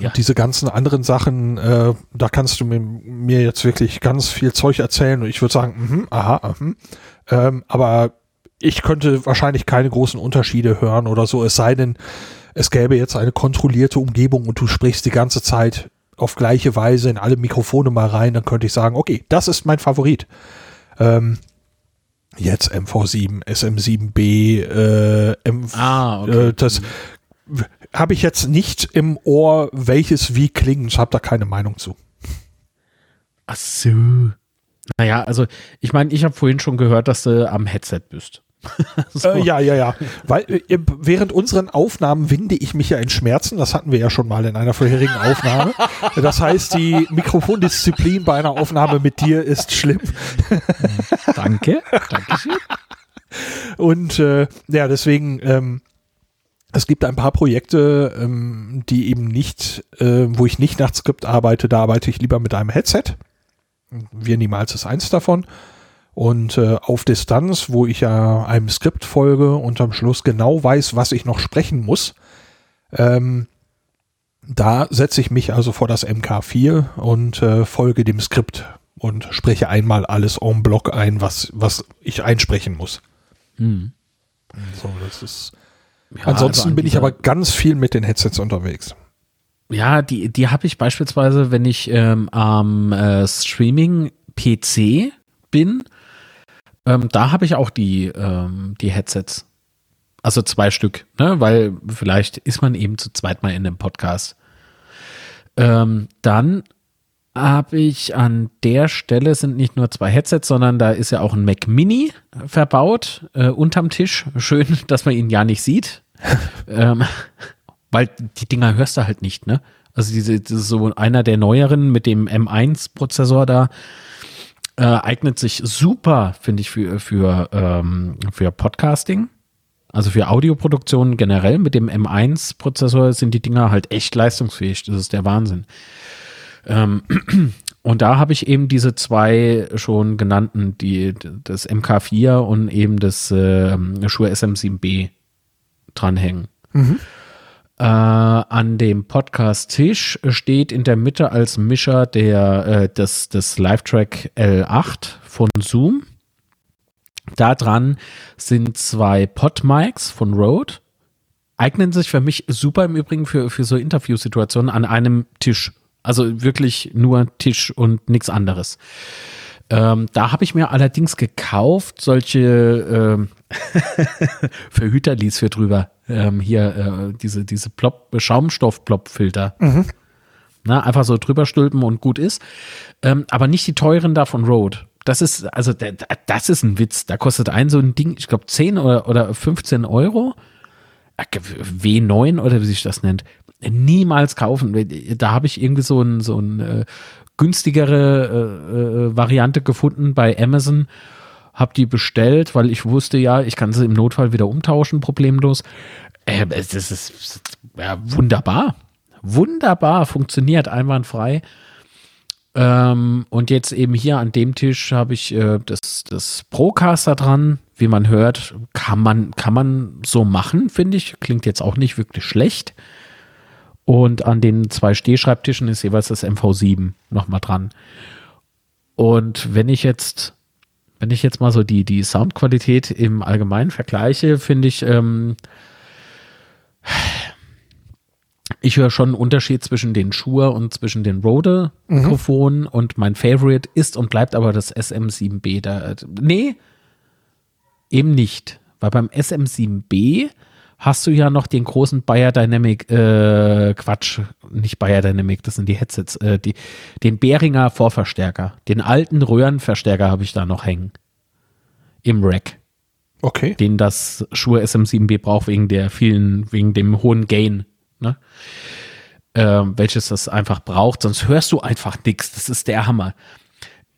Ja. Und diese ganzen anderen Sachen, äh, da kannst du mir, mir, jetzt wirklich ganz viel Zeug erzählen und ich würde sagen, mh, aha, mh. Ähm, aber ich könnte wahrscheinlich keine großen Unterschiede hören oder so, es sei denn, es gäbe jetzt eine kontrollierte Umgebung und du sprichst die ganze Zeit auf gleiche Weise in alle Mikrofone mal rein, dann könnte ich sagen, okay, das ist mein Favorit. Ähm, jetzt MV7, SM7B, äh, M ah, okay. äh, das habe ich jetzt nicht im Ohr, welches wie klingt. Ich habe da keine Meinung zu. Ach so. Naja, also ich meine, ich habe vorhin schon gehört, dass du am Headset bist. so. äh, ja, ja, ja. Weil äh, während unseren Aufnahmen winde ich mich ja in Schmerzen. Das hatten wir ja schon mal in einer vorherigen Aufnahme. Das heißt, die Mikrofondisziplin bei einer Aufnahme mit dir ist schlimm. Danke. Dankeschön. Und äh, ja, deswegen, ähm, es gibt ein paar Projekte, ähm, die eben nicht, äh, wo ich nicht nach Skript arbeite, da arbeite ich lieber mit einem Headset. Wir niemals ist eins davon. Und äh, auf Distanz, wo ich ja einem Skript folge und am Schluss genau weiß, was ich noch sprechen muss, ähm, da setze ich mich also vor das MK4 und äh, folge dem Skript und spreche einmal alles en bloc ein, was, was ich einsprechen muss. Hm. So, das ist. Ja, Ansonsten also bin ich aber ganz viel mit den Headsets unterwegs. Ja, die, die habe ich beispielsweise, wenn ich ähm, am äh, Streaming-PC bin ähm, da habe ich auch die, ähm, die Headsets. Also zwei Stück, ne? weil vielleicht ist man eben zu zweit mal in dem Podcast. Ähm, dann habe ich an der Stelle sind nicht nur zwei Headsets, sondern da ist ja auch ein Mac Mini verbaut äh, unterm Tisch. Schön, dass man ihn ja nicht sieht, ähm, weil die Dinger hörst du halt nicht, ne? Also diese, das ist so einer der neueren mit dem M1-Prozessor da äh, eignet sich super, finde ich, für, für, ähm, für Podcasting. Also für Audioproduktion generell mit dem M1-Prozessor sind die Dinger halt echt leistungsfähig. Das ist der Wahnsinn. Ähm, und da habe ich eben diese zwei schon genannten, die, das MK4 und eben das äh, Shure SM7B dranhängen. Mhm. Äh, an dem Podcast-Tisch steht in der Mitte als Mischer der, äh, des, des Live-Track L8 von Zoom. Da dran sind zwei Pod-Mics von Rode. Eignen sich für mich super im Übrigen für, für so Interviewsituationen an einem Tisch. Also wirklich nur Tisch und nichts anderes. Ähm, da habe ich mir allerdings gekauft, solche ähm, Verhüterlies für drüber. Ähm, hier, äh, diese, diese Plop, Schaumstoff-Plop-Filter. Mhm. Na, einfach so drüber stülpen und gut ist. Ähm, aber nicht die teuren da von Rode. Das ist, also, das ist ein Witz. Da kostet ein so ein Ding, ich glaube, 10 oder, oder 15 Euro. Äh, W9 oder wie sich das nennt. Niemals kaufen. Da habe ich irgendwie so ein, so ein äh, günstigere äh, äh, Variante gefunden bei Amazon. Hab die bestellt, weil ich wusste ja, ich kann sie im Notfall wieder umtauschen, problemlos. Äh, es ist ja, wunderbar. wunderbar, funktioniert einwandfrei. Ähm, und jetzt eben hier an dem Tisch habe ich äh, das, das Procaster dran. Wie man hört, kann man, kann man so machen, finde ich. Klingt jetzt auch nicht wirklich schlecht. Und an den zwei Stehschreibtischen ist jeweils das MV7 nochmal dran. Und wenn ich jetzt, wenn ich jetzt mal so die, die Soundqualität im Allgemeinen vergleiche, finde ich, ähm, ich höre schon einen Unterschied zwischen den Shure und zwischen den Rode-Mikrofonen mhm. und mein Favorite ist und bleibt aber das SM7B. Da, nee, eben nicht. Weil beim SM7B hast du ja noch den großen Bayer Dynamic, äh, Quatsch, nicht Bayer Dynamic, das sind die Headsets, äh, die, den Behringer Vorverstärker. Den alten Röhrenverstärker habe ich da noch hängen. Im Rack. Okay. Den das Shure SM7B braucht wegen der vielen, wegen dem hohen Gain ne? Ähm, welches das einfach braucht, sonst hörst du einfach nichts. Das ist der Hammer.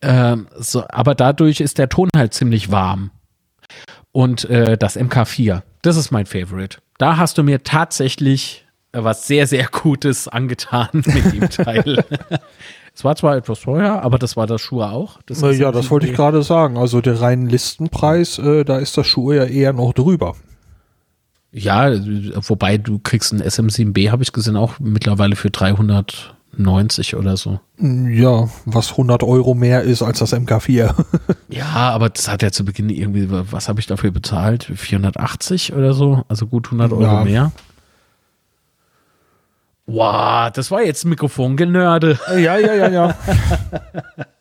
Ähm, so, aber dadurch ist der Ton halt ziemlich warm. Und äh, das MK4, das ist mein Favorite. Da hast du mir tatsächlich was sehr, sehr Gutes angetan mit dem Teil. es war zwar etwas teuer, aber das war das Schuhe auch. Das ja, das wollte ich gerade sagen. Also der reinen Listenpreis, äh, da ist das Schuhe ja eher noch drüber. Ja, wobei du kriegst ein SM7B, habe ich gesehen, auch mittlerweile für 390 oder so. Ja, was 100 Euro mehr ist als das MK4. ja, aber das hat ja zu Beginn irgendwie, was habe ich dafür bezahlt? 480 oder so? Also gut 100 Euro ja. mehr. Wow, das war jetzt Mikrofongenörde. Ja, ja, ja, ja.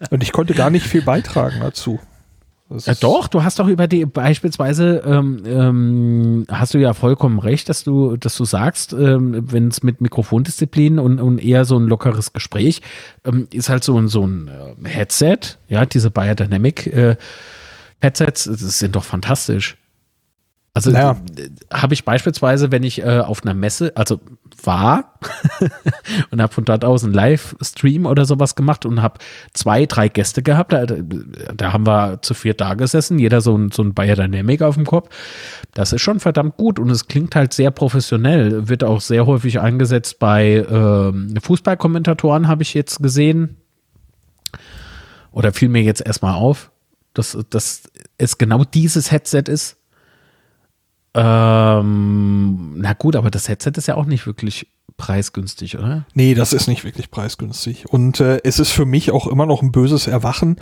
Und ich konnte gar nicht viel beitragen dazu. Ja, doch, du hast doch über die beispielsweise ähm, ähm, hast du ja vollkommen recht, dass du, dass du sagst, ähm, wenn es mit Mikrofondisziplin und, und eher so ein lockeres Gespräch ähm, ist halt so ein so ein äh, Headset, ja, diese Biodynamic äh, Headsets, das sind doch fantastisch. Also naja. habe ich beispielsweise, wenn ich äh, auf einer Messe, also war und habe von dort aus einen Livestream oder sowas gemacht und habe zwei, drei Gäste gehabt. Da, da, haben wir zu viert da gesessen, jeder so ein, so ein Biodynamic auf dem Kopf. Das ist schon verdammt gut und es klingt halt sehr professionell. Wird auch sehr häufig eingesetzt bei äh, Fußballkommentatoren, habe ich jetzt gesehen. Oder fiel mir jetzt erstmal auf, dass, dass es genau dieses Headset ist ähm, na gut, aber das Headset ist ja auch nicht wirklich preisgünstig, oder? Nee, das ist nicht wirklich preisgünstig. Und äh, es ist für mich auch immer noch ein böses Erwachen,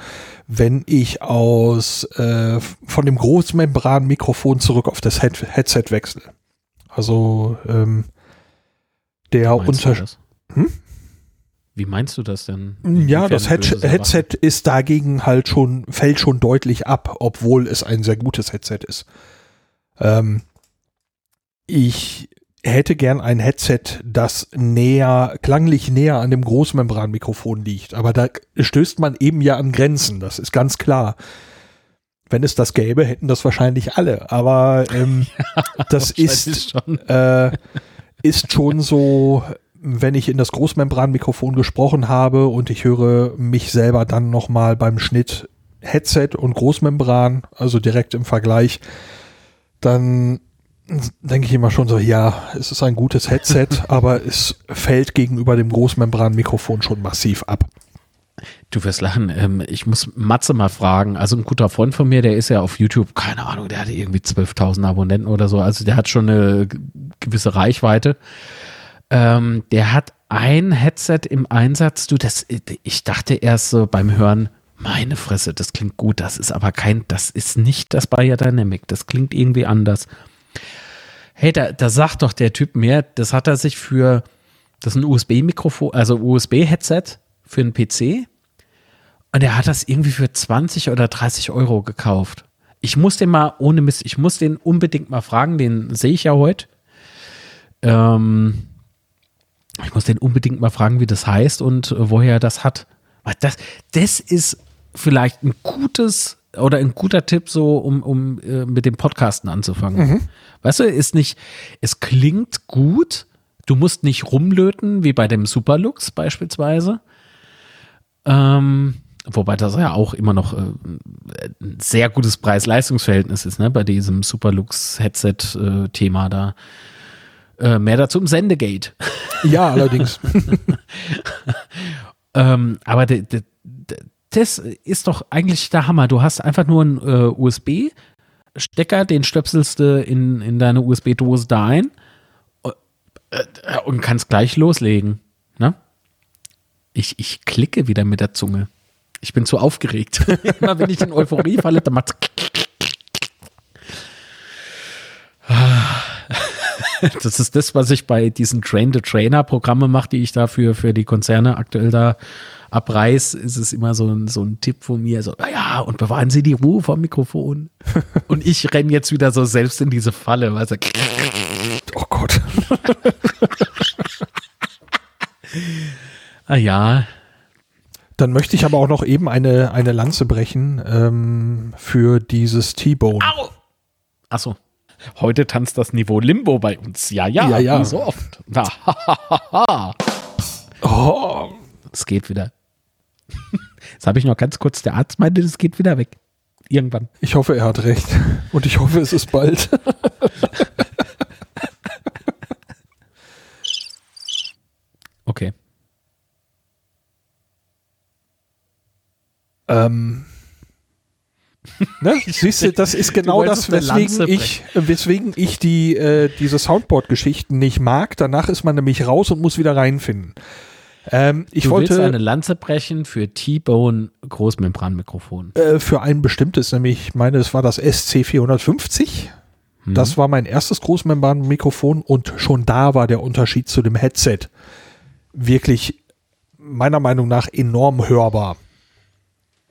wenn ich aus äh, von dem Großmembran-Mikrofon zurück auf das Head Headset wechsle. Also ähm, der Unterschied. Hm? Wie meinst du das denn? Ja, das Head Headset ist dagegen halt schon, fällt schon deutlich ab, obwohl es ein sehr gutes Headset ist. Ähm, ich hätte gern ein Headset, das näher, klanglich näher an dem Großmembranmikrofon liegt. Aber da stößt man eben ja an Grenzen, das ist ganz klar. Wenn es das gäbe, hätten das wahrscheinlich alle. Aber ähm, ja, das ist, schon. Äh, ist schon so, wenn ich in das Großmembranmikrofon gesprochen habe und ich höre mich selber dann nochmal beim Schnitt Headset und Großmembran, also direkt im Vergleich, dann denke ich immer schon so, ja, es ist ein gutes Headset, aber es fällt gegenüber dem Großmembranmikrofon schon massiv ab. Du wirst lachen. Ähm, ich muss Matze mal fragen. Also ein guter Freund von mir, der ist ja auf YouTube, keine Ahnung, der hatte irgendwie 12.000 Abonnenten oder so. Also der hat schon eine gewisse Reichweite. Ähm, der hat ein Headset im Einsatz. Du, das, ich dachte erst so beim Hören, meine Fresse, das klingt gut, das ist aber kein, das ist nicht das Bayer Dynamic, das klingt irgendwie anders. Hey, da, da sagt doch der Typ mehr, das hat er sich für, das ist ein USB-Mikrofon, also USB-Headset für einen PC und er hat das irgendwie für 20 oder 30 Euro gekauft. Ich muss den mal, ohne Mist, ich muss den unbedingt mal fragen, den sehe ich ja heute. Ähm, ich muss den unbedingt mal fragen, wie das heißt und woher er das hat. Das, das ist vielleicht ein gutes oder ein guter Tipp, so um, um äh, mit dem Podcasten anzufangen. Mhm. Weißt du, ist nicht, es klingt gut, du musst nicht rumlöten, wie bei dem Superlux beispielsweise. Ähm, wobei das ja auch immer noch äh, ein sehr gutes Preis-Leistungs-Verhältnis ist, ne, bei diesem Superlux-Headset-Thema da. Äh, mehr dazu im Sendegate. Ja, allerdings. ähm, aber de, de, das ist doch eigentlich der Hammer. Du hast einfach nur einen äh, USB-Stecker, den stöpselst du in, in deine USB-Dose da ein äh, und kannst gleich loslegen. Ne? Ich, ich klicke wieder mit der Zunge. Ich bin zu aufgeregt. Immer wenn ich in Euphorie falle, dann macht's. Das ist das, was ich bei diesen Train-the-Trainer-Programme mache, die ich da für, für die Konzerne aktuell da abreiß, ist es immer so ein, so ein Tipp von mir, so, naja, und bewahren Sie die Ruhe vom Mikrofon. und ich renne jetzt wieder so selbst in diese Falle, weißt du. Oh Gott. ah ja. Dann möchte ich aber auch noch eben eine, eine Lanze brechen ähm, für dieses T-Bone. Au! Achso. Heute tanzt das Niveau Limbo bei uns. Ja, ja, ja, ja. so oft. oh. Es geht wieder. Jetzt habe ich noch ganz kurz, der Arzt meinte, es geht wieder weg. Irgendwann. Ich hoffe, er hat recht. Und ich hoffe, es ist bald. okay. Ähm, ne? Siehst du, das ist genau das, weswegen ich, weswegen ich die, äh, diese Soundboard-Geschichten nicht mag. Danach ist man nämlich raus und muss wieder reinfinden. Ähm, ich du wollte willst eine Lanze brechen für T-Bone Großmembranmikrofon. Äh, für ein bestimmtes, nämlich, ich meine, es war das SC450. Hm. Das war mein erstes Großmembranmikrofon und schon da war der Unterschied zu dem Headset wirklich meiner Meinung nach enorm hörbar.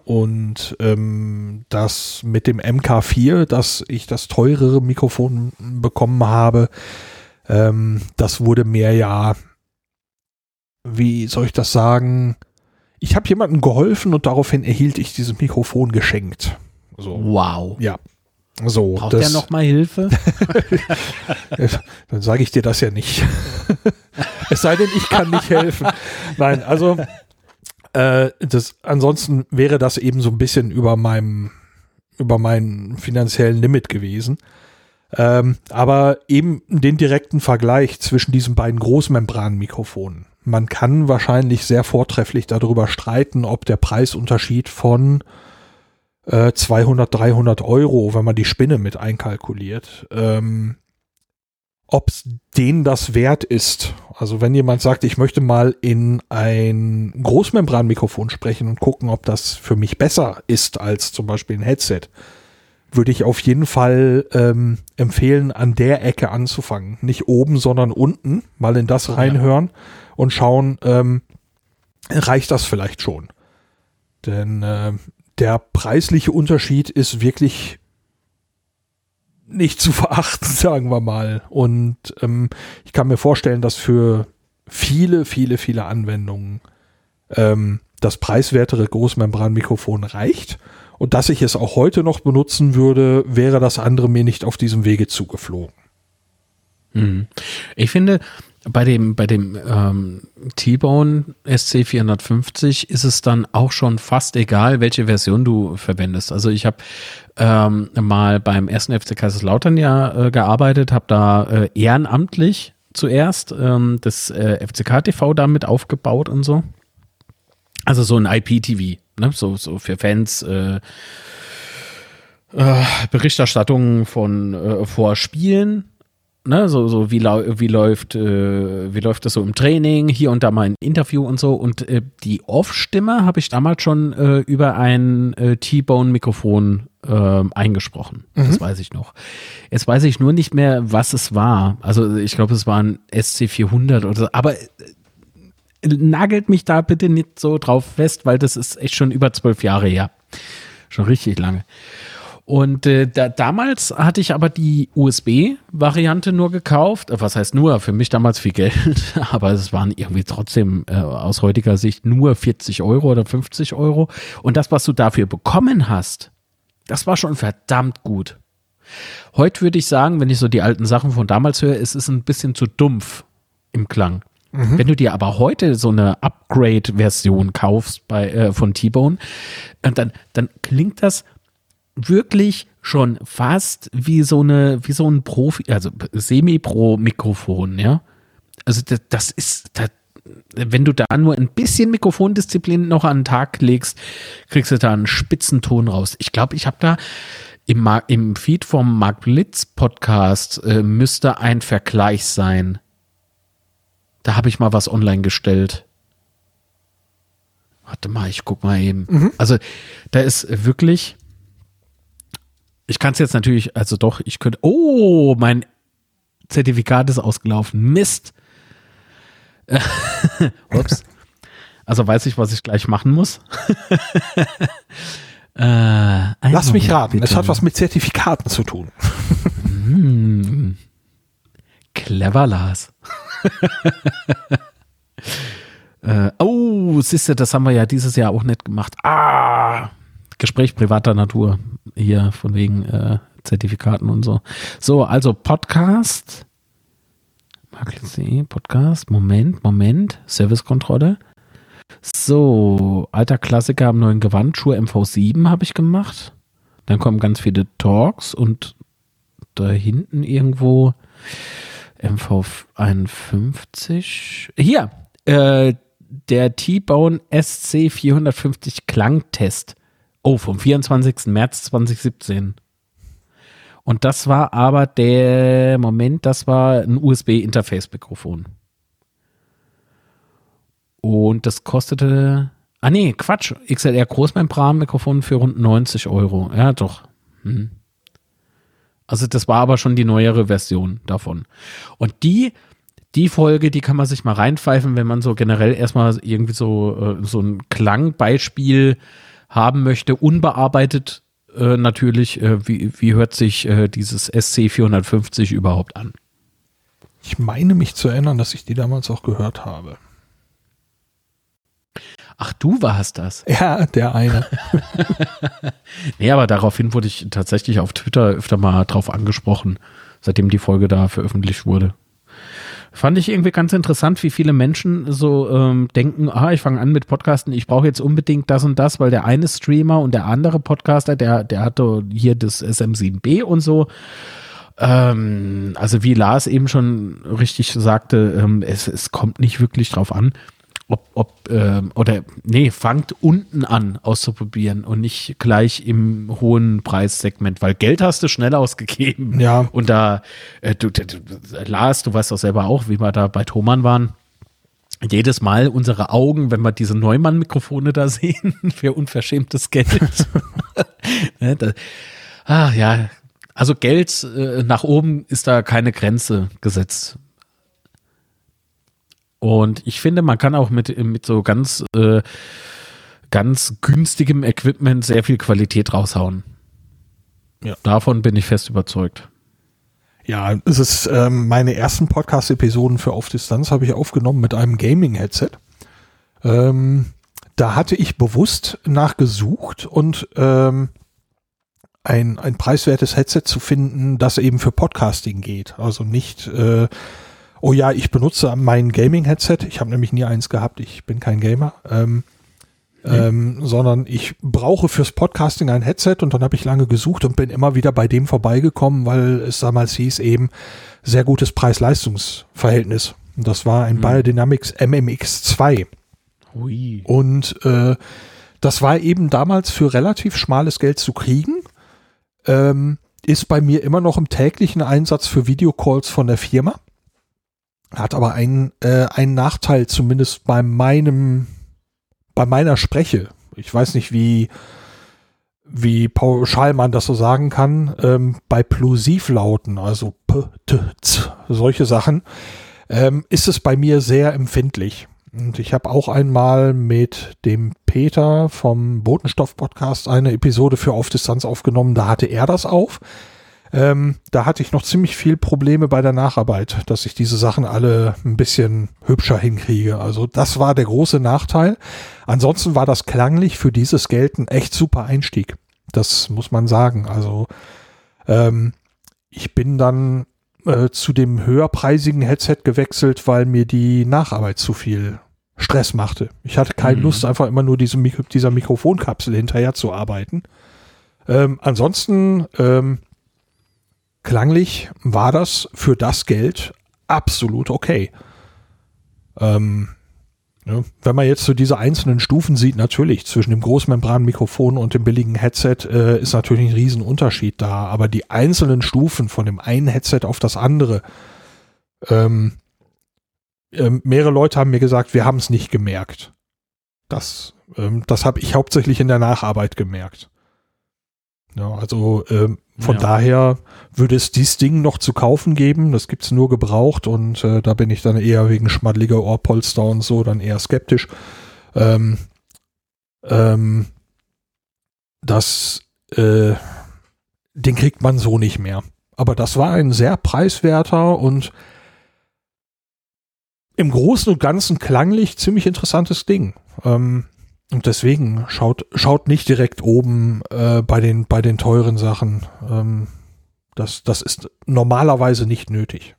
Und ähm, das mit dem MK4, dass ich das teurere Mikrofon bekommen habe, ähm, das wurde mir ja, wie soll ich das sagen? Ich habe jemandem geholfen und daraufhin erhielt ich dieses Mikrofon geschenkt. So. Wow. Ja. So, Braucht das, der noch mal Hilfe? dann sage ich dir das ja nicht. es sei denn, ich kann nicht helfen. Nein, also äh, das, ansonsten wäre das eben so ein bisschen über meinem, über meinen finanziellen Limit gewesen. Ähm, aber eben den direkten Vergleich zwischen diesen beiden Großmembranmikrofonen. Man kann wahrscheinlich sehr vortrefflich darüber streiten, ob der Preisunterschied von äh, 200, 300 Euro, wenn man die Spinne mit einkalkuliert, ähm, ob es denen das wert ist. Also wenn jemand sagt, ich möchte mal in ein Großmembranmikrofon sprechen und gucken, ob das für mich besser ist als zum Beispiel ein Headset, würde ich auf jeden Fall ähm, empfehlen, an der Ecke anzufangen. Nicht oben, sondern unten, mal in das reinhören ja. Und schauen, ähm, reicht das vielleicht schon. Denn äh, der preisliche Unterschied ist wirklich nicht zu verachten, sagen wir mal. Und ähm, ich kann mir vorstellen, dass für viele, viele, viele Anwendungen ähm, das preiswertere Großmembranmikrofon reicht. Und dass ich es auch heute noch benutzen würde, wäre das andere mir nicht auf diesem Wege zugeflogen. Mhm. Ich finde, bei dem, bei dem ähm, T-Bone SC450 ist es dann auch schon fast egal, welche Version du verwendest. Also ich habe ähm, mal beim ersten FC Kaiserslautern ja äh, gearbeitet, habe da äh, ehrenamtlich zuerst ähm, das äh, FCK TV damit aufgebaut und so. Also so ein IPTV, ne? so, so für Fans. Äh, äh, Berichterstattung von äh, vor Spielen ne, so, so wie, wie läuft, äh, wie läuft das so im Training, hier und da mal ein Interview und so. Und äh, die Off-Stimme habe ich damals schon äh, über ein äh, T-Bone-Mikrofon äh, eingesprochen. Mhm. Das weiß ich noch. Jetzt weiß ich nur nicht mehr, was es war. Also ich glaube, es war ein SC400 oder so. Aber äh, nagelt mich da bitte nicht so drauf fest, weil das ist echt schon über zwölf Jahre her. Schon richtig lange. Und äh, da, damals hatte ich aber die USB-Variante nur gekauft. Äh, was heißt nur? Für mich damals viel Geld, aber es waren irgendwie trotzdem äh, aus heutiger Sicht nur 40 Euro oder 50 Euro. Und das, was du dafür bekommen hast, das war schon verdammt gut. Heute würde ich sagen, wenn ich so die alten Sachen von damals höre, es ist ein bisschen zu dumpf im Klang. Mhm. Wenn du dir aber heute so eine Upgrade-Version kaufst bei, äh, von T-Bone, äh, dann, dann klingt das wirklich schon fast wie so eine, wie so ein Profi, also Semi-Pro-Mikrofon, ja. Also das, das ist, das, wenn du da nur ein bisschen Mikrofondisziplin noch an den Tag legst, kriegst du da einen Spitzenton raus. Ich glaube, ich habe da im, im Feed vom Mark Blitz Podcast äh, müsste ein Vergleich sein. Da habe ich mal was online gestellt. Warte mal, ich guck mal eben. Mhm. Also da ist wirklich. Ich kann es jetzt natürlich, also doch, ich könnte. Oh, mein Zertifikat ist ausgelaufen. Mist. Ups. Also weiß ich, was ich gleich machen muss. äh, Lass mich raten, bitte. es hat was mit Zertifikaten zu tun. mm. Clever, Lars. äh, oh, siehst du, das haben wir ja dieses Jahr auch nicht gemacht. Ah, Gespräch privater Natur. Hier von wegen äh, Zertifikaten und so. So, also Podcast. Podcast. Moment, Moment. Servicekontrolle. So, alter Klassiker am neuen Gewand. Schuhe MV7 habe ich gemacht. Dann kommen ganz viele Talks und da hinten irgendwo MV51. Hier, äh, der T-Bone SC 450 Klangtest. Oh, vom 24. März 2017. Und das war aber der Moment, das war ein USB-Interface-Mikrofon. Und das kostete, ah nee, Quatsch, XLR Großmembran-Mikrofon für rund 90 Euro. Ja, doch. Hm. Also das war aber schon die neuere Version davon. Und die, die Folge, die kann man sich mal reinpfeifen, wenn man so generell erstmal irgendwie so, äh, so ein Klangbeispiel haben möchte, unbearbeitet äh, natürlich, äh, wie, wie hört sich äh, dieses SC450 überhaupt an? Ich meine mich zu erinnern, dass ich die damals auch gehört habe. Ach, du warst das. Ja, der eine. nee, aber daraufhin wurde ich tatsächlich auf Twitter öfter mal drauf angesprochen, seitdem die Folge da veröffentlicht wurde. Fand ich irgendwie ganz interessant, wie viele Menschen so ähm, denken, ah, ich fange an mit Podcasten, ich brauche jetzt unbedingt das und das, weil der eine Streamer und der andere Podcaster, der, der hatte hier das SM7B und so. Ähm, also wie Lars eben schon richtig sagte, ähm, es, es kommt nicht wirklich drauf an ob, ob äh, oder nee, fangt unten an auszuprobieren und nicht gleich im hohen Preissegment, weil Geld hast du schnell ausgegeben. Ja. Und da, äh, du, du, Lars, du weißt doch selber auch, wie wir da bei Thomann waren. Jedes Mal unsere Augen, wenn wir diese Neumann-Mikrofone da sehen, für unverschämtes Geld. Ne, da, ah, ja, also Geld äh, nach oben ist da keine Grenze gesetzt. Und ich finde, man kann auch mit, mit so ganz, äh, ganz günstigem Equipment sehr viel Qualität raushauen. Ja. Davon bin ich fest überzeugt. Ja, es ist ähm, meine ersten Podcast-Episoden für Auf Distanz habe ich aufgenommen mit einem Gaming-Headset. Ähm, da hatte ich bewusst nachgesucht und ähm, ein, ein preiswertes Headset zu finden, das eben für Podcasting geht. Also nicht äh, oh ja, ich benutze mein Gaming-Headset. Ich habe nämlich nie eins gehabt. Ich bin kein Gamer. Ähm, mhm. ähm, sondern ich brauche fürs Podcasting ein Headset und dann habe ich lange gesucht und bin immer wieder bei dem vorbeigekommen, weil es damals hieß eben sehr gutes Preis-Leistungs-Verhältnis. Und das war ein mhm. Biodynamics MMX2. Ui. Und äh, das war eben damals für relativ schmales Geld zu kriegen. Ähm, ist bei mir immer noch im täglichen Einsatz für Videocalls von der Firma. Hat aber einen, äh, einen Nachteil, zumindest bei meinem, bei meiner Spreche. Ich weiß nicht, wie, wie pauschal man das so sagen kann, ähm, bei Plosivlauten, also P, T, Z, solche Sachen, ähm, ist es bei mir sehr empfindlich. Und ich habe auch einmal mit dem Peter vom Botenstoff-Podcast eine Episode für Auf Distanz aufgenommen. Da hatte er das auf. Ähm, da hatte ich noch ziemlich viel Probleme bei der Nacharbeit, dass ich diese Sachen alle ein bisschen hübscher hinkriege. Also das war der große Nachteil. Ansonsten war das klanglich für dieses Geld ein echt super Einstieg. Das muss man sagen. Also ähm, ich bin dann äh, zu dem höherpreisigen Headset gewechselt, weil mir die Nacharbeit zu viel Stress machte. Ich hatte keine mhm. Lust, einfach immer nur diese Mikro dieser Mikrofonkapsel hinterher zu arbeiten. Ähm, ansonsten ähm, klanglich war das für das Geld absolut okay. Ähm, ja, wenn man jetzt so diese einzelnen Stufen sieht, natürlich zwischen dem Großmembranmikrofon und dem billigen Headset äh, ist natürlich ein Riesenunterschied da, aber die einzelnen Stufen von dem einen Headset auf das andere, ähm, äh, mehrere Leute haben mir gesagt, wir haben es nicht gemerkt. Das, ähm, das habe ich hauptsächlich in der Nacharbeit gemerkt. Ja, also ähm, von ja. daher würde es dieses Ding noch zu kaufen geben. Das gibt's nur gebraucht und äh, da bin ich dann eher wegen schmattliger Ohrpolster und so dann eher skeptisch. Ähm, ähm, das, äh, den kriegt man so nicht mehr. Aber das war ein sehr preiswerter und im Großen und Ganzen klanglich ziemlich interessantes Ding. Ähm, und deswegen schaut, schaut nicht direkt oben äh, bei, den, bei den teuren Sachen. Ähm, das, das ist normalerweise nicht nötig.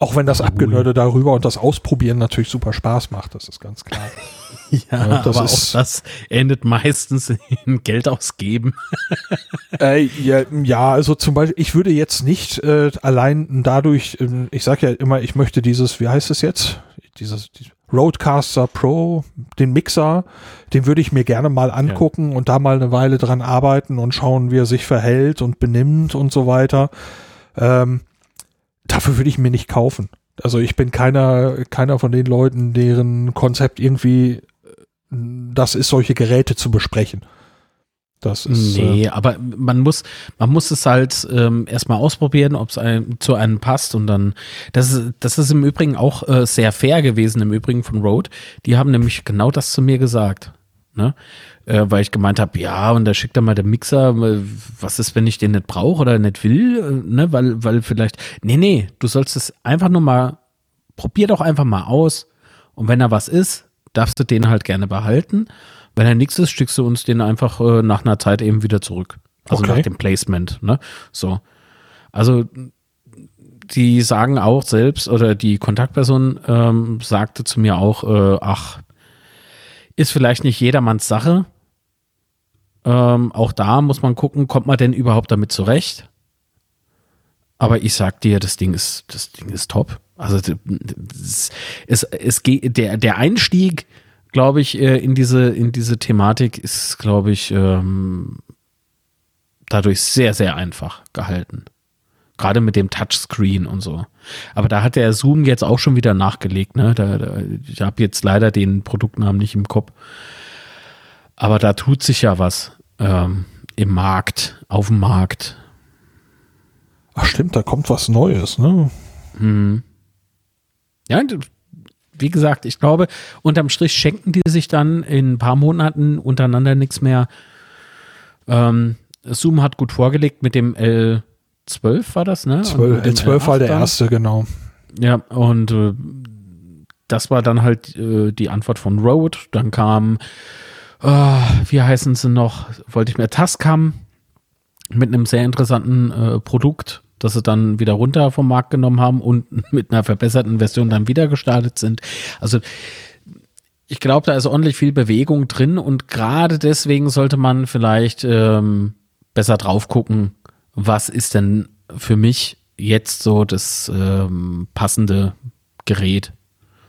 Auch wenn das Abgenörde darüber und das Ausprobieren natürlich super Spaß macht, das ist ganz klar. ja, das aber auch das endet meistens in Geld ausgeben. äh, ja, ja, also zum Beispiel, ich würde jetzt nicht äh, allein dadurch, äh, ich sage ja immer, ich möchte dieses, wie heißt es jetzt? Dieses, dieses Roadcaster Pro, den Mixer, den würde ich mir gerne mal angucken ja. und da mal eine Weile dran arbeiten und schauen, wie er sich verhält und benimmt und so weiter. Ähm, dafür würde ich mir nicht kaufen. Also ich bin keiner, keiner von den Leuten, deren Konzept irgendwie das ist, solche Geräte zu besprechen. Das ist, nee, äh, aber man muss, man muss es halt ähm, erstmal ausprobieren, ob es einem, zu einem passt und dann, das ist, das ist im Übrigen auch äh, sehr fair gewesen, im Übrigen von Rode. Die haben nämlich genau das zu mir gesagt. Ne? Äh, weil ich gemeint habe, ja, und da schickt er mal der Mixer, was ist, wenn ich den nicht brauche oder nicht will, äh, ne? Weil, weil vielleicht, nee, nee, du sollst es einfach nur mal, probier doch einfach mal aus. Und wenn er was ist, darfst du den halt gerne behalten. Wenn er nichts ist, schickst du uns den einfach äh, nach einer Zeit eben wieder zurück. Also okay. nach dem Placement, ne? So. Also die sagen auch selbst, oder die Kontaktperson ähm, sagte zu mir auch, äh, ach, ist vielleicht nicht jedermanns Sache. Ähm, auch da muss man gucken, kommt man denn überhaupt damit zurecht? Aber ich sag dir, das Ding ist, das Ding ist top. Also es, es, es geht, der, der Einstieg glaube ich, äh, in diese, in diese Thematik ist, glaube ich, ähm, dadurch sehr, sehr einfach gehalten. Gerade mit dem Touchscreen und so. Aber da hat der Zoom jetzt auch schon wieder nachgelegt. Ne? Da, da, ich habe jetzt leider den Produktnamen nicht im Kopf. Aber da tut sich ja was ähm, im Markt, auf dem Markt. Ach stimmt, da kommt was Neues, ne? Hm. Ja, wie gesagt, ich glaube, unterm Strich schenken die sich dann in ein paar Monaten untereinander nichts mehr. Ähm, Zoom hat gut vorgelegt mit dem L12 war das, ne? 12, L12 war der erste, genau. Ja, und äh, das war dann halt äh, die Antwort von Rode. Dann kam, äh, wie heißen sie noch, wollte ich mehr Tascam mit einem sehr interessanten äh, Produkt dass sie dann wieder runter vom Markt genommen haben und mit einer verbesserten Version dann wieder gestartet sind. Also ich glaube, da ist ordentlich viel Bewegung drin und gerade deswegen sollte man vielleicht ähm, besser drauf gucken, was ist denn für mich jetzt so das ähm, passende Gerät.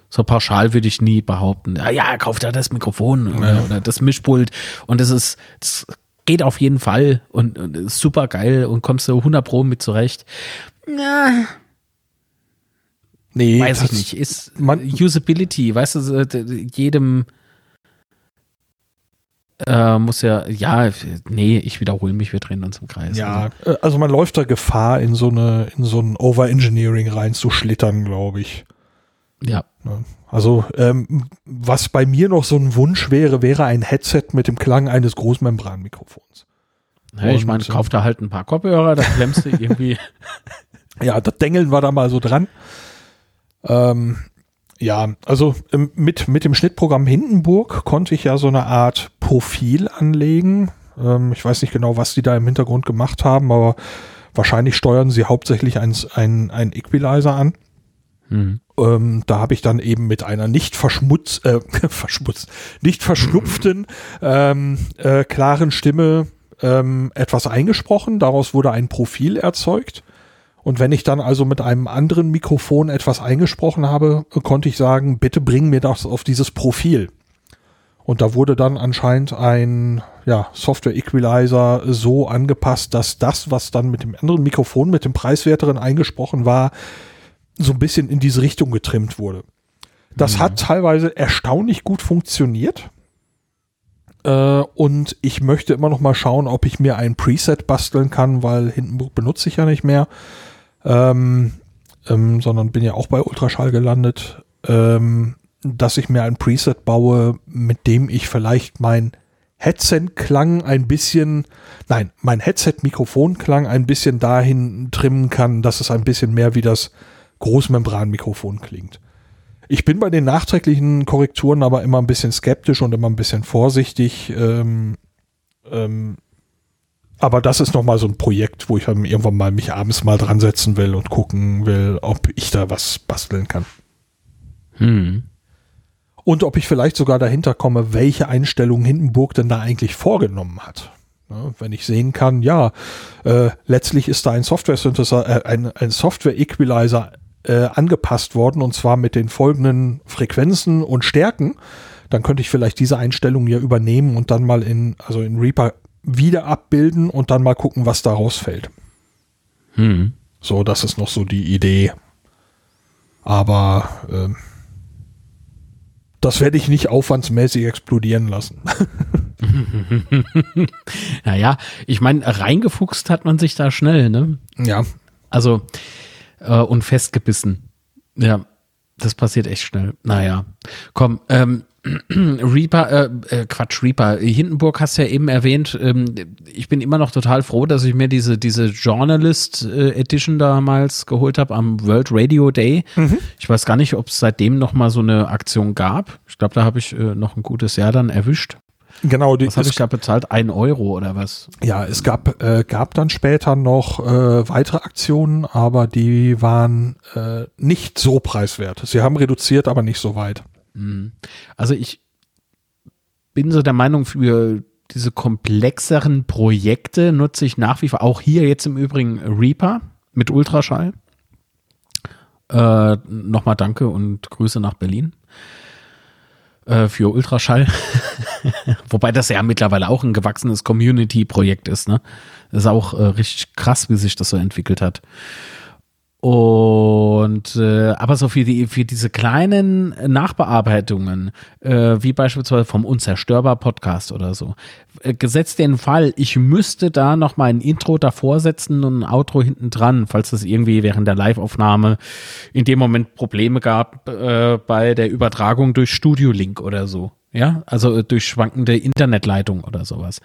So pauschal würde ich nie behaupten, ja, ja, kauft da das Mikrofon oder, oder das Mischpult und das ist, das geht auf jeden Fall und, und ist super geil und kommst du 100 Pro mit zurecht. Na, nee, weiß ich nicht. Ist man, Usability, weißt du, jedem äh, muss ja, ja, nee, ich wiederhole mich, wir drehen uns im Kreis. Ja, also, äh, also man läuft da Gefahr, in so eine, in so ein Overengineering reinzuschlittern, glaube ich. Ja. Also, ähm, was bei mir noch so ein Wunsch wäre, wäre ein Headset mit dem Klang eines Großmembranmikrofons. Hey, ich meine, äh, kauf da halt ein paar Kopfhörer, da klemmst du irgendwie. ja, das Dengeln war da mal so dran. Ähm, ja, also ähm, mit, mit dem Schnittprogramm Hindenburg konnte ich ja so eine Art Profil anlegen. Ähm, ich weiß nicht genau, was die da im Hintergrund gemacht haben, aber wahrscheinlich steuern sie hauptsächlich ein, ein, ein Equalizer an. Mhm. Ähm, da habe ich dann eben mit einer nicht verschmutz, äh, verschmutzt, nicht verschnupften, ähm, äh, klaren Stimme ähm, etwas eingesprochen. Daraus wurde ein Profil erzeugt. Und wenn ich dann also mit einem anderen Mikrofon etwas eingesprochen habe, konnte ich sagen, bitte bring mir das auf dieses Profil. Und da wurde dann anscheinend ein ja, Software Equalizer so angepasst, dass das, was dann mit dem anderen Mikrofon, mit dem preiswerteren eingesprochen war, so ein bisschen in diese Richtung getrimmt wurde. Das mhm. hat teilweise erstaunlich gut funktioniert. Äh, und ich möchte immer noch mal schauen, ob ich mir ein Preset basteln kann, weil Hindenburg benutze ich ja nicht mehr. Ähm, ähm, sondern bin ja auch bei Ultraschall gelandet. Ähm, dass ich mir ein Preset baue, mit dem ich vielleicht mein Headset-Klang ein bisschen, nein, mein Headset-Mikrofon-Klang ein bisschen dahin trimmen kann, dass es ein bisschen mehr wie das Großmembran-Mikrofon klingt. Ich bin bei den nachträglichen Korrekturen aber immer ein bisschen skeptisch und immer ein bisschen vorsichtig. Ähm, ähm, aber das ist nochmal so ein Projekt, wo ich dann irgendwann mal mich abends mal dran setzen will und gucken will, ob ich da was basteln kann. Hm und ob ich vielleicht sogar dahinter komme, welche Einstellungen Hindenburg denn da eigentlich vorgenommen hat. Ja, wenn ich sehen kann, ja, äh, letztlich ist da ein Software Synthesizer, äh, ein, ein Software Equalizer äh, angepasst worden und zwar mit den folgenden Frequenzen und Stärken, dann könnte ich vielleicht diese Einstellungen ja übernehmen und dann mal in, also in Reaper wieder abbilden und dann mal gucken, was da rausfällt. Hm. So, das ist noch so die Idee. Aber äh, das werde ich nicht aufwandsmäßig explodieren lassen. naja, ich meine, reingefuchst hat man sich da schnell, ne? Ja. Also, äh, und festgebissen. Ja, das passiert echt schnell. Naja, komm, ähm, Reaper, äh, äh, Quatsch, Reaper. Hindenburg hast du ja eben erwähnt. Ähm, ich bin immer noch total froh, dass ich mir diese, diese Journalist äh, Edition damals geholt habe am World Radio Day. Mhm. Ich weiß gar nicht, ob es seitdem noch mal so eine Aktion gab. Ich glaube, da habe ich äh, noch ein gutes Jahr dann erwischt. Genau, die, was habe ich da bezahlt? Ein Euro oder was? Ja, es gab, äh, gab dann später noch äh, weitere Aktionen, aber die waren äh, nicht so preiswert. Sie haben reduziert, aber nicht so weit. Mhm. Also ich bin so der Meinung, für diese komplexeren Projekte nutze ich nach wie vor, auch hier jetzt im Übrigen Reaper mit Ultraschall. Äh, Nochmal danke und Grüße nach Berlin äh, für Ultraschall. Wobei das ja mittlerweile auch ein gewachsenes Community-Projekt ist. Ne? Das ist auch äh, richtig krass, wie sich das so entwickelt hat. Und äh, aber so für die für diese kleinen Nachbearbeitungen, äh, wie beispielsweise vom Unzerstörbar Podcast oder so, äh, gesetzt den Fall, ich müsste da noch mal ein Intro davor setzen und ein Outro hinten dran, falls es irgendwie während der Live-Aufnahme in dem Moment Probleme gab äh, bei der Übertragung durch Studio Link oder so ja, also äh, durch schwankende Internetleitung oder sowas.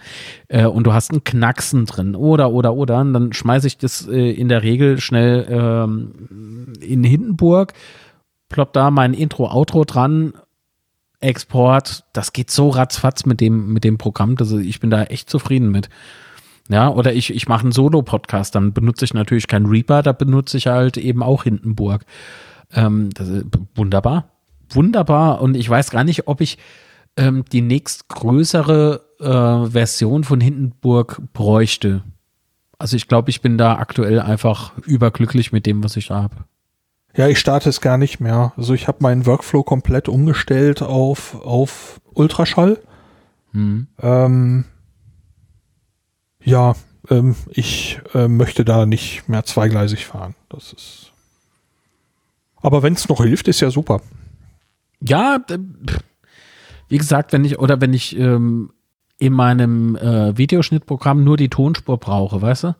Äh, und du hast einen Knacksen drin oder, oder, oder, und dann schmeiße ich das äh, in der Regel schnell ähm, in Hindenburg, plopp da mein Intro, Outro dran, Export, das geht so ratzfatz mit dem, mit dem Programm, dass ich bin da echt zufrieden mit. Ja, oder ich, ich mache einen Solo-Podcast, dann benutze ich natürlich keinen Reaper, da benutze ich halt eben auch Hindenburg. Ähm, wunderbar. Wunderbar. Und ich weiß gar nicht, ob ich, ähm, die nächstgrößere äh, Version von Hindenburg bräuchte. Also ich glaube, ich bin da aktuell einfach überglücklich mit dem, was ich habe. Ja, ich starte es gar nicht mehr. Also ich habe meinen Workflow komplett umgestellt auf, auf Ultraschall. Hm. Ähm, ja, ähm, ich äh, möchte da nicht mehr zweigleisig fahren. Das ist. Aber wenn es noch hilft, ist ja super. Ja, wie gesagt, wenn ich oder wenn ich ähm, in meinem äh, Videoschnittprogramm nur die Tonspur brauche, weißt du,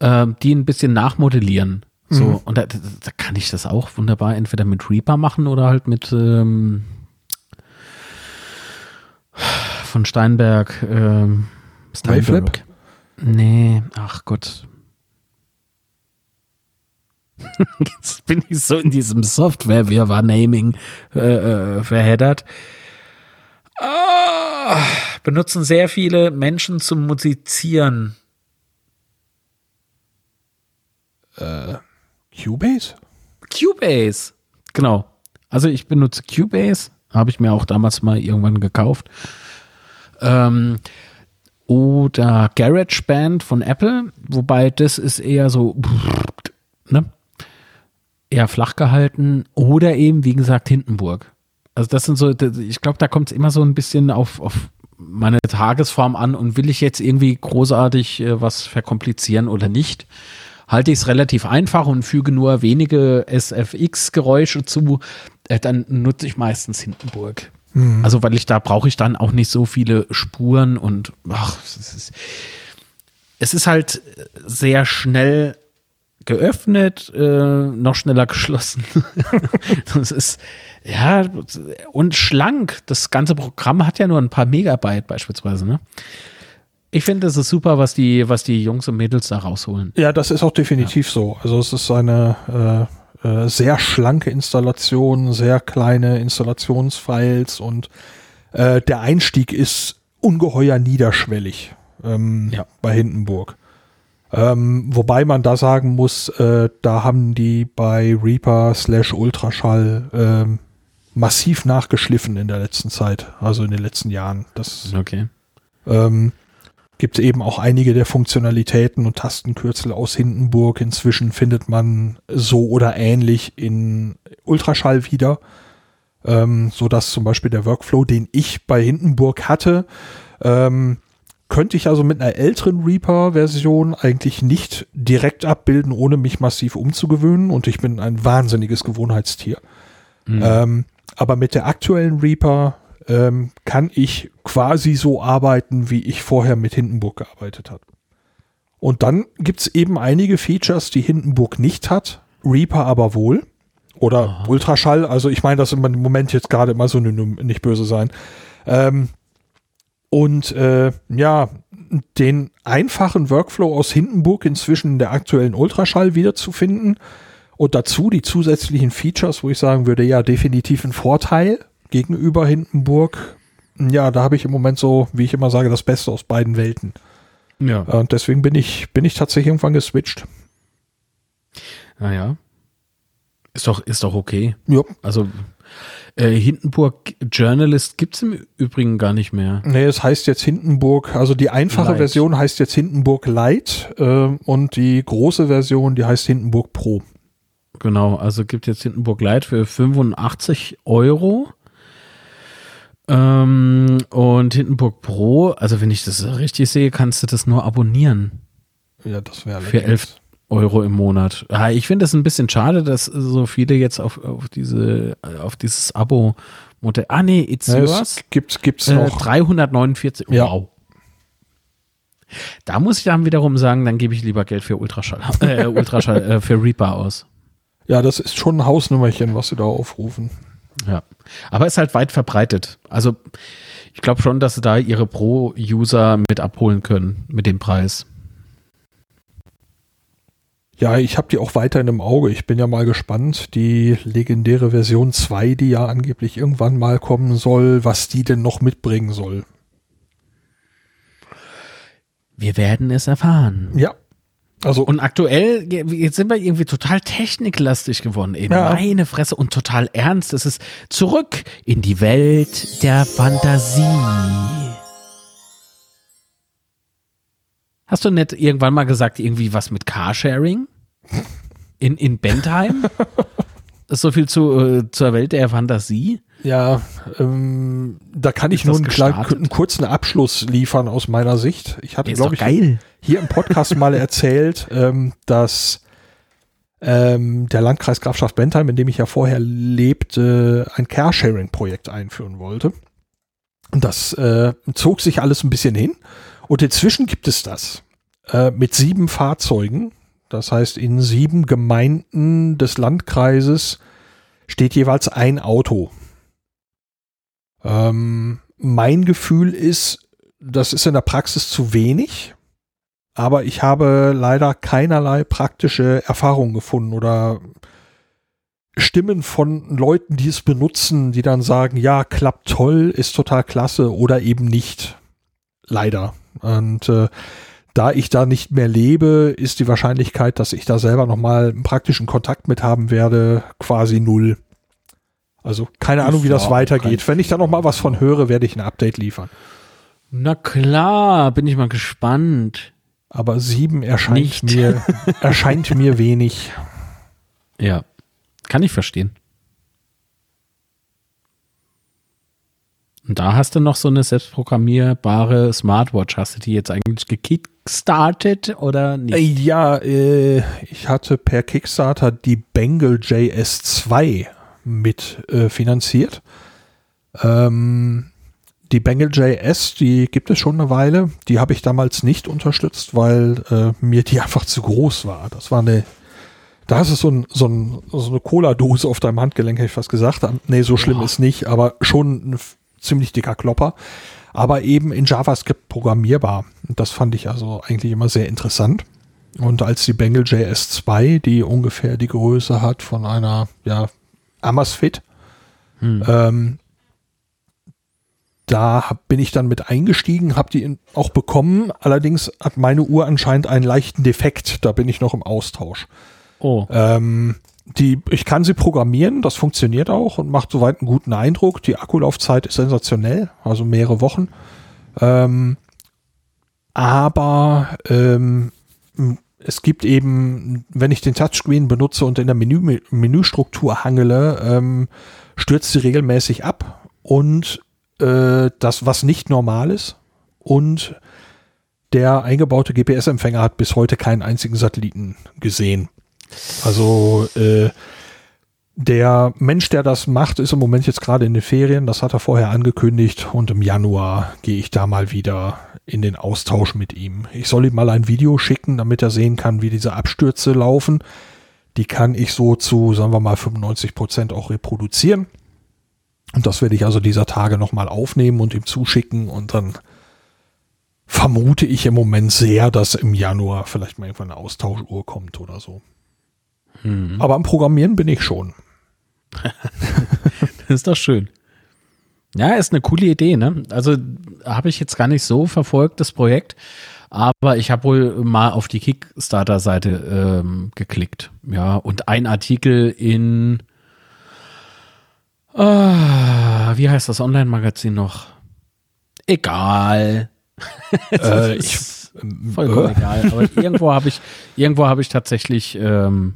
äh, die ein bisschen nachmodellieren. So, mhm. und da, da, kann ich das auch wunderbar entweder mit Reaper machen oder halt mit ähm, von Steinberg. Ähm, Steinberg. Nee, ach Gott. Jetzt bin ich so in diesem Software-Naming äh, äh, verheddert. Oh, benutzen sehr viele Menschen zum Musizieren. Äh, Cubase? Cubase. Genau. Also ich benutze Cubase. Habe ich mir auch damals mal irgendwann gekauft. Ähm, oder GarageBand von Apple, wobei das ist eher so, ne? Eher flach gehalten. Oder eben, wie gesagt, Hindenburg. Also das sind so, ich glaube, da kommt es immer so ein bisschen auf, auf meine Tagesform an und will ich jetzt irgendwie großartig äh, was verkomplizieren oder nicht, halte ich es relativ einfach und füge nur wenige SFX-Geräusche zu, äh, dann nutze ich meistens Hindenburg. Mhm. Also weil ich da brauche ich dann auch nicht so viele Spuren und ach, es ist, es ist halt sehr schnell geöffnet, äh, noch schneller geschlossen. das ist, ja, und schlank. Das ganze Programm hat ja nur ein paar Megabyte beispielsweise, ne? Ich finde, es ist super, was die, was die Jungs und Mädels da rausholen. Ja, das ist auch definitiv ja. so. Also es ist eine äh, äh, sehr schlanke Installation, sehr kleine Installationsfiles und äh, der Einstieg ist ungeheuer niederschwellig ähm, ja. bei Hindenburg. Ähm, wobei man da sagen muss, äh, da haben die bei Reaper slash Ultraschall ähm, massiv nachgeschliffen in der letzten Zeit, also in den letzten Jahren. Das okay. ähm, gibt eben auch einige der Funktionalitäten und Tastenkürzel aus Hindenburg. Inzwischen findet man so oder ähnlich in Ultraschall wieder, ähm, so dass zum Beispiel der Workflow, den ich bei Hindenburg hatte, ähm, könnte ich also mit einer älteren Reaper-Version eigentlich nicht direkt abbilden, ohne mich massiv umzugewöhnen. Und ich bin ein wahnsinniges Gewohnheitstier. Mhm. Ähm, aber mit der aktuellen Reaper ähm, kann ich quasi so arbeiten, wie ich vorher mit Hindenburg gearbeitet habe. Und dann gibt es eben einige Features, die Hindenburg nicht hat, Reaper aber wohl. Oder Aha. Ultraschall, also ich meine das im Moment jetzt gerade immer so nicht böse sein. Ähm, und äh, ja, den einfachen Workflow aus Hindenburg inzwischen in der aktuellen Ultraschall wiederzufinden und dazu die zusätzlichen Features, wo ich sagen würde, ja, definitiv ein Vorteil gegenüber Hindenburg. Ja, da habe ich im Moment so, wie ich immer sage, das Beste aus beiden Welten. Ja. Und deswegen bin ich, bin ich tatsächlich irgendwann geswitcht. Naja. Ist doch, ist doch okay. Ja. Also äh, Hindenburg Journalist gibt es im Übrigen gar nicht mehr. Nee, es heißt jetzt Hindenburg, also die einfache Light. Version heißt jetzt Hindenburg Light äh, und die große Version, die heißt Hindenburg Pro. Genau, also gibt jetzt Hindenburg Light für 85 Euro. Ähm, und Hindenburg Pro, also wenn ich das richtig sehe, kannst du das nur abonnieren. Ja, das wäre Für 11, Euro im Monat. Ja, ich finde es ein bisschen schade, dass so viele jetzt auf, auf diese, auf dieses Abo-Modell. Ah, nee, It's ja, Yours. Gibt's, gibt's äh, noch. 349. Ja. Wow. Da muss ich dann wiederum sagen, dann gebe ich lieber Geld für Ultraschall, äh, Ultraschall, äh, für Reaper aus. Ja, das ist schon ein Hausnummerchen, was sie da aufrufen. Ja. Aber ist halt weit verbreitet. Also, ich glaube schon, dass sie da ihre Pro-User mit abholen können mit dem Preis. Ja, ich habe die auch weiterhin im Auge. Ich bin ja mal gespannt. Die legendäre Version 2, die ja angeblich irgendwann mal kommen soll, was die denn noch mitbringen soll. Wir werden es erfahren. Ja. Also und aktuell jetzt sind wir irgendwie total techniklastig geworden. Ey, ja. Meine Fresse und total ernst. Es ist zurück in die Welt der Fantasie. Hast du nicht irgendwann mal gesagt, irgendwie was mit Carsharing? In, in Bentheim? Das ist so viel zu, äh, zur Welt der Fantasie. Ja, ähm, da kann ich nur einen, kleinen, einen, kurzen Abschluss liefern aus meiner Sicht. Ich hatte, glaube ich, geil. hier im Podcast mal erzählt, ähm, dass ähm, der Landkreis Grafschaft Bentheim, in dem ich ja vorher lebte, ein Carsharing-Projekt einführen wollte. Und das äh, zog sich alles ein bisschen hin. Und inzwischen gibt es das äh, mit sieben Fahrzeugen. Das heißt, in sieben Gemeinden des Landkreises steht jeweils ein Auto. Ähm, mein Gefühl ist, das ist in der Praxis zu wenig, aber ich habe leider keinerlei praktische Erfahrung gefunden oder Stimmen von Leuten, die es benutzen, die dann sagen, ja, klappt toll, ist total klasse oder eben nicht. Leider. Und äh, da ich da nicht mehr lebe, ist die Wahrscheinlichkeit, dass ich da selber nochmal einen praktischen Kontakt mit haben werde, quasi null. Also keine Ahnung, wie das weitergeht. Wenn ich da nochmal was von höre, werde ich ein Update liefern. Na klar, bin ich mal gespannt. Aber sieben erscheint mir, erscheint mir wenig. Ja, kann ich verstehen. Und da hast du noch so eine selbstprogrammierbare Smartwatch. Hast du die jetzt eigentlich gekickstartet oder nicht? Äh, ja, äh, ich hatte per Kickstarter die Bengal JS2 mit äh, finanziert. Ähm, die Bengal JS, die gibt es schon eine Weile. Die habe ich damals nicht unterstützt, weil äh, mir die einfach zu groß war. Das war eine da hast du so, ein, so, ein, so eine Cola-Dose auf deinem Handgelenk, hätte ich fast gesagt. Nee, so schlimm ja. ist nicht, aber schon ein ziemlich dicker Klopper, aber eben in JavaScript programmierbar. Und das fand ich also eigentlich immer sehr interessant. Und als die Bengal JS2, die ungefähr die Größe hat von einer, ja, Amazfit, hm. ähm, da hab, bin ich dann mit eingestiegen, habe die auch bekommen. Allerdings hat meine Uhr anscheinend einen leichten Defekt. Da bin ich noch im Austausch. Oh. Ähm, die, ich kann sie programmieren, das funktioniert auch und macht soweit einen guten Eindruck. Die Akkulaufzeit ist sensationell, also mehrere Wochen. Ähm, aber ähm, es gibt eben, wenn ich den Touchscreen benutze und in der Menü, Menüstruktur hangele, ähm, stürzt sie regelmäßig ab und äh, das, was nicht normal ist. Und der eingebaute GPS-Empfänger hat bis heute keinen einzigen Satelliten gesehen. Also äh, der Mensch, der das macht, ist im Moment jetzt gerade in den Ferien. Das hat er vorher angekündigt und im Januar gehe ich da mal wieder in den Austausch mit ihm. Ich soll ihm mal ein Video schicken, damit er sehen kann, wie diese Abstürze laufen. Die kann ich so zu, sagen wir mal, 95 Prozent auch reproduzieren. Und das werde ich also dieser Tage nochmal aufnehmen und ihm zuschicken und dann vermute ich im Moment sehr, dass im Januar vielleicht mal irgendwann eine Austauschuhr kommt oder so. Mhm. Aber am Programmieren bin ich schon. das ist doch schön. Ja, ist eine coole Idee, ne? Also habe ich jetzt gar nicht so verfolgt, das Projekt, aber ich habe wohl mal auf die Kickstarter-Seite ähm, geklickt. Ja, und ein Artikel in äh, wie heißt das Online-Magazin noch? Egal. äh, ich, vollkommen äh. egal. Aber irgendwo habe ich, irgendwo habe ich tatsächlich ähm,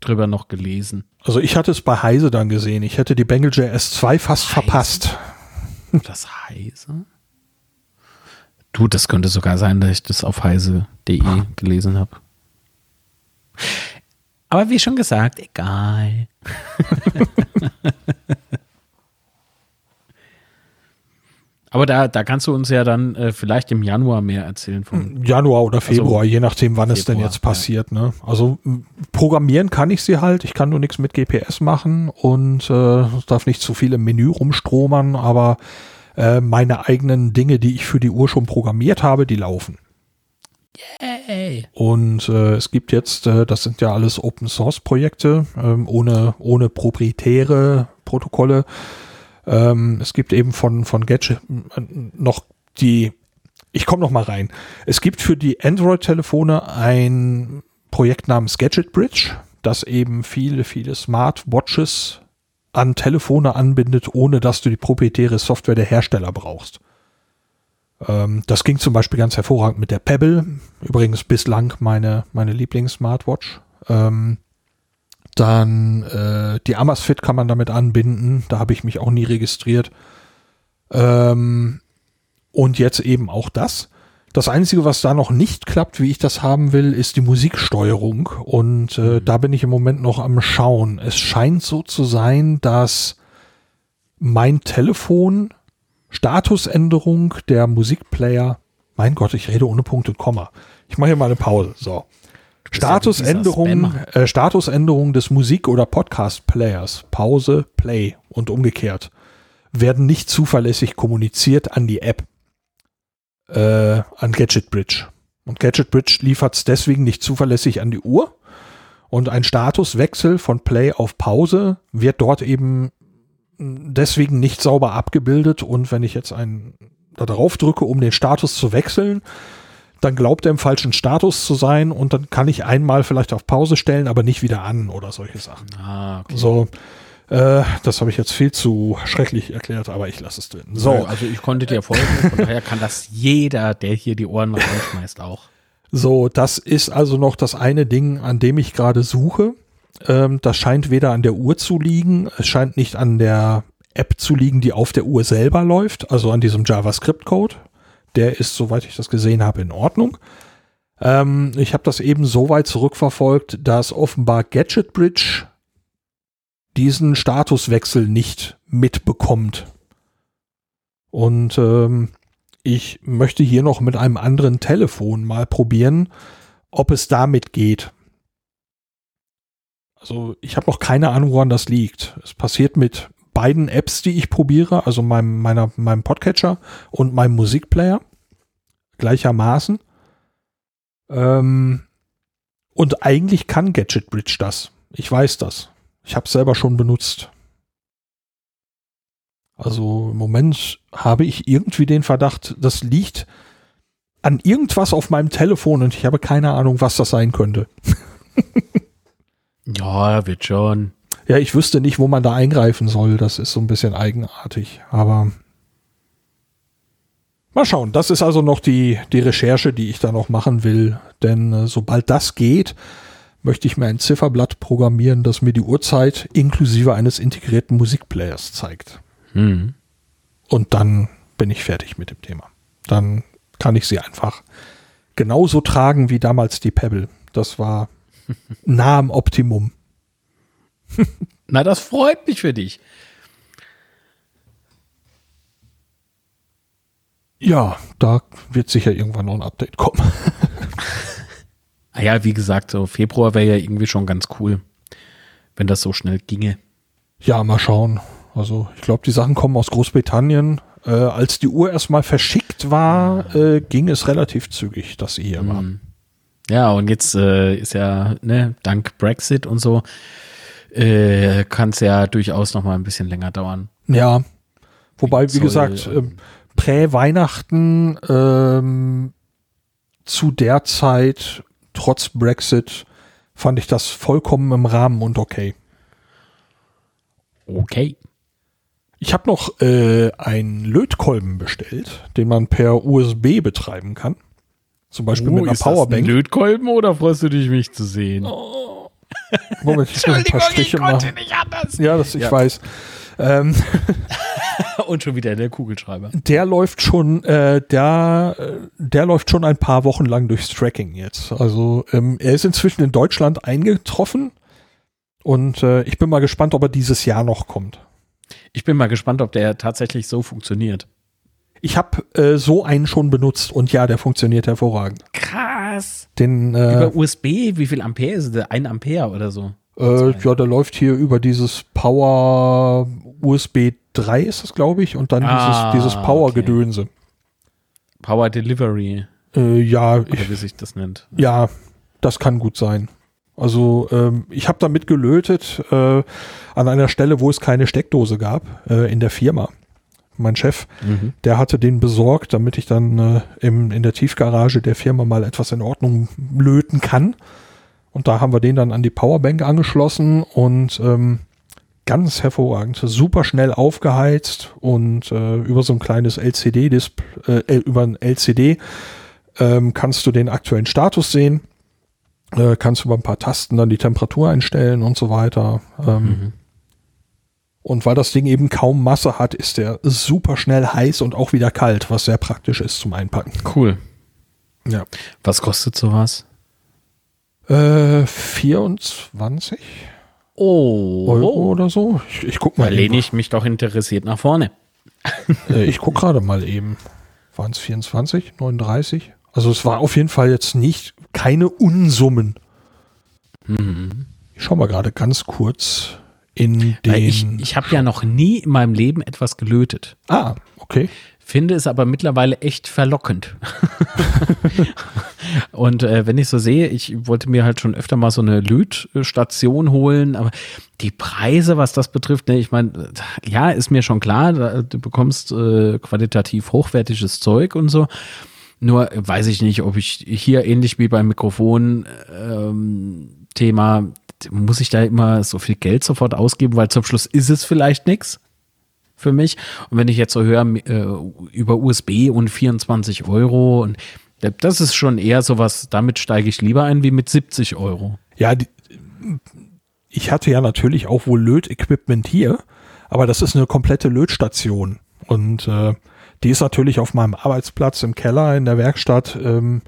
drüber noch gelesen. Also ich hatte es bei Heise dann gesehen. Ich hätte die Bengal JS 2 fast Heise? verpasst. Das Heise? Du, das könnte sogar sein, dass ich das auf heise.de gelesen habe. Aber wie schon gesagt, egal. Aber da, da kannst du uns ja dann äh, vielleicht im Januar mehr erzählen von. Januar oder also Februar, also, je nachdem, wann Februar, es denn jetzt passiert. Ja. Ne? Also programmieren kann ich sie halt. Ich kann nur nichts mit GPS machen und äh, darf nicht zu viel im Menü rumstromern, aber äh, meine eigenen Dinge, die ich für die Uhr schon programmiert habe, die laufen. Yay. Und äh, es gibt jetzt, äh, das sind ja alles Open Source Projekte, ähm, ohne, ohne proprietäre Protokolle. Ähm, es gibt eben von, von Gadget äh, noch die, ich komme noch mal rein. Es gibt für die Android-Telefone ein Projekt namens Gadget Bridge, das eben viele, viele Smartwatches an Telefone anbindet, ohne dass du die proprietäre Software der Hersteller brauchst. Ähm, das ging zum Beispiel ganz hervorragend mit der Pebble, übrigens bislang meine, meine Lieblings-Smartwatch. Ähm, dann äh, die Amazfit kann man damit anbinden. Da habe ich mich auch nie registriert. Ähm, und jetzt eben auch das. Das Einzige, was da noch nicht klappt, wie ich das haben will, ist die Musiksteuerung. Und äh, mhm. da bin ich im Moment noch am Schauen. Es scheint so zu sein, dass mein Telefon Statusänderung der Musikplayer, mein Gott, ich rede ohne Punkt und Komma. Ich mache hier mal eine Pause. So. Statusänderung, äh, Statusänderung des Musik- oder Podcast-Players, Pause, Play und umgekehrt, werden nicht zuverlässig kommuniziert an die App, äh, an Gadget Bridge. Und Gadget Bridge liefert es deswegen nicht zuverlässig an die Uhr. Und ein Statuswechsel von Play auf Pause wird dort eben deswegen nicht sauber abgebildet. Und wenn ich jetzt einen da drauf drücke, um den Status zu wechseln, dann glaubt er im falschen Status zu sein und dann kann ich einmal vielleicht auf Pause stellen, aber nicht wieder an oder solche Sachen. Ah, okay. So, äh, das habe ich jetzt viel zu schrecklich erklärt, aber ich lasse es drin. So, Also ich konnte dir folgen, von daher kann das jeder, der hier die Ohren mal anschmeißt, auch. so, das ist also noch das eine Ding, an dem ich gerade suche. Ähm, das scheint weder an der Uhr zu liegen, es scheint nicht an der App zu liegen, die auf der Uhr selber läuft, also an diesem JavaScript-Code. Der ist, soweit ich das gesehen habe, in Ordnung. Ähm, ich habe das eben so weit zurückverfolgt, dass offenbar Gadget Bridge diesen Statuswechsel nicht mitbekommt. Und ähm, ich möchte hier noch mit einem anderen Telefon mal probieren, ob es damit geht. Also ich habe noch keine Ahnung, woran das liegt. Es passiert mit beiden Apps, die ich probiere, also meinem, meiner, meinem Podcatcher und meinem Musikplayer gleichermaßen. Ähm, und eigentlich kann Gadget Bridge das. Ich weiß das. Ich habe es selber schon benutzt. Also im Moment habe ich irgendwie den Verdacht, das liegt an irgendwas auf meinem Telefon und ich habe keine Ahnung, was das sein könnte. Ja, wird schon. Ja, ich wüsste nicht, wo man da eingreifen soll. Das ist so ein bisschen eigenartig. Aber mal schauen. Das ist also noch die, die Recherche, die ich da noch machen will. Denn äh, sobald das geht, möchte ich mir ein Zifferblatt programmieren, das mir die Uhrzeit inklusive eines integrierten Musikplayers zeigt. Hm. Und dann bin ich fertig mit dem Thema. Dann kann ich sie einfach genauso tragen wie damals die Pebble. Das war nah am Optimum. Na, das freut mich für dich. Ja, da wird sicher irgendwann noch ein Update kommen. Ah ja, wie gesagt, so Februar wäre ja irgendwie schon ganz cool, wenn das so schnell ginge. Ja, mal schauen. Also ich glaube, die Sachen kommen aus Großbritannien. Äh, als die Uhr erstmal verschickt war, äh, ging es relativ zügig, dass sie hier war. Mhm. Ja, und jetzt äh, ist ja, ne, dank Brexit und so, äh, kann es ja durchaus noch mal ein bisschen länger dauern. Ja. Wobei, wie gesagt, ähm, ähm, Prä-Weihnachten ähm, zu der Zeit, trotz Brexit, fand ich das vollkommen im Rahmen und okay. Okay. Ich habe noch äh, einen Lötkolben bestellt, den man per USB betreiben kann. Zum Beispiel mit einer Oh, ist das ein Powerbank. Lötkolben oder freust du dich, mich zu sehen? Moment, ich muss ein paar Striche machen. nicht anders. Ja, das ich Ja. weiß. Ähm, Und schon wieder der Kugelschreiber. der läuft schon, äh, der, äh, der läuft schon ein paar Wochen lang durchs Tracking jetzt. Also ähm, er ist inzwischen in Deutschland eingetroffen und äh, ich bin mal gespannt, ob er dieses Jahr noch kommt. Ich bin mal gespannt, ob der tatsächlich so funktioniert. Ich habe äh, so einen schon benutzt und ja, der funktioniert hervorragend. Krass. Den, äh, Über USB, wie viel Ampere ist der? Ein Ampere oder so? äh, ja, der läuft hier über dieses Power USB 3 ist das, glaube ich, und dann Ah, dieses, dieses Power-Gedönse. Power Delivery, Äh, ja, oder ich, wie sich das nennt. Ja, das kann gut sein. Also ähm, ich habe damit gelötet äh, an einer Stelle, wo es keine Steckdose gab äh, in der Firma. Mein Chef, Mhm. der hatte den besorgt, damit ich dann äh, im, in der Tiefgarage der Firma mal etwas in Ordnung löten kann. Und da haben wir den dann an die Powerbank angeschlossen und ähm, ganz hervorragend, super schnell aufgeheizt und äh, über so ein kleines LCD-Display, äh, über ein LCD ähm, kannst du den aktuellen Status sehen, äh, kannst über ein paar Tasten dann die Temperatur einstellen und so weiter. Ähm, Mhm. Und weil das Ding eben kaum Masse hat, ist der super schnell heiß und auch wieder kalt, was sehr praktisch ist zum Einpacken. Cool. Ja. Was kostet sowas? Äh, 24 Oh. Euro oder so. Ich, ich guck Da mal lehne eben. ich mich doch interessiert nach vorne. Äh, ich guck gerade mal eben. Waren es 24, 39? Also es war auf jeden Fall jetzt nicht keine Unsummen. Mhm. Ich schau mal gerade ganz kurz in Weil ich den. ich habe ja noch nie in meinem Leben etwas gelötet. ah, okay. Finde es aber mittlerweile echt verlockend. Und äh, wenn ich so sehe, ich wollte mir halt schon öfter mal so eine Lötstation holen, aber die Preise, was das betrifft, ne, ich meine, ja, ist mir schon klar, da, du bekommst äh, qualitativ hochwertiges Zeug und so. Nur weiß ich nicht, ob ich hier ähnlich wie beim Mikrofon-Thema, ähm, muss ich da immer so viel Geld sofort ausgeben, weil zum Schluss ist es vielleicht nichts für mich. Und wenn ich jetzt so höre äh, über USB und 24 Euro und das ist schon eher sowas, damit steige ich lieber ein wie mit 70 Euro. Ja, die, ich hatte ja natürlich auch wohl Lötequipment hier, aber das ist eine komplette Lötstation. Und äh, die ist natürlich auf meinem Arbeitsplatz im Keller in der Werkstatt. Ähm,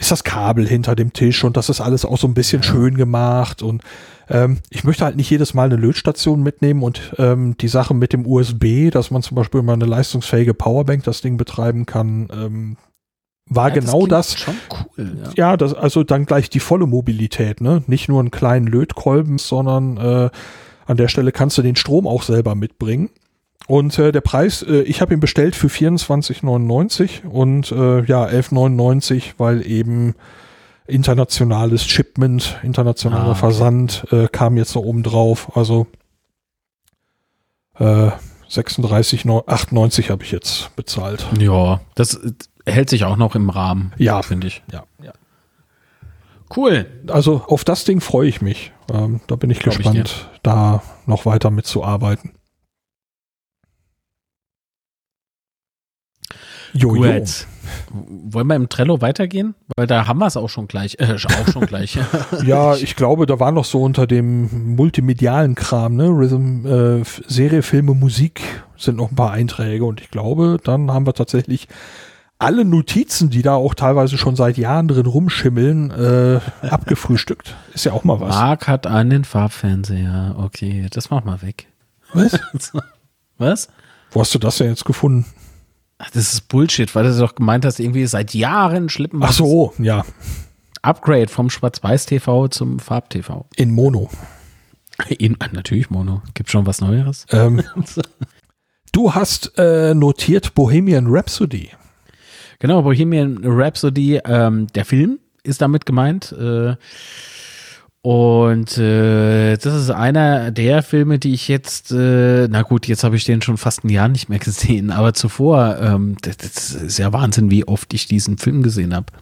ist das Kabel hinter dem Tisch und das ist alles auch so ein bisschen ja. schön gemacht und ähm, ich möchte halt nicht jedes Mal eine Lötstation mitnehmen und ähm, die Sache mit dem USB, dass man zum Beispiel mal eine leistungsfähige Powerbank das Ding betreiben kann, ähm, war ja, genau das. Schon cool. Ja, ja das, also dann gleich die volle Mobilität, ne? Nicht nur einen kleinen Lötkolben, sondern äh, an der Stelle kannst du den Strom auch selber mitbringen. Und äh, der Preis, äh, ich habe ihn bestellt für 24,99 und äh, ja, 11,99, weil eben internationales Shipment, internationaler ah, okay. Versand äh, kam jetzt noch oben drauf. Also äh, 36,98 habe ich jetzt bezahlt. Ja, das hält sich auch noch im Rahmen. Ja, finde ich. Ja, ja. Cool. Also auf das Ding freue ich mich. Ähm, da bin ich Glaub gespannt, ich da noch weiter mitzuarbeiten. Jojo. Gut. Wollen wir im Trello weitergehen? Weil da haben wir es auch schon gleich. Äh, auch schon gleich. ja, ich glaube, da war noch so unter dem multimedialen Kram, ne? Rhythm, äh, Serie, Filme, Musik sind noch ein paar Einträge und ich glaube, dann haben wir tatsächlich alle Notizen, die da auch teilweise schon seit Jahren drin rumschimmeln, äh, abgefrühstückt. Ist ja auch mal was. Marc hat einen Farbfernseher. Okay, das mach mal weg. Was? was? Wo hast du das denn jetzt gefunden? Das ist Bullshit, weil du doch gemeint hast, irgendwie seit Jahren schlippen. Ach so, ja. Upgrade vom Schwarz-Weiß-TV zum Farb-TV. In Mono. In, ah, natürlich Mono. Gibt schon was Neueres? Ähm, du hast äh, notiert Bohemian Rhapsody. Genau, Bohemian Rhapsody, ähm, der Film ist damit gemeint. Äh, und äh, das ist einer der Filme, die ich jetzt, äh, na gut, jetzt habe ich den schon fast ein Jahr nicht mehr gesehen, aber zuvor, ähm, das, das ist ja Wahnsinn, wie oft ich diesen Film gesehen habe.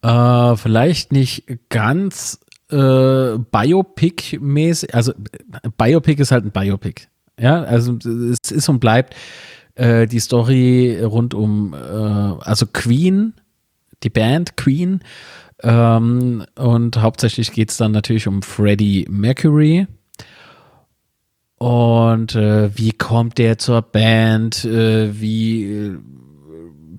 Äh, vielleicht nicht ganz äh, Biopic-mäßig, also Biopic ist halt ein Biopic. Ja, also es ist und bleibt äh, die Story rund um, äh, also Queen, die Band Queen, ähm, und hauptsächlich geht es dann natürlich um Freddie Mercury. Und äh, wie kommt der zur Band? Äh, wie äh,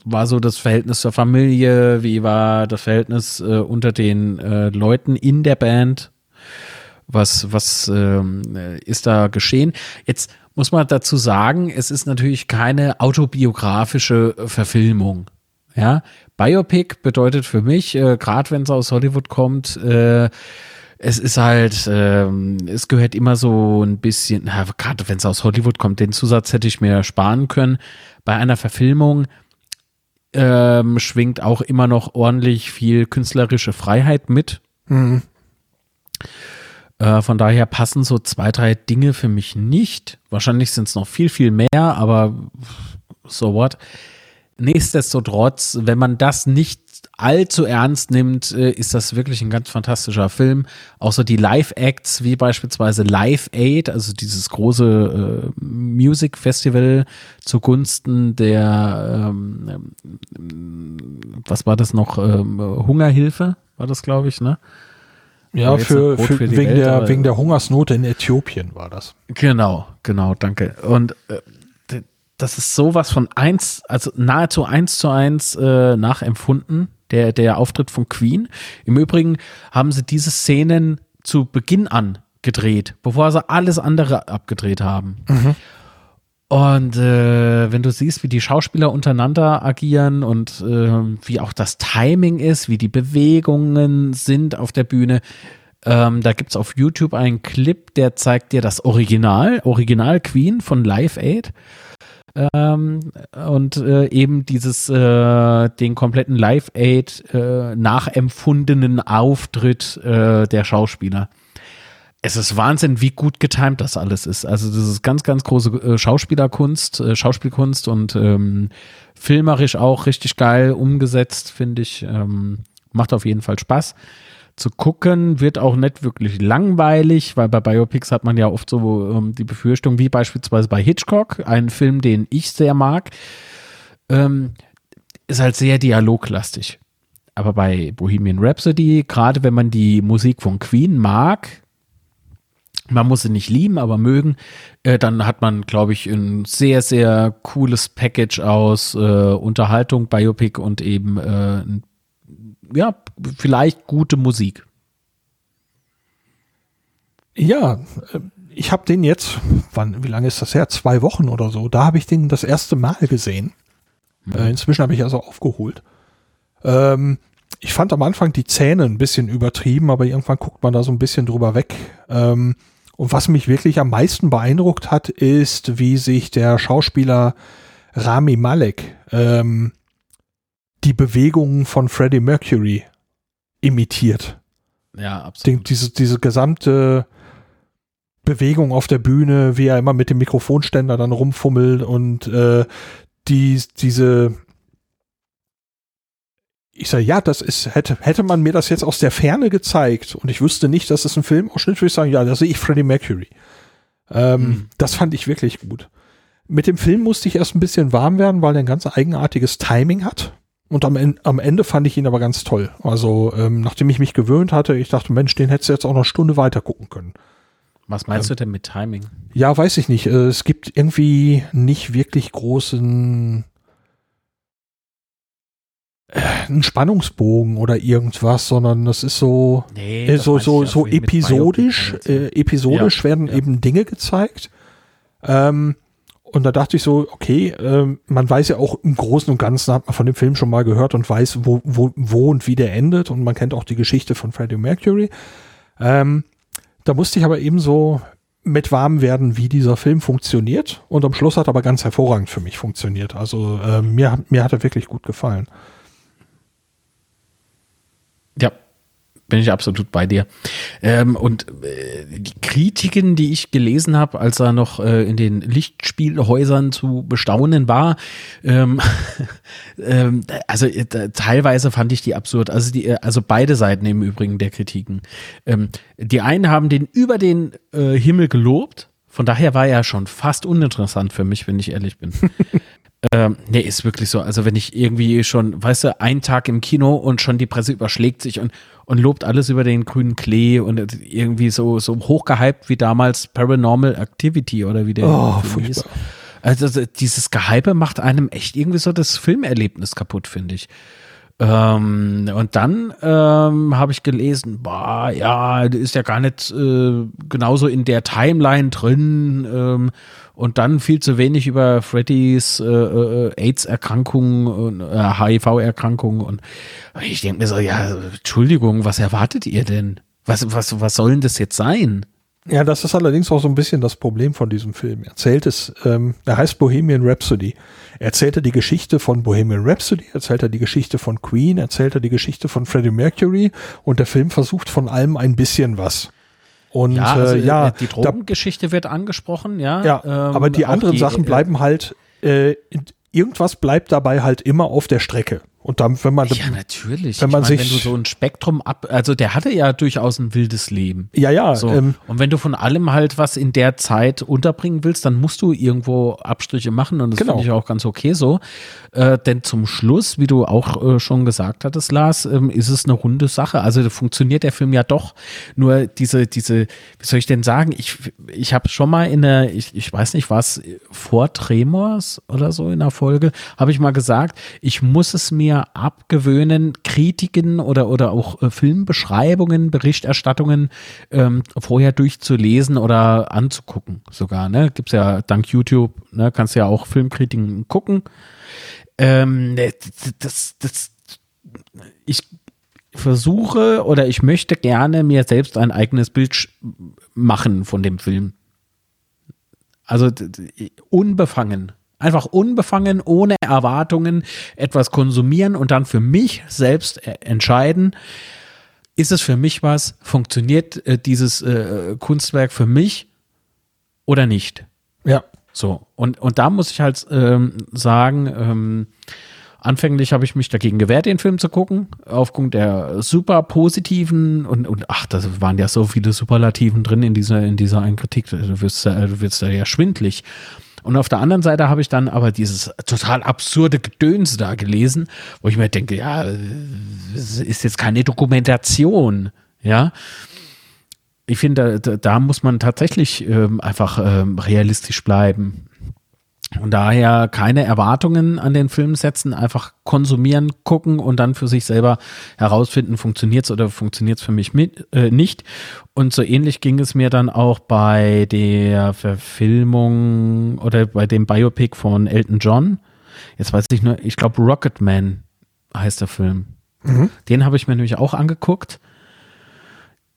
war so das Verhältnis zur Familie? Wie war das Verhältnis äh, unter den äh, Leuten in der Band? Was, was ähm, ist da geschehen? Jetzt muss man dazu sagen, es ist natürlich keine autobiografische Verfilmung. Ja, Biopic bedeutet für mich, äh, gerade wenn es aus Hollywood kommt, äh, es ist halt, ähm, es gehört immer so ein bisschen, gerade wenn es aus Hollywood kommt, den Zusatz hätte ich mir sparen können. Bei einer Verfilmung ähm, schwingt auch immer noch ordentlich viel künstlerische Freiheit mit. Mhm. Äh, von daher passen so zwei, drei Dinge für mich nicht. Wahrscheinlich sind es noch viel, viel mehr, aber so what. Nichtsdestotrotz, wenn man das nicht allzu ernst nimmt, äh, ist das wirklich ein ganz fantastischer Film. Auch so die Live-Acts, wie beispielsweise Live Aid, also dieses große äh, Music Festival zugunsten der, ähm, was war das noch, ähm, Hungerhilfe, war das, glaube ich, ne? Ja, für, für, für wegen, Welt, der, wegen der Hungersnot in Äthiopien war das. Genau, genau, danke. Und äh, das ist sowas von eins, also nahezu eins zu eins äh, nachempfunden, der, der Auftritt von Queen. Im Übrigen haben sie diese Szenen zu Beginn an gedreht, bevor sie alles andere abgedreht haben. Mhm. Und äh, wenn du siehst, wie die Schauspieler untereinander agieren und äh, wie auch das Timing ist, wie die Bewegungen sind auf der Bühne, ähm, da gibt es auf YouTube einen Clip, der zeigt dir das Original, Original Queen von Live Aid. Ähm, und äh, eben dieses, äh, den kompletten Live-Aid äh, nachempfundenen Auftritt äh, der Schauspieler. Es ist Wahnsinn, wie gut getimt das alles ist. Also das ist ganz, ganz große äh, Schauspielerkunst, äh, Schauspielkunst und ähm, filmerisch auch richtig geil umgesetzt, finde ich. Ähm, macht auf jeden Fall Spaß zu gucken, wird auch nicht wirklich langweilig, weil bei Biopics hat man ja oft so ähm, die Befürchtung, wie beispielsweise bei Hitchcock, ein Film, den ich sehr mag, ähm, ist halt sehr dialoglastig. Aber bei Bohemian Rhapsody, gerade wenn man die Musik von Queen mag, man muss sie nicht lieben, aber mögen, äh, dann hat man, glaube ich, ein sehr, sehr cooles Package aus äh, Unterhaltung, Biopic und eben äh, ja, vielleicht gute Musik. Ja, äh, ich habe den jetzt, wann, wie lange ist das her? Zwei Wochen oder so. Da habe ich den das erste Mal gesehen. Mhm. Äh, inzwischen habe ich also aufgeholt. Ähm, ich fand am Anfang die Zähne ein bisschen übertrieben, aber irgendwann guckt man da so ein bisschen drüber weg. Ähm, und was mich wirklich am meisten beeindruckt hat, ist, wie sich der Schauspieler Rami Malek ähm, die Bewegungen von Freddie Mercury imitiert. Ja, absolut. Die, diese, diese gesamte Bewegung auf der Bühne, wie er immer mit dem Mikrofonständer dann rumfummelt und äh, die, diese ich sage, ja, das ist, hätte, hätte man mir das jetzt aus der Ferne gezeigt und ich wüsste nicht, dass es ein Filmausschnitt, würde ich sagen, ja, da sehe ich Freddie Mercury. Ähm, mhm. Das fand ich wirklich gut. Mit dem Film musste ich erst ein bisschen warm werden, weil er ein ganz eigenartiges Timing hat. Und am, am Ende fand ich ihn aber ganz toll. Also, ähm, nachdem ich mich gewöhnt hatte, ich dachte, Mensch, den hättest du jetzt auch noch eine Stunde weiter gucken können. Was meinst ähm, du denn mit Timing? Ja, weiß ich nicht. Äh, es gibt irgendwie nicht wirklich großen äh, einen Spannungsbogen oder irgendwas, sondern das ist so nee, äh, so so so episodisch. Äh, episodisch ja, werden ja. eben Dinge gezeigt. Ähm, und da dachte ich so, okay, äh, man weiß ja auch im Großen und Ganzen, hat man von dem Film schon mal gehört und weiß, wo, wo, wo und wie der endet. Und man kennt auch die Geschichte von Freddie Mercury. Ähm, da musste ich aber eben so mit warm werden, wie dieser Film funktioniert. Und am Schluss hat aber ganz hervorragend für mich funktioniert. Also äh, mir, mir hat er wirklich gut gefallen. Ja, bin ich absolut bei dir. Ähm, und äh, die Kritiken, die ich gelesen habe, als er noch äh, in den Lichtspielhäusern zu bestaunen war, ähm, ähm, also äh, teilweise fand ich die absurd. Also die, äh, also beide Seiten im Übrigen der Kritiken. Ähm, die einen haben den über den äh, Himmel gelobt. Von daher war er schon fast uninteressant für mich, wenn ich ehrlich bin. Ähm, nee, ist wirklich so. Also wenn ich irgendwie schon, weißt du, einen Tag im Kino und schon die Presse überschlägt sich und, und lobt alles über den grünen Klee und irgendwie so, so hochgehypt wie damals Paranormal Activity oder wie der oh, hieß. Also dieses Gehype macht einem echt irgendwie so das Filmerlebnis kaputt, finde ich. Ähm, und dann ähm, habe ich gelesen, boah, ja, ist ja gar nicht äh, genauso in der Timeline drin ähm, und dann viel zu wenig über Freddys äh, äh, AIDS-Erkrankung und äh, HIV-Erkrankung und ich denke mir so, ja, Entschuldigung, was erwartet ihr denn? Was, was, was soll denn das jetzt sein? Ja, das ist allerdings auch so ein bisschen das Problem von diesem Film. Er erzählt es, ähm, er heißt Bohemian Rhapsody. Er erzählt er die Geschichte von Bohemian Rhapsody, erzählt er die Geschichte von Queen, erzählt er die Geschichte von Freddie Mercury und der Film versucht von allem ein bisschen was. Und ja, also, äh, ja äh, die Drogengeschichte wird angesprochen, ja. Ja, ähm, aber die anderen die, Sachen äh, bleiben halt, äh, irgendwas bleibt dabei halt immer auf der Strecke. Und dann, wenn man. Ja, natürlich. Wenn man ich mein, sich. Wenn du so ein Spektrum ab. Also, der hatte ja durchaus ein wildes Leben. Ja, ja. So. Ähm, und wenn du von allem halt was in der Zeit unterbringen willst, dann musst du irgendwo Abstriche machen. Und das genau. finde ich auch ganz okay so. Äh, denn zum Schluss, wie du auch äh, schon gesagt hattest, Lars, ähm, ist es eine runde Sache. Also, funktioniert der Film ja doch. Nur diese, diese, wie soll ich denn sagen? Ich, ich habe schon mal in der, ich, ich weiß nicht, was, vor Tremors oder so in der Folge, habe ich mal gesagt, ich muss es mir mir abgewöhnen, Kritiken oder, oder auch äh, Filmbeschreibungen, Berichterstattungen ähm, vorher durchzulesen oder anzugucken sogar. Ne? Gibt es ja dank YouTube, ne? kannst ja auch Filmkritiken gucken. Ähm, das, das, ich versuche oder ich möchte gerne mir selbst ein eigenes Bild machen von dem Film. Also unbefangen. Einfach unbefangen, ohne Erwartungen etwas konsumieren und dann für mich selbst äh, entscheiden, ist es für mich was, funktioniert äh, dieses äh, Kunstwerk für mich oder nicht. Ja. So, und, und da muss ich halt ähm, sagen, ähm, anfänglich habe ich mich dagegen gewehrt, den Film zu gucken, aufgrund der super positiven und, und ach, da waren ja so viele Superlativen drin in dieser, in dieser einen Kritik, du wirst, du wirst da ja schwindlig. Und auf der anderen Seite habe ich dann aber dieses total absurde Gedöns da gelesen, wo ich mir denke, ja, es ist jetzt keine Dokumentation, ja. Ich finde, da, da muss man tatsächlich ähm, einfach ähm, realistisch bleiben. Und daher keine Erwartungen an den Film setzen, einfach konsumieren, gucken und dann für sich selber herausfinden, funktioniert es oder funktioniert es für mich mit, äh, nicht. Und so ähnlich ging es mir dann auch bei der Verfilmung oder bei dem Biopic von Elton John. Jetzt weiß ich nur, ich glaube Rocketman heißt der Film. Mhm. Den habe ich mir nämlich auch angeguckt.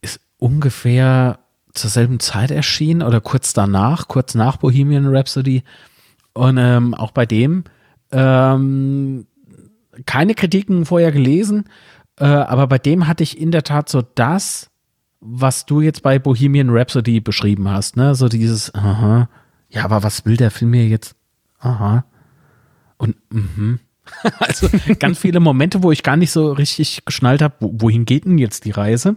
Ist ungefähr zur selben Zeit erschienen oder kurz danach, kurz nach Bohemian Rhapsody und ähm, auch bei dem ähm, keine Kritiken vorher gelesen, äh, aber bei dem hatte ich in der Tat so das, was du jetzt bei Bohemian Rhapsody beschrieben hast, ne? So dieses, aha, ja, aber was will der Film hier jetzt? Aha. Und, mhm. also ganz viele Momente, wo ich gar nicht so richtig geschnallt habe, wohin geht denn jetzt die Reise?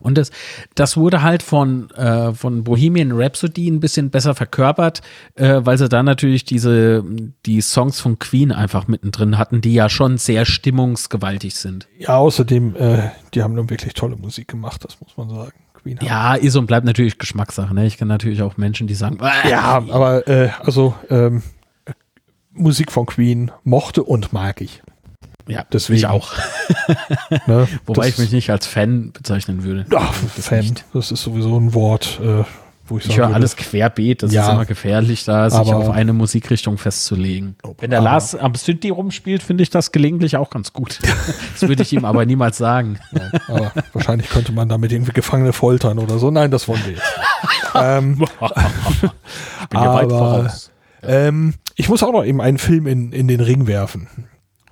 Und das, das wurde halt von, äh, von Bohemian Rhapsody ein bisschen besser verkörpert, äh, weil sie da natürlich diese, die Songs von Queen einfach mittendrin hatten, die ja schon sehr stimmungsgewaltig sind. Ja, außerdem, äh, die haben nun wirklich tolle Musik gemacht, das muss man sagen. Queen ja, ist und bleibt natürlich Geschmackssache. Ne? Ich kenne natürlich auch Menschen, die sagen, ja, aber äh, also ähm, Musik von Queen mochte und mag ich. Ja, deswegen. Ich auch. ne, Wobei ich mich nicht als Fan bezeichnen würde. Ach, das Fan, nicht. das ist sowieso ein Wort, äh, wo ich Ich höre alles querbeet, das ja, ist immer gefährlich, da sich auf eine Musikrichtung festzulegen. Wenn der Lars am Synthi rumspielt, finde ich das gelegentlich auch ganz gut. das würde ich ihm aber niemals sagen. Ja, aber wahrscheinlich könnte man damit irgendwie Gefangene foltern oder so. Nein, das wollen wir jetzt. ähm, ich bin ja weit voraus. Ähm, ich muss auch noch eben einen Film in, in den Ring werfen.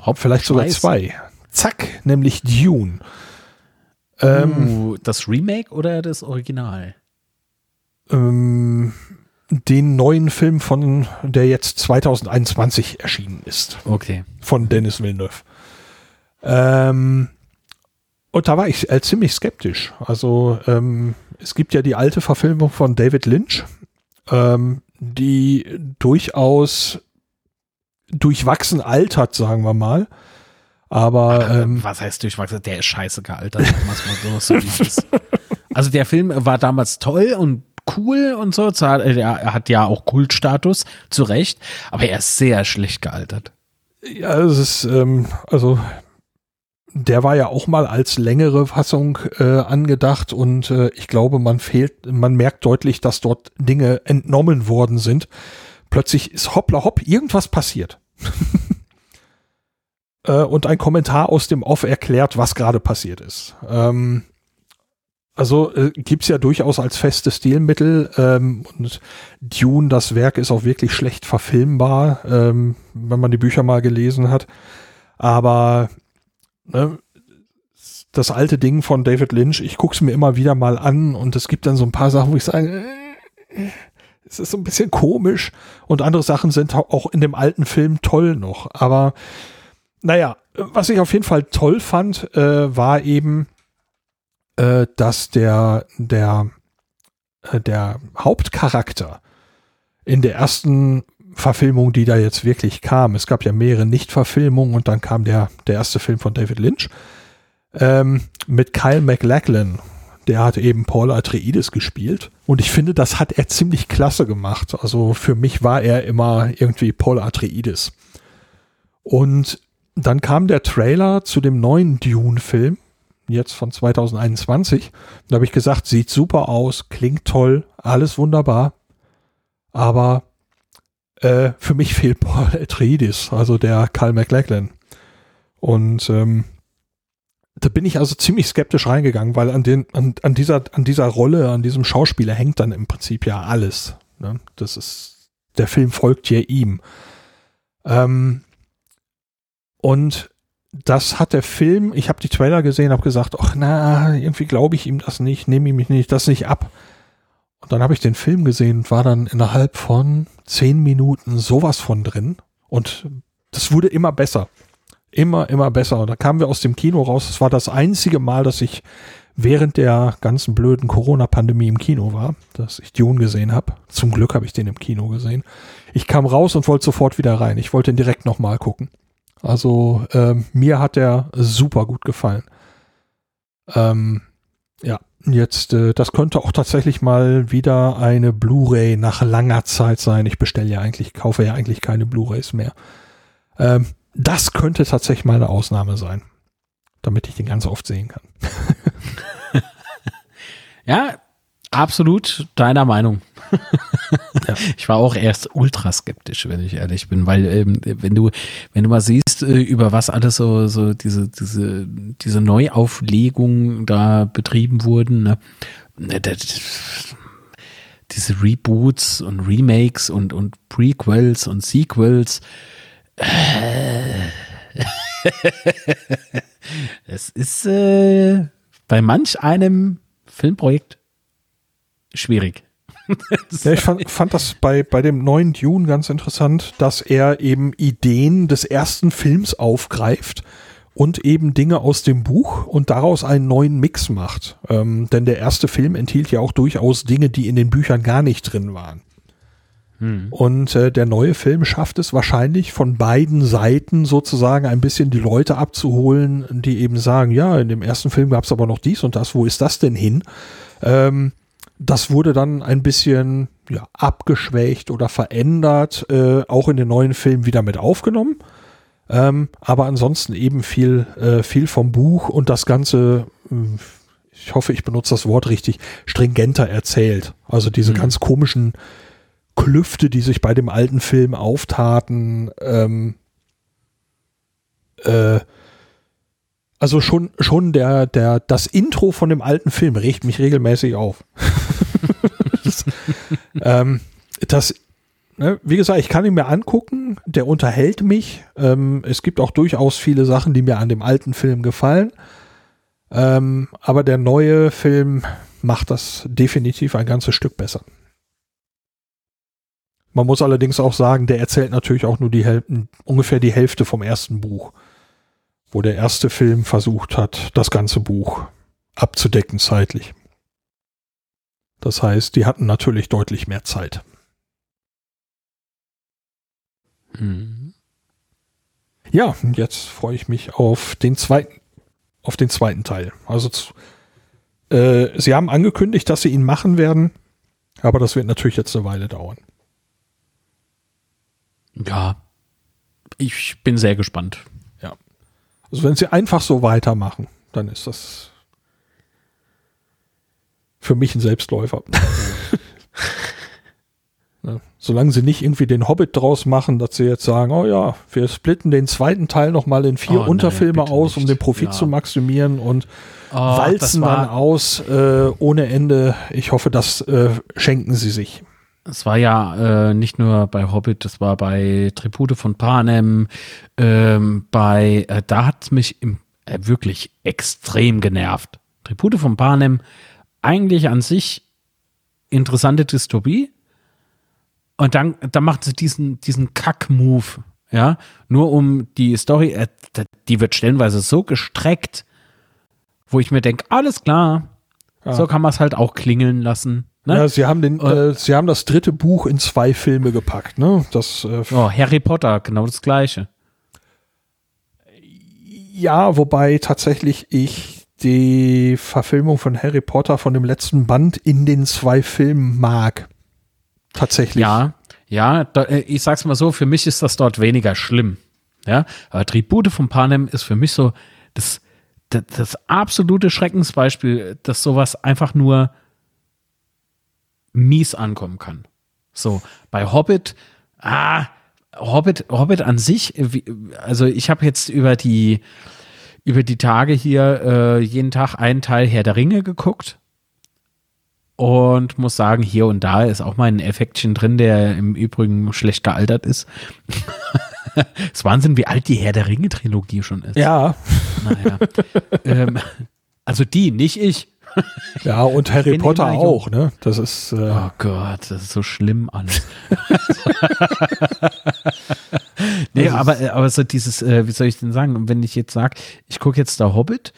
Haupt Vielleicht sogar zwei. Zack, nämlich Dune. Ähm, uh, das Remake oder das Original? Ähm, den neuen Film von, der jetzt 2021 erschienen ist. Okay. Von Dennis Villeneuve. Ähm, und da war ich äh, ziemlich skeptisch. Also ähm, es gibt ja die alte Verfilmung von David Lynch, ähm, die durchaus durchwachsen altert, sagen wir mal. Aber Ach, ähm, was heißt durchwachsen? Der ist scheiße gealtert. so, also der Film war damals toll und cool und so. Er hat ja auch Kultstatus, zu Recht, aber er ist sehr schlecht gealtert. Ja, es ist, ähm, also der war ja auch mal als längere Fassung äh, angedacht und äh, ich glaube, man fehlt, man merkt deutlich, dass dort Dinge entnommen worden sind. Plötzlich ist hoppla hopp irgendwas passiert. äh, und ein Kommentar aus dem Off erklärt, was gerade passiert ist. Ähm, also äh, gibt's ja durchaus als festes Stilmittel ähm, und Dune, das Werk ist auch wirklich schlecht verfilmbar, ähm, wenn man die Bücher mal gelesen hat. Aber ne, das alte Ding von David Lynch, ich guck's mir immer wieder mal an und es gibt dann so ein paar Sachen, wo ich sage, äh, es ist so ein bisschen komisch und andere Sachen sind auch in dem alten Film toll noch. Aber naja, was ich auf jeden Fall toll fand, äh, war eben, äh, dass der, der, äh, der Hauptcharakter in der ersten Verfilmung, die da jetzt wirklich kam, es gab ja mehrere Nicht-Verfilmungen und dann kam der, der erste Film von David Lynch, ähm, mit Kyle MacLachlan, der hat eben Paul Atreides gespielt. Und ich finde, das hat er ziemlich klasse gemacht. Also für mich war er immer irgendwie Paul Atreides. Und dann kam der Trailer zu dem neuen Dune-Film, jetzt von 2021. Da habe ich gesagt, sieht super aus, klingt toll, alles wunderbar. Aber äh, für mich fehlt Paul Atreides, also der Kyle MacLachlan. Und ähm, da bin ich also ziemlich skeptisch reingegangen, weil an, den, an, an, dieser, an dieser Rolle, an diesem Schauspieler hängt dann im Prinzip ja alles. Ne? Das ist, der Film folgt ja ihm. Ähm, und das hat der Film, ich habe die Trailer gesehen, habe gesagt, ach na, irgendwie glaube ich ihm das nicht, nehme ich mich nicht, das nicht ab. Und dann habe ich den Film gesehen und war dann innerhalb von zehn Minuten sowas von drin. Und das wurde immer besser. Immer, immer besser. Und da kamen wir aus dem Kino raus. Es war das einzige Mal, dass ich während der ganzen blöden Corona-Pandemie im Kino war, dass ich Dune gesehen habe. Zum Glück habe ich den im Kino gesehen. Ich kam raus und wollte sofort wieder rein. Ich wollte ihn direkt nochmal gucken. Also ähm, mir hat der super gut gefallen. Ähm, ja, jetzt, äh, das könnte auch tatsächlich mal wieder eine Blu-ray nach langer Zeit sein. Ich bestelle ja eigentlich, kaufe ja eigentlich keine Blu-rays mehr. Ähm, das könnte tatsächlich mal eine Ausnahme sein, damit ich den ganz oft sehen kann. ja, absolut deiner Meinung. ja. Ich war auch erst ultra skeptisch, wenn ich ehrlich bin, weil ähm, wenn du wenn du mal siehst, äh, über was alles so so diese diese diese Neuauflegung da betrieben wurden, ne? ne das, diese Reboots und Remakes und und Prequels und Sequels. Äh, es ist äh, bei manch einem Filmprojekt schwierig. ja, ich fand, fand das bei, bei dem neuen Dune ganz interessant, dass er eben Ideen des ersten Films aufgreift und eben Dinge aus dem Buch und daraus einen neuen Mix macht. Ähm, denn der erste Film enthielt ja auch durchaus Dinge, die in den Büchern gar nicht drin waren. Hm. Und äh, der neue Film schafft es wahrscheinlich von beiden Seiten sozusagen ein bisschen die Leute abzuholen, die eben sagen, ja, in dem ersten Film gab es aber noch dies und das, wo ist das denn hin? Ähm, das wurde dann ein bisschen ja, abgeschwächt oder verändert, äh, auch in den neuen Film wieder mit aufgenommen. Ähm, aber ansonsten eben viel, äh, viel vom Buch und das Ganze, äh, ich hoffe, ich benutze das Wort richtig, stringenter erzählt. Also diese mhm. ganz komischen Klüfte, die sich bei dem alten Film auftaten, ähm, äh, also schon, schon der, der, das Intro von dem alten Film regt mich regelmäßig auf. das, ähm, das ne, wie gesagt, ich kann ihn mir angucken, der unterhält mich. Ähm, es gibt auch durchaus viele Sachen, die mir an dem alten Film gefallen. Ähm, aber der neue Film macht das definitiv ein ganzes Stück besser. Man muss allerdings auch sagen, der erzählt natürlich auch nur die Häl ungefähr die Hälfte vom ersten Buch wo der erste Film versucht hat, das ganze Buch abzudecken zeitlich. Das heißt, die hatten natürlich deutlich mehr Zeit. Mhm. Ja, jetzt freue ich mich auf den zweiten, auf den zweiten Teil. Also äh, sie haben angekündigt, dass sie ihn machen werden, aber das wird natürlich jetzt eine Weile dauern. Ja, ich bin sehr gespannt. Also wenn sie einfach so weitermachen, dann ist das für mich ein Selbstläufer. ja, solange sie nicht irgendwie den Hobbit draus machen, dass sie jetzt sagen, oh ja, wir splitten den zweiten Teil nochmal in vier oh, Unterfilme nee, aus, um den Profit ja. zu maximieren und oh, walzen dann aus äh, ohne Ende. Ich hoffe, das äh, schenken sie sich. Es war ja äh, nicht nur bei Hobbit, das war bei Tribute von Panem, ähm, bei, äh, da hat es mich im, äh, wirklich extrem genervt. Tribute von Panem, eigentlich an sich interessante Dystopie. Und dann, dann macht sie diesen, diesen Kack-Move, ja, nur um die Story, äh, die wird stellenweise so gestreckt, wo ich mir denke, alles klar, ja. so kann man es halt auch klingeln lassen. Ne? Ja, sie haben den, äh, sie haben das dritte Buch in zwei Filme gepackt, ne? Das, äh, oh, Harry Potter, genau das gleiche. Ja, wobei tatsächlich ich die Verfilmung von Harry Potter von dem letzten Band in den zwei Filmen mag. Tatsächlich. Ja, ja, da, äh, ich sag's mal so, für mich ist das dort weniger schlimm. Ja, aber Tribute von Panem ist für mich so das, das, das absolute Schreckensbeispiel, dass sowas einfach nur mies ankommen kann. So, bei Hobbit, ah, Hobbit, Hobbit an sich, also ich habe jetzt über die, über die Tage hier äh, jeden Tag einen Teil Herr der Ringe geguckt und muss sagen, hier und da ist auch mal ein Effektchen drin, der im Übrigen schlecht gealtert ist. Es ist Wahnsinn, wie alt die Herr der Ringe Trilogie schon ist. Ja. Naja. ähm, also die, nicht ich. Ja, und Harry bin Potter auch, ne? Das ist, äh, Oh Gott, das ist so schlimm alles. nee, aber, äh, aber so dieses, äh, wie soll ich denn sagen, wenn ich jetzt sage, ich gucke jetzt da Hobbit,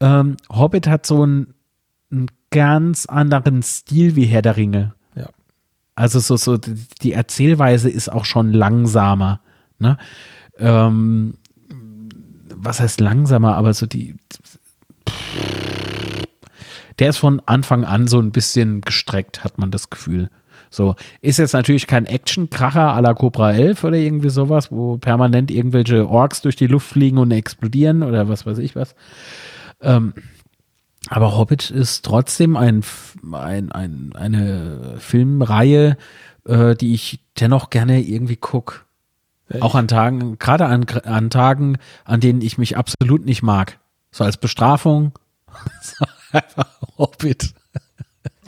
ähm, Hobbit hat so einen, einen ganz anderen Stil wie Herr der Ringe. Ja. Also so, so die Erzählweise ist auch schon langsamer. Ne? Ähm, was heißt langsamer, aber so die der ist von Anfang an so ein bisschen gestreckt, hat man das Gefühl. So, ist jetzt natürlich kein Action-Kracher à la Cobra 11 oder irgendwie sowas, wo permanent irgendwelche Orks durch die Luft fliegen und explodieren oder was weiß ich was. Ähm, aber Hobbit ist trotzdem ein, ein, ein, eine Filmreihe, äh, die ich dennoch gerne irgendwie guck. Auch an Tagen, gerade an, an Tagen, an denen ich mich absolut nicht mag. So als Bestrafung. Einfach Hobbit.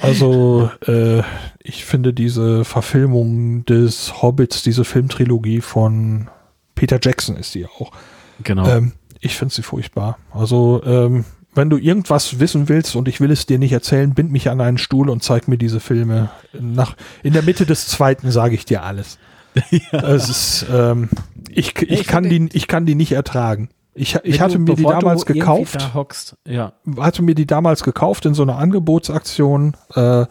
Also, äh, ich finde diese Verfilmung des Hobbits, diese Filmtrilogie von Peter Jackson ist die auch. Genau. Ähm, ich finde sie furchtbar. Also, ähm, wenn du irgendwas wissen willst und ich will es dir nicht erzählen, bind mich an einen Stuhl und zeig mir diese Filme. Nach, in der Mitte des zweiten sage ich dir alles. Es ist, ähm, ich, ich, ich kann die, ich kann die nicht ertragen. Ich, ich hatte mir die damals gekauft. Ja. hatte mir die damals gekauft in so einer Angebotsaktion. Äh,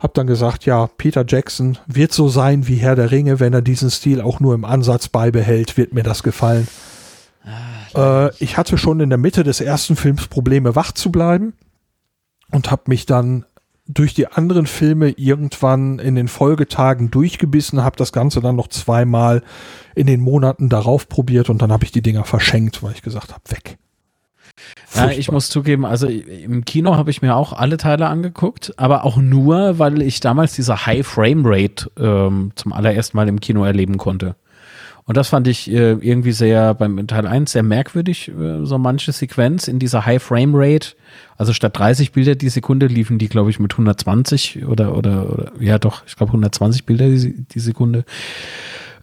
hab dann gesagt, ja, Peter Jackson wird so sein wie Herr der Ringe, wenn er diesen Stil auch nur im Ansatz beibehält, wird mir das gefallen. Äh, ich hatte schon in der Mitte des ersten Films Probleme, wach zu bleiben und habe mich dann durch die anderen Filme irgendwann in den Folgetagen durchgebissen, habe das Ganze dann noch zweimal in den Monaten darauf probiert und dann habe ich die Dinger verschenkt, weil ich gesagt habe, weg. Ja, ich muss zugeben, also im Kino habe ich mir auch alle Teile angeguckt, aber auch nur, weil ich damals diese High Frame Rate ähm, zum allerersten Mal im Kino erleben konnte. Und das fand ich äh, irgendwie sehr beim Teil 1 sehr merkwürdig, äh, so manche Sequenz in dieser High Frame Rate. Also statt 30 Bilder die Sekunde liefen die, glaube ich, mit 120 oder, oder, oder ja doch, ich glaube 120 Bilder die, die Sekunde.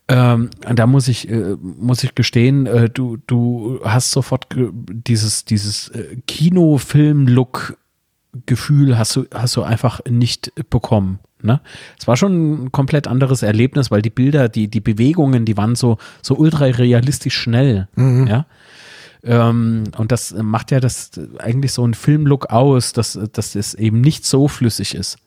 Ähm, da muss ich, äh, muss ich gestehen, äh, du, du hast sofort dieses, dieses äh, Kinofilm-Look-Gefühl hast du, hast du einfach nicht bekommen. Ne? Es war schon ein komplett anderes Erlebnis, weil die Bilder, die, die Bewegungen, die waren so, so ultra realistisch schnell. Ja. Ähm, und das macht ja das eigentlich so ein Filmlook aus, dass, dass es eben nicht so flüssig ist.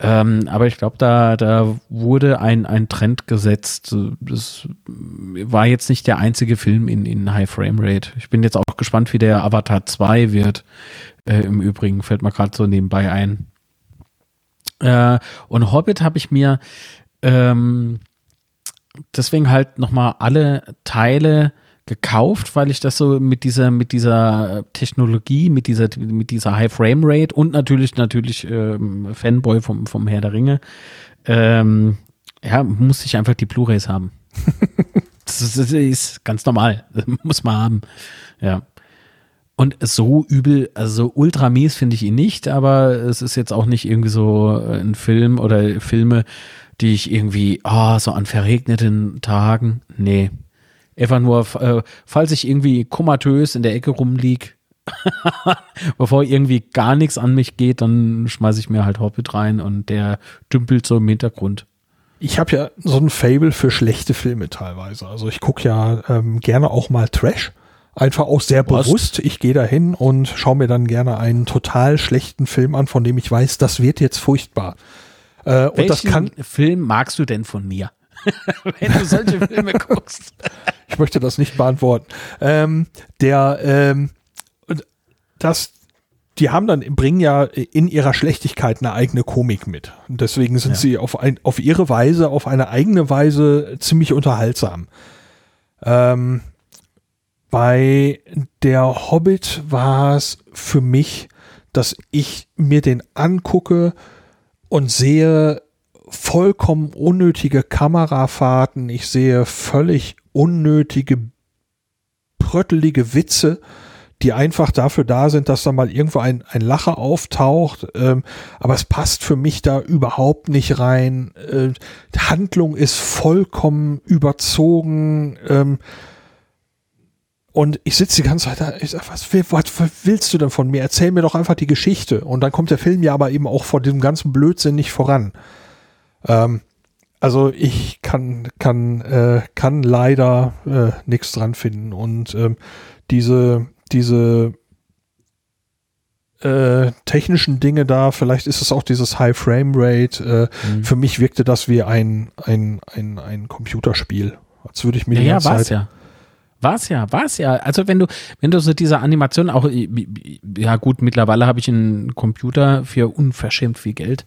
Ähm, aber ich glaube, da, da wurde ein, ein Trend gesetzt. Das war jetzt nicht der einzige Film in, in High Frame Rate. Ich bin jetzt auch gespannt, wie der Avatar 2 wird. Äh, Im Übrigen fällt mir gerade so nebenbei ein. Äh, und Hobbit habe ich mir ähm, deswegen halt nochmal alle Teile gekauft, weil ich das so mit dieser mit dieser Technologie, mit dieser mit dieser High Frame Rate und natürlich natürlich ähm, Fanboy vom vom Herr der Ringe, ähm, ja musste ich einfach die Blu-rays haben. das, ist, das ist ganz normal, das muss man haben, ja. Und so übel, also ultra mies finde ich ihn nicht, aber es ist jetzt auch nicht irgendwie so ein Film oder Filme, die ich irgendwie, ah, so an verregneten Tagen, nee. Einfach nur, äh, falls ich irgendwie komatös in der Ecke rumlieg, bevor irgendwie gar nichts an mich geht, dann schmeiße ich mir halt Hobbit rein und der dümpelt so im Hintergrund. Ich habe ja so ein Fable für schlechte Filme teilweise. Also ich gucke ja ähm, gerne auch mal Trash. Einfach auch sehr bewusst. Ich gehe da hin und schaue mir dann gerne einen total schlechten Film an, von dem ich weiß, das wird jetzt furchtbar. Äh, und Welchen das kann, Film magst du denn von mir? Wenn du solche Filme guckst. ich möchte das nicht beantworten. Ähm, der, ähm, das, die haben dann, bringen ja in ihrer Schlechtigkeit eine eigene Komik mit. Und deswegen sind Ja. sie auf, ein, auf ihre Weise, auf eine eigene Weise ziemlich unterhaltsam. Ähm, bei der Hobbit war es für mich, dass ich mir den angucke und sehe vollkommen unnötige Kamerafahrten. Ich sehe völlig unnötige, pröttelige Witze, die einfach dafür da sind, dass da mal irgendwo ein, ein Lacher auftaucht. Ähm, aber es passt für mich da überhaupt nicht rein. Äh, die Handlung ist vollkommen überzogen. Ähm, Und ich sitze die ganze Zeit da, ich sag, was, will- was, willst du denn von mir? Erzähl mir doch einfach die Geschichte. Und dann kommt der Film ja aber eben auch vor diesem ganzen Blödsinn nicht voran. Ähm, also ich kann, kann, äh, kann leider äh, nichts dran finden. Und ähm, diese, diese äh, technischen Dinge da, vielleicht ist es auch dieses High Frame Rate. Äh, Mhm. Für mich wirkte das wie ein, ein, ein, ein Computerspiel. Als würde ich mir Ja, die ja, ganze war's Zeit ja. War's ja, war's ja. Also wenn du, wenn du so diese Animation auch, ja gut, mittlerweile habe ich einen Computer für unverschämt viel Geld.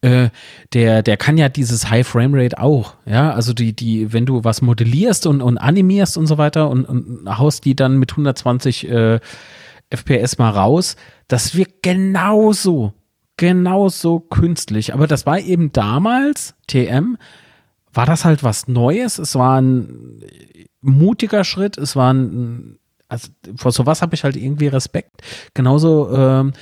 Äh, der, der kann ja dieses High Frame Rate auch, ja. Also die, die, wenn du was modellierst und, und animierst und so weiter und, und haust die dann mit 120 äh, FPS mal raus, das wirkt genauso, genauso künstlich. Aber das war eben damals, TM, war das halt was Neues. Es war ein mutiger Schritt. Es war ein, also vor sowas habe ich halt irgendwie Respekt. Genauso ähm,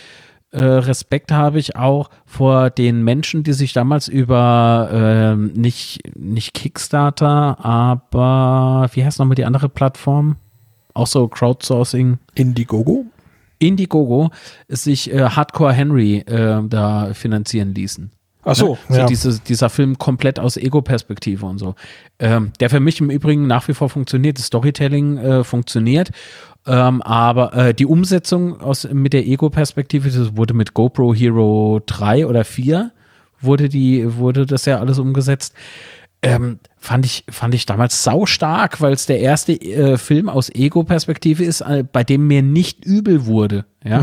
äh, Respekt habe ich auch vor den Menschen, die sich damals über ähm, nicht, nicht Kickstarter, aber wie heißt nochmal die andere Plattform? Auch so Crowdsourcing. Indiegogo. Indiegogo sich äh, Hardcore Henry äh, da finanzieren ließen. Ach so, Ne? ja. diese, dieser Film komplett aus Ego-Perspektive und so. Ähm, der für mich im Übrigen nach wie vor funktioniert. Das Storytelling äh, funktioniert. Ähm, aber äh, die Umsetzung aus, mit der Ego-Perspektive, das wurde mit GoPro Hero 3 oder 4 wurde die, wurde das ja alles umgesetzt. Ähm, fand ich, fand ich damals sau stark, weil es der erste äh, Film aus Ego-Perspektive ist, äh, bei dem mir nicht übel wurde. Ja,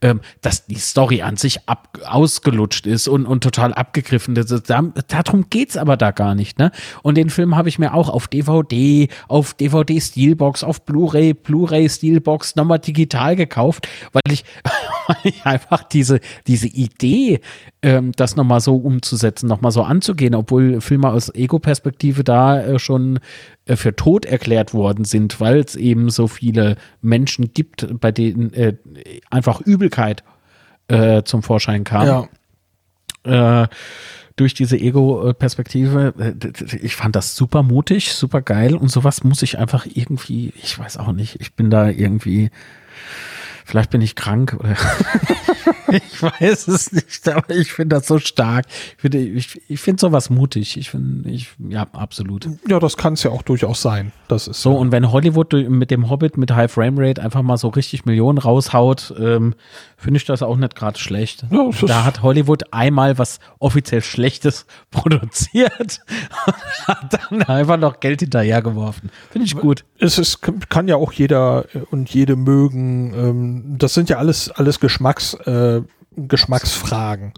ähm, dass die Story an sich ab, ausgelutscht ist und, und total abgegriffen. Das, ist- da, darum geht's aber da gar nicht. Ne? Und den Film habe ich mir auch auf DVD, auf DVD Steelbox, auf Blu-ray, Blu-ray Steelbox nochmal digital gekauft, weil ich, weil ich einfach diese, diese Idee, ähm, das nochmal so umzusetzen, nochmal so anzugehen, obwohl Filme aus Ego-Perspektive da äh, schon äh, für tot erklärt worden sind, weil es eben so viele Menschen gibt, bei denen äh, einfach Übelkeit zum Vorschein kam Ja. durch diese Ego-Perspektive. Ich fand das super mutig, super geil und sowas muss ich einfach irgendwie, ich weiß auch nicht, ich bin da irgendwie, vielleicht bin ich krank oder ich weiß es nicht, aber ich finde das so stark. Ich finde ich, ich finde sowas mutig. Ich finde, ich, ja, absolut. Ja, das kann es ja auch durchaus sein. Das ist So, ja. und wenn Hollywood mit dem Hobbit mit High Frame Rate einfach mal so richtig Millionen raushaut, ähm, finde ich das auch nicht gerade schlecht. Ja, da hat Hollywood einmal was offiziell Schlechtes produziert und hat dann einfach noch Geld hinterhergeworfen. Finde ich gut. es ist, kann ja auch jeder und jede mögen. Ähm, das sind ja alles, alles Geschmacks, äh, Geschmacksfragen.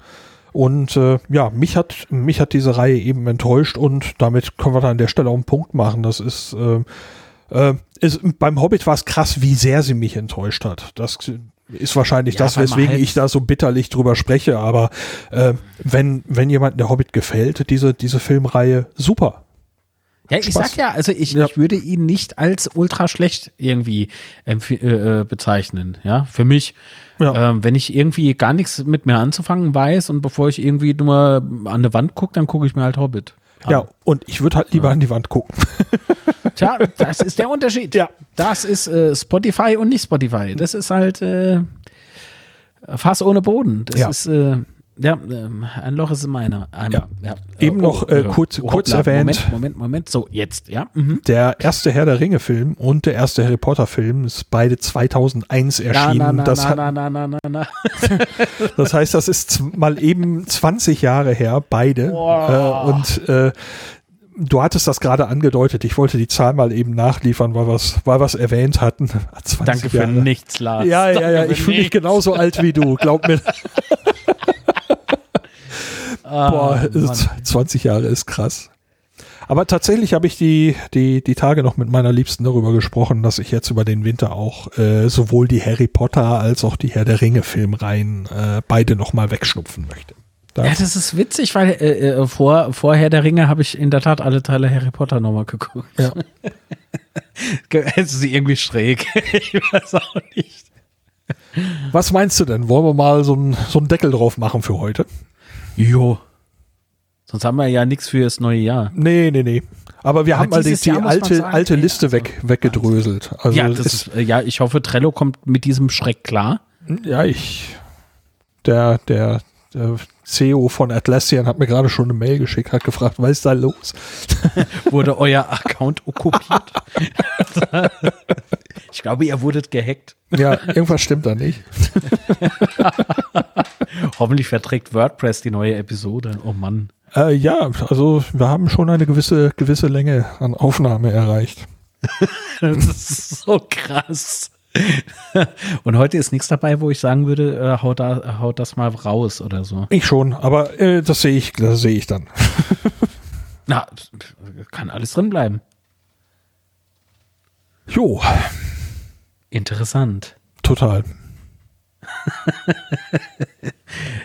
Und äh, ja, mich hat, mich hat diese Reihe eben enttäuscht und damit können wir dann an der Stelle auch einen Punkt machen. Das ist, äh, äh, ist beim Hobbit war es krass, wie sehr sie mich enttäuscht hat. Das ist wahrscheinlich Ja, das, weswegen halt- ich da so bitterlich drüber spreche. Aber äh, wenn, wenn jemand der Hobbit gefällt, diese, diese Filmreihe, super. Ja, ich Spaß. sag ja, also ich, Ja. ich würde ihn nicht als ultra schlecht irgendwie äh, äh, bezeichnen. Ja, für mich, Ja. ähm, wenn ich irgendwie gar nichts mit mir anzufangen weiß und bevor ich irgendwie nur an der Wand gucke, dann gucke ich mir halt Hobbit. an. Ja, und ich würde halt lieber an die Wand gucken. Tja, das ist der Unterschied. Ja. Das ist äh, Spotify und nicht Spotify. Das ist halt äh, Fass ohne Boden. Das Ja. ist äh, ja, ähm, ein Loch ist in meiner Eimer. Ja. Eben noch, äh, kurz- kurz erwähnt. Moment, Moment, Moment. So, jetzt, ja. Mhm. Der erste Herr der Ringe Film und der erste Harry Potter Film ist beide 2001 Na, erschienen. na, na, das, na, hat, na, na, na, na, na. das heißt, das ist mal eben 20 Jahre her, beide. Äh, und äh, du hattest das gerade angedeutet. Ich wollte die Zahl mal eben nachliefern, weil wir es weil wir's erwähnt hatten. 20 Danke für Jahre. nichts, Lars. Ja, ja, ja. Danke Ich für fühle mich genauso alt wie du. Glaub mir. Ah, Boah, ist- 20 Jahre ist krass. Aber tatsächlich habe ich die, die, die Tage noch mit meiner Liebsten darüber gesprochen, dass ich jetzt über den Winter auch äh, sowohl die Harry Potter als auch die Herr der Ringe Filmreihen äh, beide nochmal wegschnupfen möchte. Da, Ja, das ist witzig, weil äh, äh, vor, vorher der Ringe habe ich in der Tat alle Teile Harry Potter nochmal geguckt. ja. Es ist irgendwie schräg. ich weiß auch nicht. Was meinst du denn? Wollen wir mal so einen so einen Deckel drauf machen für heute? Jo. Sonst haben wir ja nichts für das neue Jahr. Nee, nee, nee. Aber wir Aber haben mal die, die alte, sagen, alte Liste also, weg, weggedröselt. Also ja, ist, äh, ja, ich hoffe, Trello kommt mit diesem Schreck klar. Ja, ich. Der, der, der CEO von Atlassian hat mir gerade schon eine Mail geschickt, hat gefragt, was ist da los? Wurde euer Account okkupiert? ich glaube, ihr wurdet gehackt. Ja, irgendwas stimmt da nicht. Hoffentlich verträgt WordPress die neue Episode. Oh Mann. Äh, ja, also wir haben schon eine gewisse, gewisse Länge an Aufnahme erreicht. Das ist so krass. Und heute ist nichts dabei, wo ich sagen würde, äh, haut, da, haut das mal raus oder so. Ich schon, aber äh, das sehe ich, das sehe ich dann. Na, kann alles drin bleiben. Jo, Interessant. total.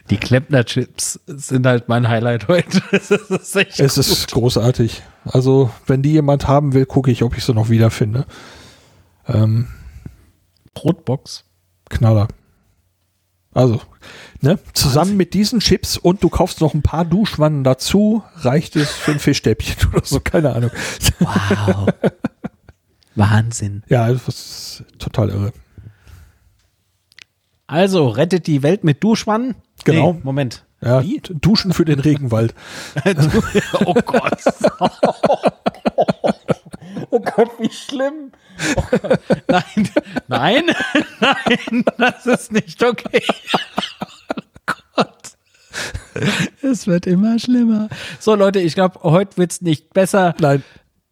Die Klempner-Chips sind halt mein Highlight heute. Ist Es ist großartig. Also, wenn die jemand haben will, gucke ich, ob ich sie noch wiederfinde. Ähm, Brotbox. Knaller. Also, ne, zusammen mit diesen Chips und du kaufst noch ein paar Duschwannen dazu, reicht es für ein Fischstäbchen oder so, keine Ahnung. Wow. Wahnsinn. Ja, das ist total irre. Also, rettet die Welt mit Duschwannen? Genau. Nee, Moment. Ja, Wie? Duschen für den Regenwald. oh Gott. oh Gott, wie schlimm. Oh Gott. Nein, nein, nein, das ist nicht okay. Oh Gott. Es wird immer schlimmer. So, Leute, ich glaube, heute wird es nicht besser. Nein,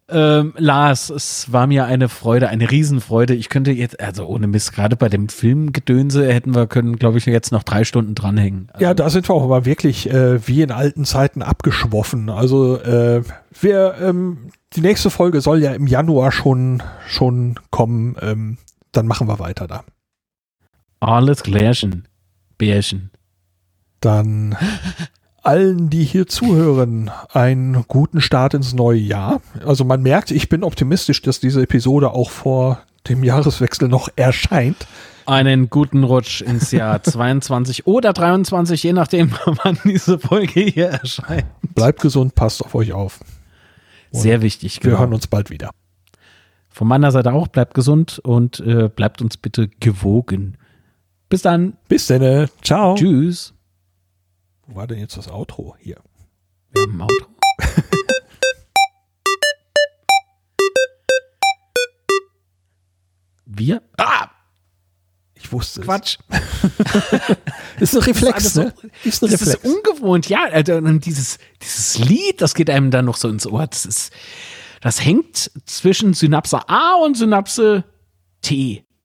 Ähm, Lars, es war mir eine Freude, eine Riesenfreude. Ich könnte jetzt, also ohne Mist, gerade bei dem Filmgedönse hätten wir können, glaube ich, jetzt noch drei Stunden dranhängen. ja, da sind wir auch aber wirklich äh, wie in alten Zeiten abgeschwoffen. Also äh, wir, ähm, die nächste Folge soll ja im Januar schon, schon kommen. Ähm, dann machen wir weiter da. Alles klärchen. Bärchen. Dann allen, die hier zuhören, einen guten Start ins neue Jahr. Also man merkt, ich bin optimistisch, dass diese Episode auch vor dem Jahreswechsel noch erscheint. Einen guten Rutsch ins Jahr 22 oder 23, je nachdem, wann diese Folge hier erscheint. Bleibt gesund, passt auf euch auf. Sehr wichtig. Wir genau. hören uns bald wieder. Von meiner Seite auch, bleibt gesund und äh, bleibt uns bitte gewogen. Bis dann. Bis dann. Ciao. Tschüss. Wo war denn jetzt das Outro? Hier. Wir haben ein Auto. Wir? Ah, Ich wusste Quatsch. es. Ist ein Reflex, alles ne? so- Ist ein Das Reflex. ist ungewohnt, ja. Also, und dieses, dieses Lied, das geht einem dann noch so ins Ohr. Das ist, das hängt zwischen Synapse A und Synapse T.